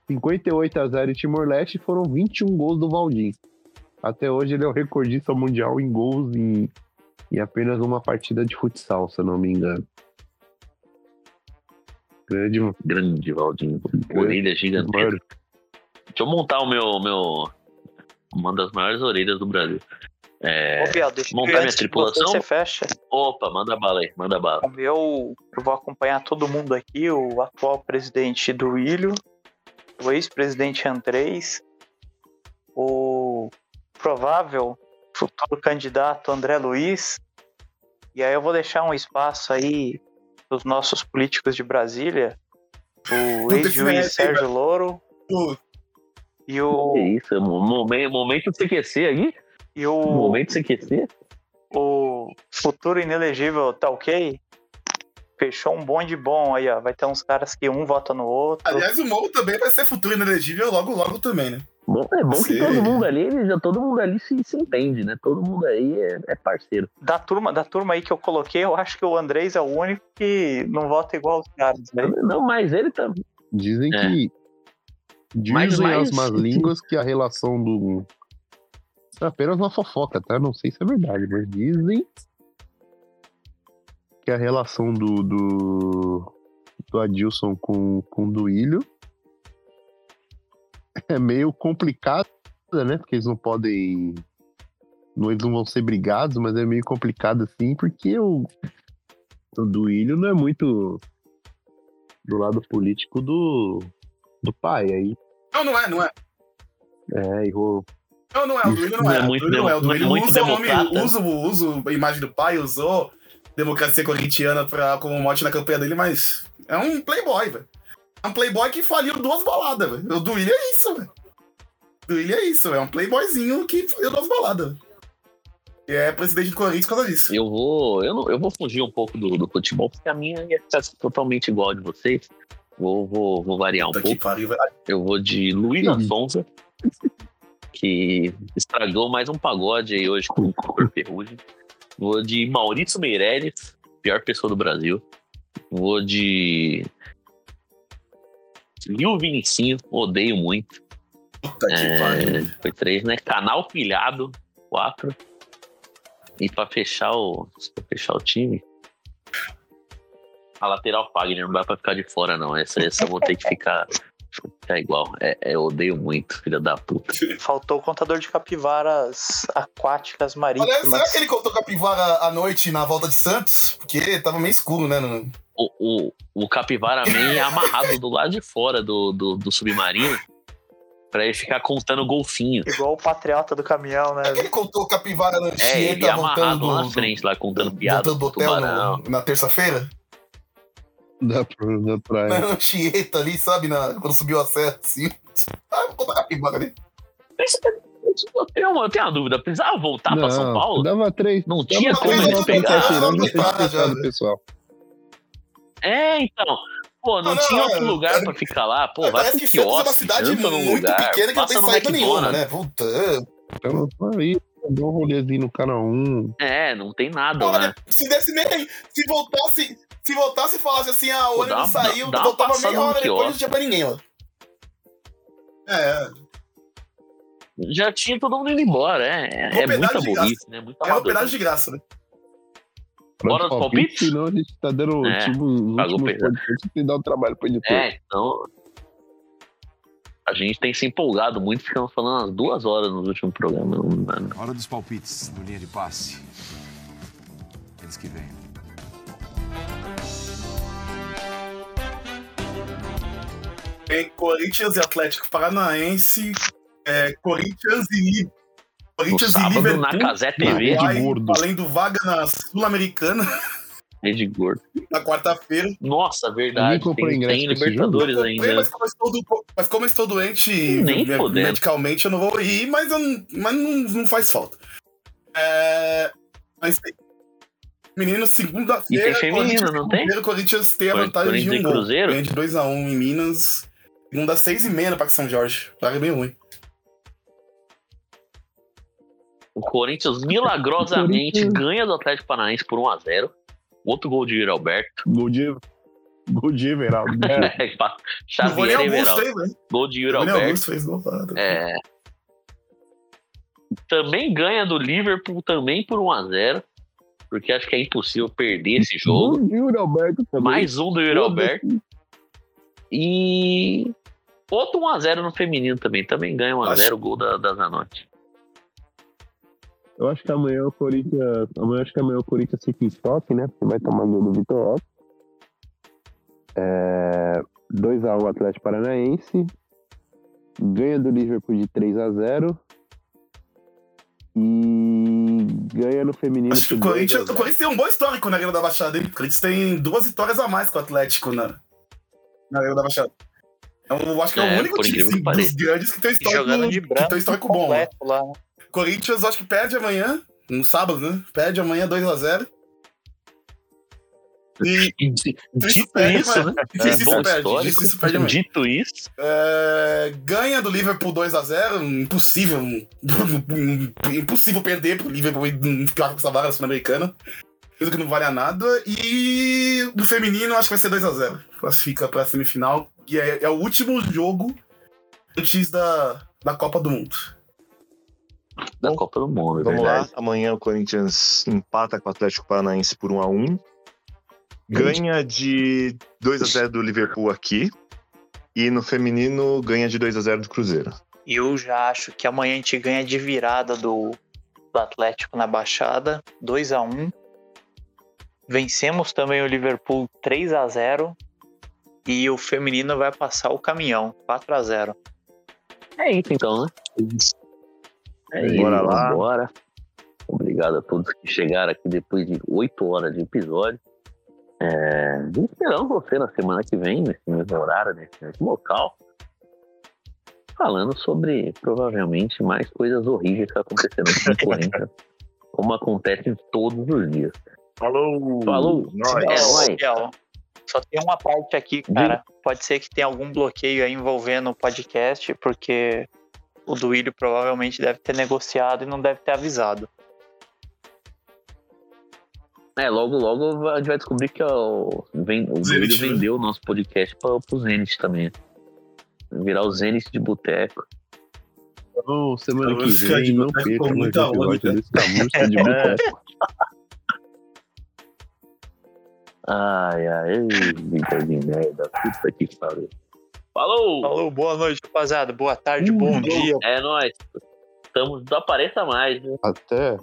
Speaker 5: 58 a 0 em Timor-Leste e foram 21 gols do Valdir. Até hoje ele é o recordista mundial em gols em, em apenas uma partida de futsal, se eu não me engano. Grande,
Speaker 3: Grande Valdinho. Orelha gigantesca. Deixa eu montar o meu, meu. Uma das maiores orelhas do Brasil. É,
Speaker 4: Ô, Biel, deixa
Speaker 3: montar minha tripulação?
Speaker 4: Você fecha.
Speaker 3: Opa, manda bala aí, manda bala.
Speaker 4: O meu, eu vou acompanhar todo mundo aqui, o atual presidente do Ilho, o ex-presidente Andrés, o provável futuro candidato André Luiz, e aí eu vou deixar um espaço aí dos nossos políticos de Brasília, o ex-juiz Sérgio Louro
Speaker 6: Pô,
Speaker 4: e o,
Speaker 3: Que isso, é mo- momento, momento de se aquecer aí?
Speaker 4: e o,
Speaker 3: Momento aquecer?
Speaker 4: o futuro inelegível, tá ok? Fechou um bonde bom aí, ó. Vai ter uns caras que um vota no outro.
Speaker 6: aliás, o Mou também vai ser futuro inelegível logo, logo também, né?
Speaker 3: Bom, é bom que
Speaker 6: Sim.
Speaker 3: todo mundo ali, já todo mundo ali se, se entende, né? Todo mundo aí é, é parceiro.
Speaker 4: Da turma, da turma aí que eu coloquei, eu acho que o Andrés é o único que não vota igual os caras, né?
Speaker 3: Não, mas ele tá.
Speaker 5: Dizem
Speaker 3: É.
Speaker 5: que. Dizem
Speaker 3: Mas-
Speaker 5: as más línguas que a relação do. É apenas uma fofoca, tá? Não sei se é verdade, mas dizem que a relação do. do, do Adilson com, com o Duílio é meio complicada, né? Porque eles não podem. Não, eles não vão ser brigados, mas é meio complicado assim, porque o, o Duílio não é muito do lado político do, do pai. Aí,
Speaker 6: Não, não é, não é.
Speaker 5: é, errou.
Speaker 6: Não, não é, o Duílio não
Speaker 3: Não
Speaker 6: é.
Speaker 3: é
Speaker 6: o
Speaker 3: muito
Speaker 6: Duílio não é. O
Speaker 3: é
Speaker 6: Duílio
Speaker 3: muito
Speaker 6: usa, o usa, o- usa a imagem do pai, usou democracia corintiana pra, como mote na campanha dele, mas é um playboy, velho. É um playboy que faliu duas baladas, velho. O Duílio é isso, velho. O Duílio é isso, é um playboyzinho que faliu duas baladas. velho. E é presidente do Corinthians por causa disso.
Speaker 3: Eu vou. Eu, não, eu vou fugir um pouco do, do futebol, porque a minha ia ficar totalmente igual a de vocês. Vou, vou, vou variar um
Speaker 6: Puta
Speaker 3: pouco.
Speaker 6: pariu.
Speaker 3: Eu vou de
Speaker 5: Sim.
Speaker 3: Sonza, que estragou mais um pagode aí hoje com o Ferrugem. Vou de Maurício Meirelles, pior pessoa do Brasil. Vou de Lil Vinicinho, odeio muito.
Speaker 6: Puta que
Speaker 3: É,
Speaker 6: pariu.
Speaker 3: foi três, né? Canal Pilhado, quatro. E pra fechar o, pra fechar o time, a lateral Fagner não dá pra ficar de fora, não. Essa, essa eu vou ter que ficar, ficar igual. É, é, eu odeio muito, filha da puta.
Speaker 4: Faltou o contador de capivaras aquáticas
Speaker 6: Aliás,
Speaker 4: marítimas.
Speaker 6: será que ele contou capivara à noite na volta de Santos? Porque tava meio escuro, né? no-
Speaker 3: O, o, o Capivara Man é amarrado do lado de fora do, do, do submarino pra ele ficar contando golfinho.
Speaker 4: Igual o patriota do caminhão, né?
Speaker 6: Ele contou capivara na
Speaker 3: É, ele
Speaker 6: Anchieta
Speaker 3: amarrado
Speaker 6: do,
Speaker 3: na frente, lá contando piada
Speaker 6: voltando do
Speaker 3: do
Speaker 6: hotel no- na terça-feira?
Speaker 5: Da, da praia.
Speaker 6: Na Anchieta ali, sabe? Na, quando subiu a serra, assim. Ah, vou capivara ali.
Speaker 3: Eu tenho, uma, dúvida, precisava voltar pra São
Speaker 5: Não,
Speaker 3: Paulo?
Speaker 5: Dava três.
Speaker 3: Não tinha como eles pegar.
Speaker 5: Tirando
Speaker 6: não
Speaker 5: não
Speaker 6: já,
Speaker 5: explicado,
Speaker 6: né?
Speaker 5: pessoal.
Speaker 3: É, então. Pô, não
Speaker 6: Ah, não,
Speaker 3: tinha outro
Speaker 6: é,
Speaker 3: lugar
Speaker 6: é-
Speaker 3: pra ficar lá. Pô, vai
Speaker 6: Parece que Santos é uma cidade muito
Speaker 3: lugar,
Speaker 6: pequena que não tem saída nenhuma, né? Puta. é.
Speaker 5: Então, aí, deu um rolezinho no canal 1.
Speaker 3: É, não tem nada
Speaker 6: Olha,
Speaker 3: lá.
Speaker 6: se desse nem. Se voltasse. Se voltasse e falasse assim, ah, o ônibus
Speaker 3: uma-
Speaker 6: saiu,
Speaker 3: dá uma
Speaker 6: voltava meia hora depois, não tinha pra ninguém lá. É,
Speaker 3: Já tinha todo mundo indo embora. É, é,
Speaker 6: Uma
Speaker 3: é muita
Speaker 6: pedaço de
Speaker 3: burrice, né? Muito
Speaker 6: é um
Speaker 3: amador.
Speaker 6: pedaço de graça, né?
Speaker 3: Bora nos palpites?
Speaker 5: Senão a gente tá dando
Speaker 3: É,
Speaker 5: tipo, os últimos podcasts sem dar o trabalho pro editor.
Speaker 3: É, então. A gente tem se empolgado muito, ficamos falando umas duas horas nos últimos programas.
Speaker 10: Hora dos palpites no linha de passe. Eles que vêm.
Speaker 6: Tem Corinthians e Atlético Paranaense, é, Corinthians e
Speaker 3: no
Speaker 6: Corinthians e
Speaker 3: sábado, na
Speaker 6: Liverpool.
Speaker 3: Casé TV,
Speaker 5: Uruguai. Gordo.
Speaker 6: valendo vaga na Sul-Americana
Speaker 3: rede gordo.
Speaker 6: na quarta-feira.
Speaker 3: Nossa, verdade.
Speaker 5: Ninguém comprou
Speaker 3: Tem,
Speaker 5: ingresso
Speaker 3: tem Libertadores
Speaker 6: comprei,
Speaker 3: ainda.
Speaker 6: mas, como eu estou do- mas como estou doente
Speaker 3: Nem
Speaker 6: medicalmente, eu não vou ir, mas, eu não, mas não, não faz falta. É, mas tem. Menino, segunda-feira.
Speaker 3: E tem feminino,
Speaker 6: Corinthians-
Speaker 3: não tem?
Speaker 6: Primeiro, o Corinthians tem a vantagem de um gol.
Speaker 3: Cruzeiro?
Speaker 6: Ganha de 2x1 em Minas. Segunda, seis e meia no Parque São Jorge. Vaga bem ruim.
Speaker 3: O Corinthians milagrosamente
Speaker 5: Corinthians-
Speaker 3: ganha do Atlético Paranaense por 1x0. Outro gol de Yuri Alberto.
Speaker 5: Gol de. Gol de Everaldo. né?
Speaker 6: Vou nem
Speaker 3: Xavier Everaldo.
Speaker 6: velho.
Speaker 3: Gol de Yuri Alberto.
Speaker 6: Fez gol.
Speaker 3: É. Também ganha do Liverpool também por 1x0. Porque acho que é impossível perder esse jogo.
Speaker 5: Gol de Yuri Alberto também.
Speaker 3: Mais um do Yuri. Alberto. E outro 1x0 no feminino também. Também ganha 1x0
Speaker 6: Acho-
Speaker 3: o gol da, da Zanotti.
Speaker 5: Eu acho que amanhã o Corinthians. Amanhã acho que amanhã o Corinthians fica em choque, né? Porque vai tomar gol do Vitor Roque. É, 2x1 Atlético Paranaense. Ganha do Liverpool de 3x0. E ganha no feminino.
Speaker 6: Acho que o
Speaker 5: por 2 a
Speaker 6: Corinthians, o
Speaker 5: 0.
Speaker 6: Corinthians tem um bom histórico na Arena da Baixada, hein? O Corinthians tem duas vitórias a mais que o Atlético na, na da Baixada. Eu acho que é,
Speaker 3: É,
Speaker 6: o único time assim, dos grandes que tem um histórico, que tem um histórico bom. né?
Speaker 4: lá. Né?
Speaker 6: Corinthians, acho que perde amanhã, no sábado, né? Perde amanhã 2x0. E
Speaker 3: Dito
Speaker 6: perde,
Speaker 3: isso,
Speaker 6: mas-
Speaker 3: né?
Speaker 6: Dito isso
Speaker 3: bom
Speaker 6: perde, isso perde.
Speaker 3: Dito isso,
Speaker 6: é, ganha do Liverpool 2x0, impossível. impossível perder pro Liverpool ficar com essa vaga sul-americana. Coisa que não vale a nada. E no feminino, acho que vai ser 2x0. Classifica pra semifinal. E é, é o último jogo antes da, da Copa do Mundo.
Speaker 3: Da Copa do Mundo, é
Speaker 9: Vamos
Speaker 3: verdade.
Speaker 9: lá. Amanhã o Corinthians empata com o Atlético Paranaense por 1 a 1 Ganha de 2 a 0 do Liverpool aqui. E no feminino ganha de 2 a 0 do Cruzeiro.
Speaker 4: E eu já acho que amanhã a gente ganha de virada do, do Atlético na Baixada, 2 a 1 Vencemos também o Liverpool 3 a 0 E o feminino vai passar o caminhão, 4 a 0
Speaker 3: É isso então, né? É isso,
Speaker 9: Bora lá.
Speaker 3: Bora. Obrigado a todos que chegaram aqui depois de oito horas de episódio. É, esperamos você na semana que vem, nesse mesmo horário, nesse mesmo local, falando sobre provavelmente mais coisas horríveis que aconteceram aqui no Corinthians, como acontece todos os dias.
Speaker 9: Falou!
Speaker 3: Falou!
Speaker 9: Nós.
Speaker 3: É
Speaker 4: Só tem uma parte aqui, cara. Pode ser que tenha algum bloqueio aí envolvendo o podcast, porque o Duílio provavelmente deve ter negociado e não deve ter avisado.
Speaker 3: É, logo, logo a gente vai descobrir que o, vem, o Duílio
Speaker 6: né?
Speaker 3: vendeu o nosso podcast para o Zenit também. Virar o Zenit de boteco.
Speaker 5: Então, semana que vem, não perca
Speaker 6: com
Speaker 5: mais
Speaker 6: muita
Speaker 5: episódio
Speaker 6: onda.
Speaker 5: desse Camurça de boteco.
Speaker 3: Ai, ai, vida de merda. Puta que pariu. Falou!
Speaker 4: Falou, boa noite, rapaziada. Boa tarde, bom dia.
Speaker 3: É nóis. Estamos do Apareça Mais, né?
Speaker 5: Até.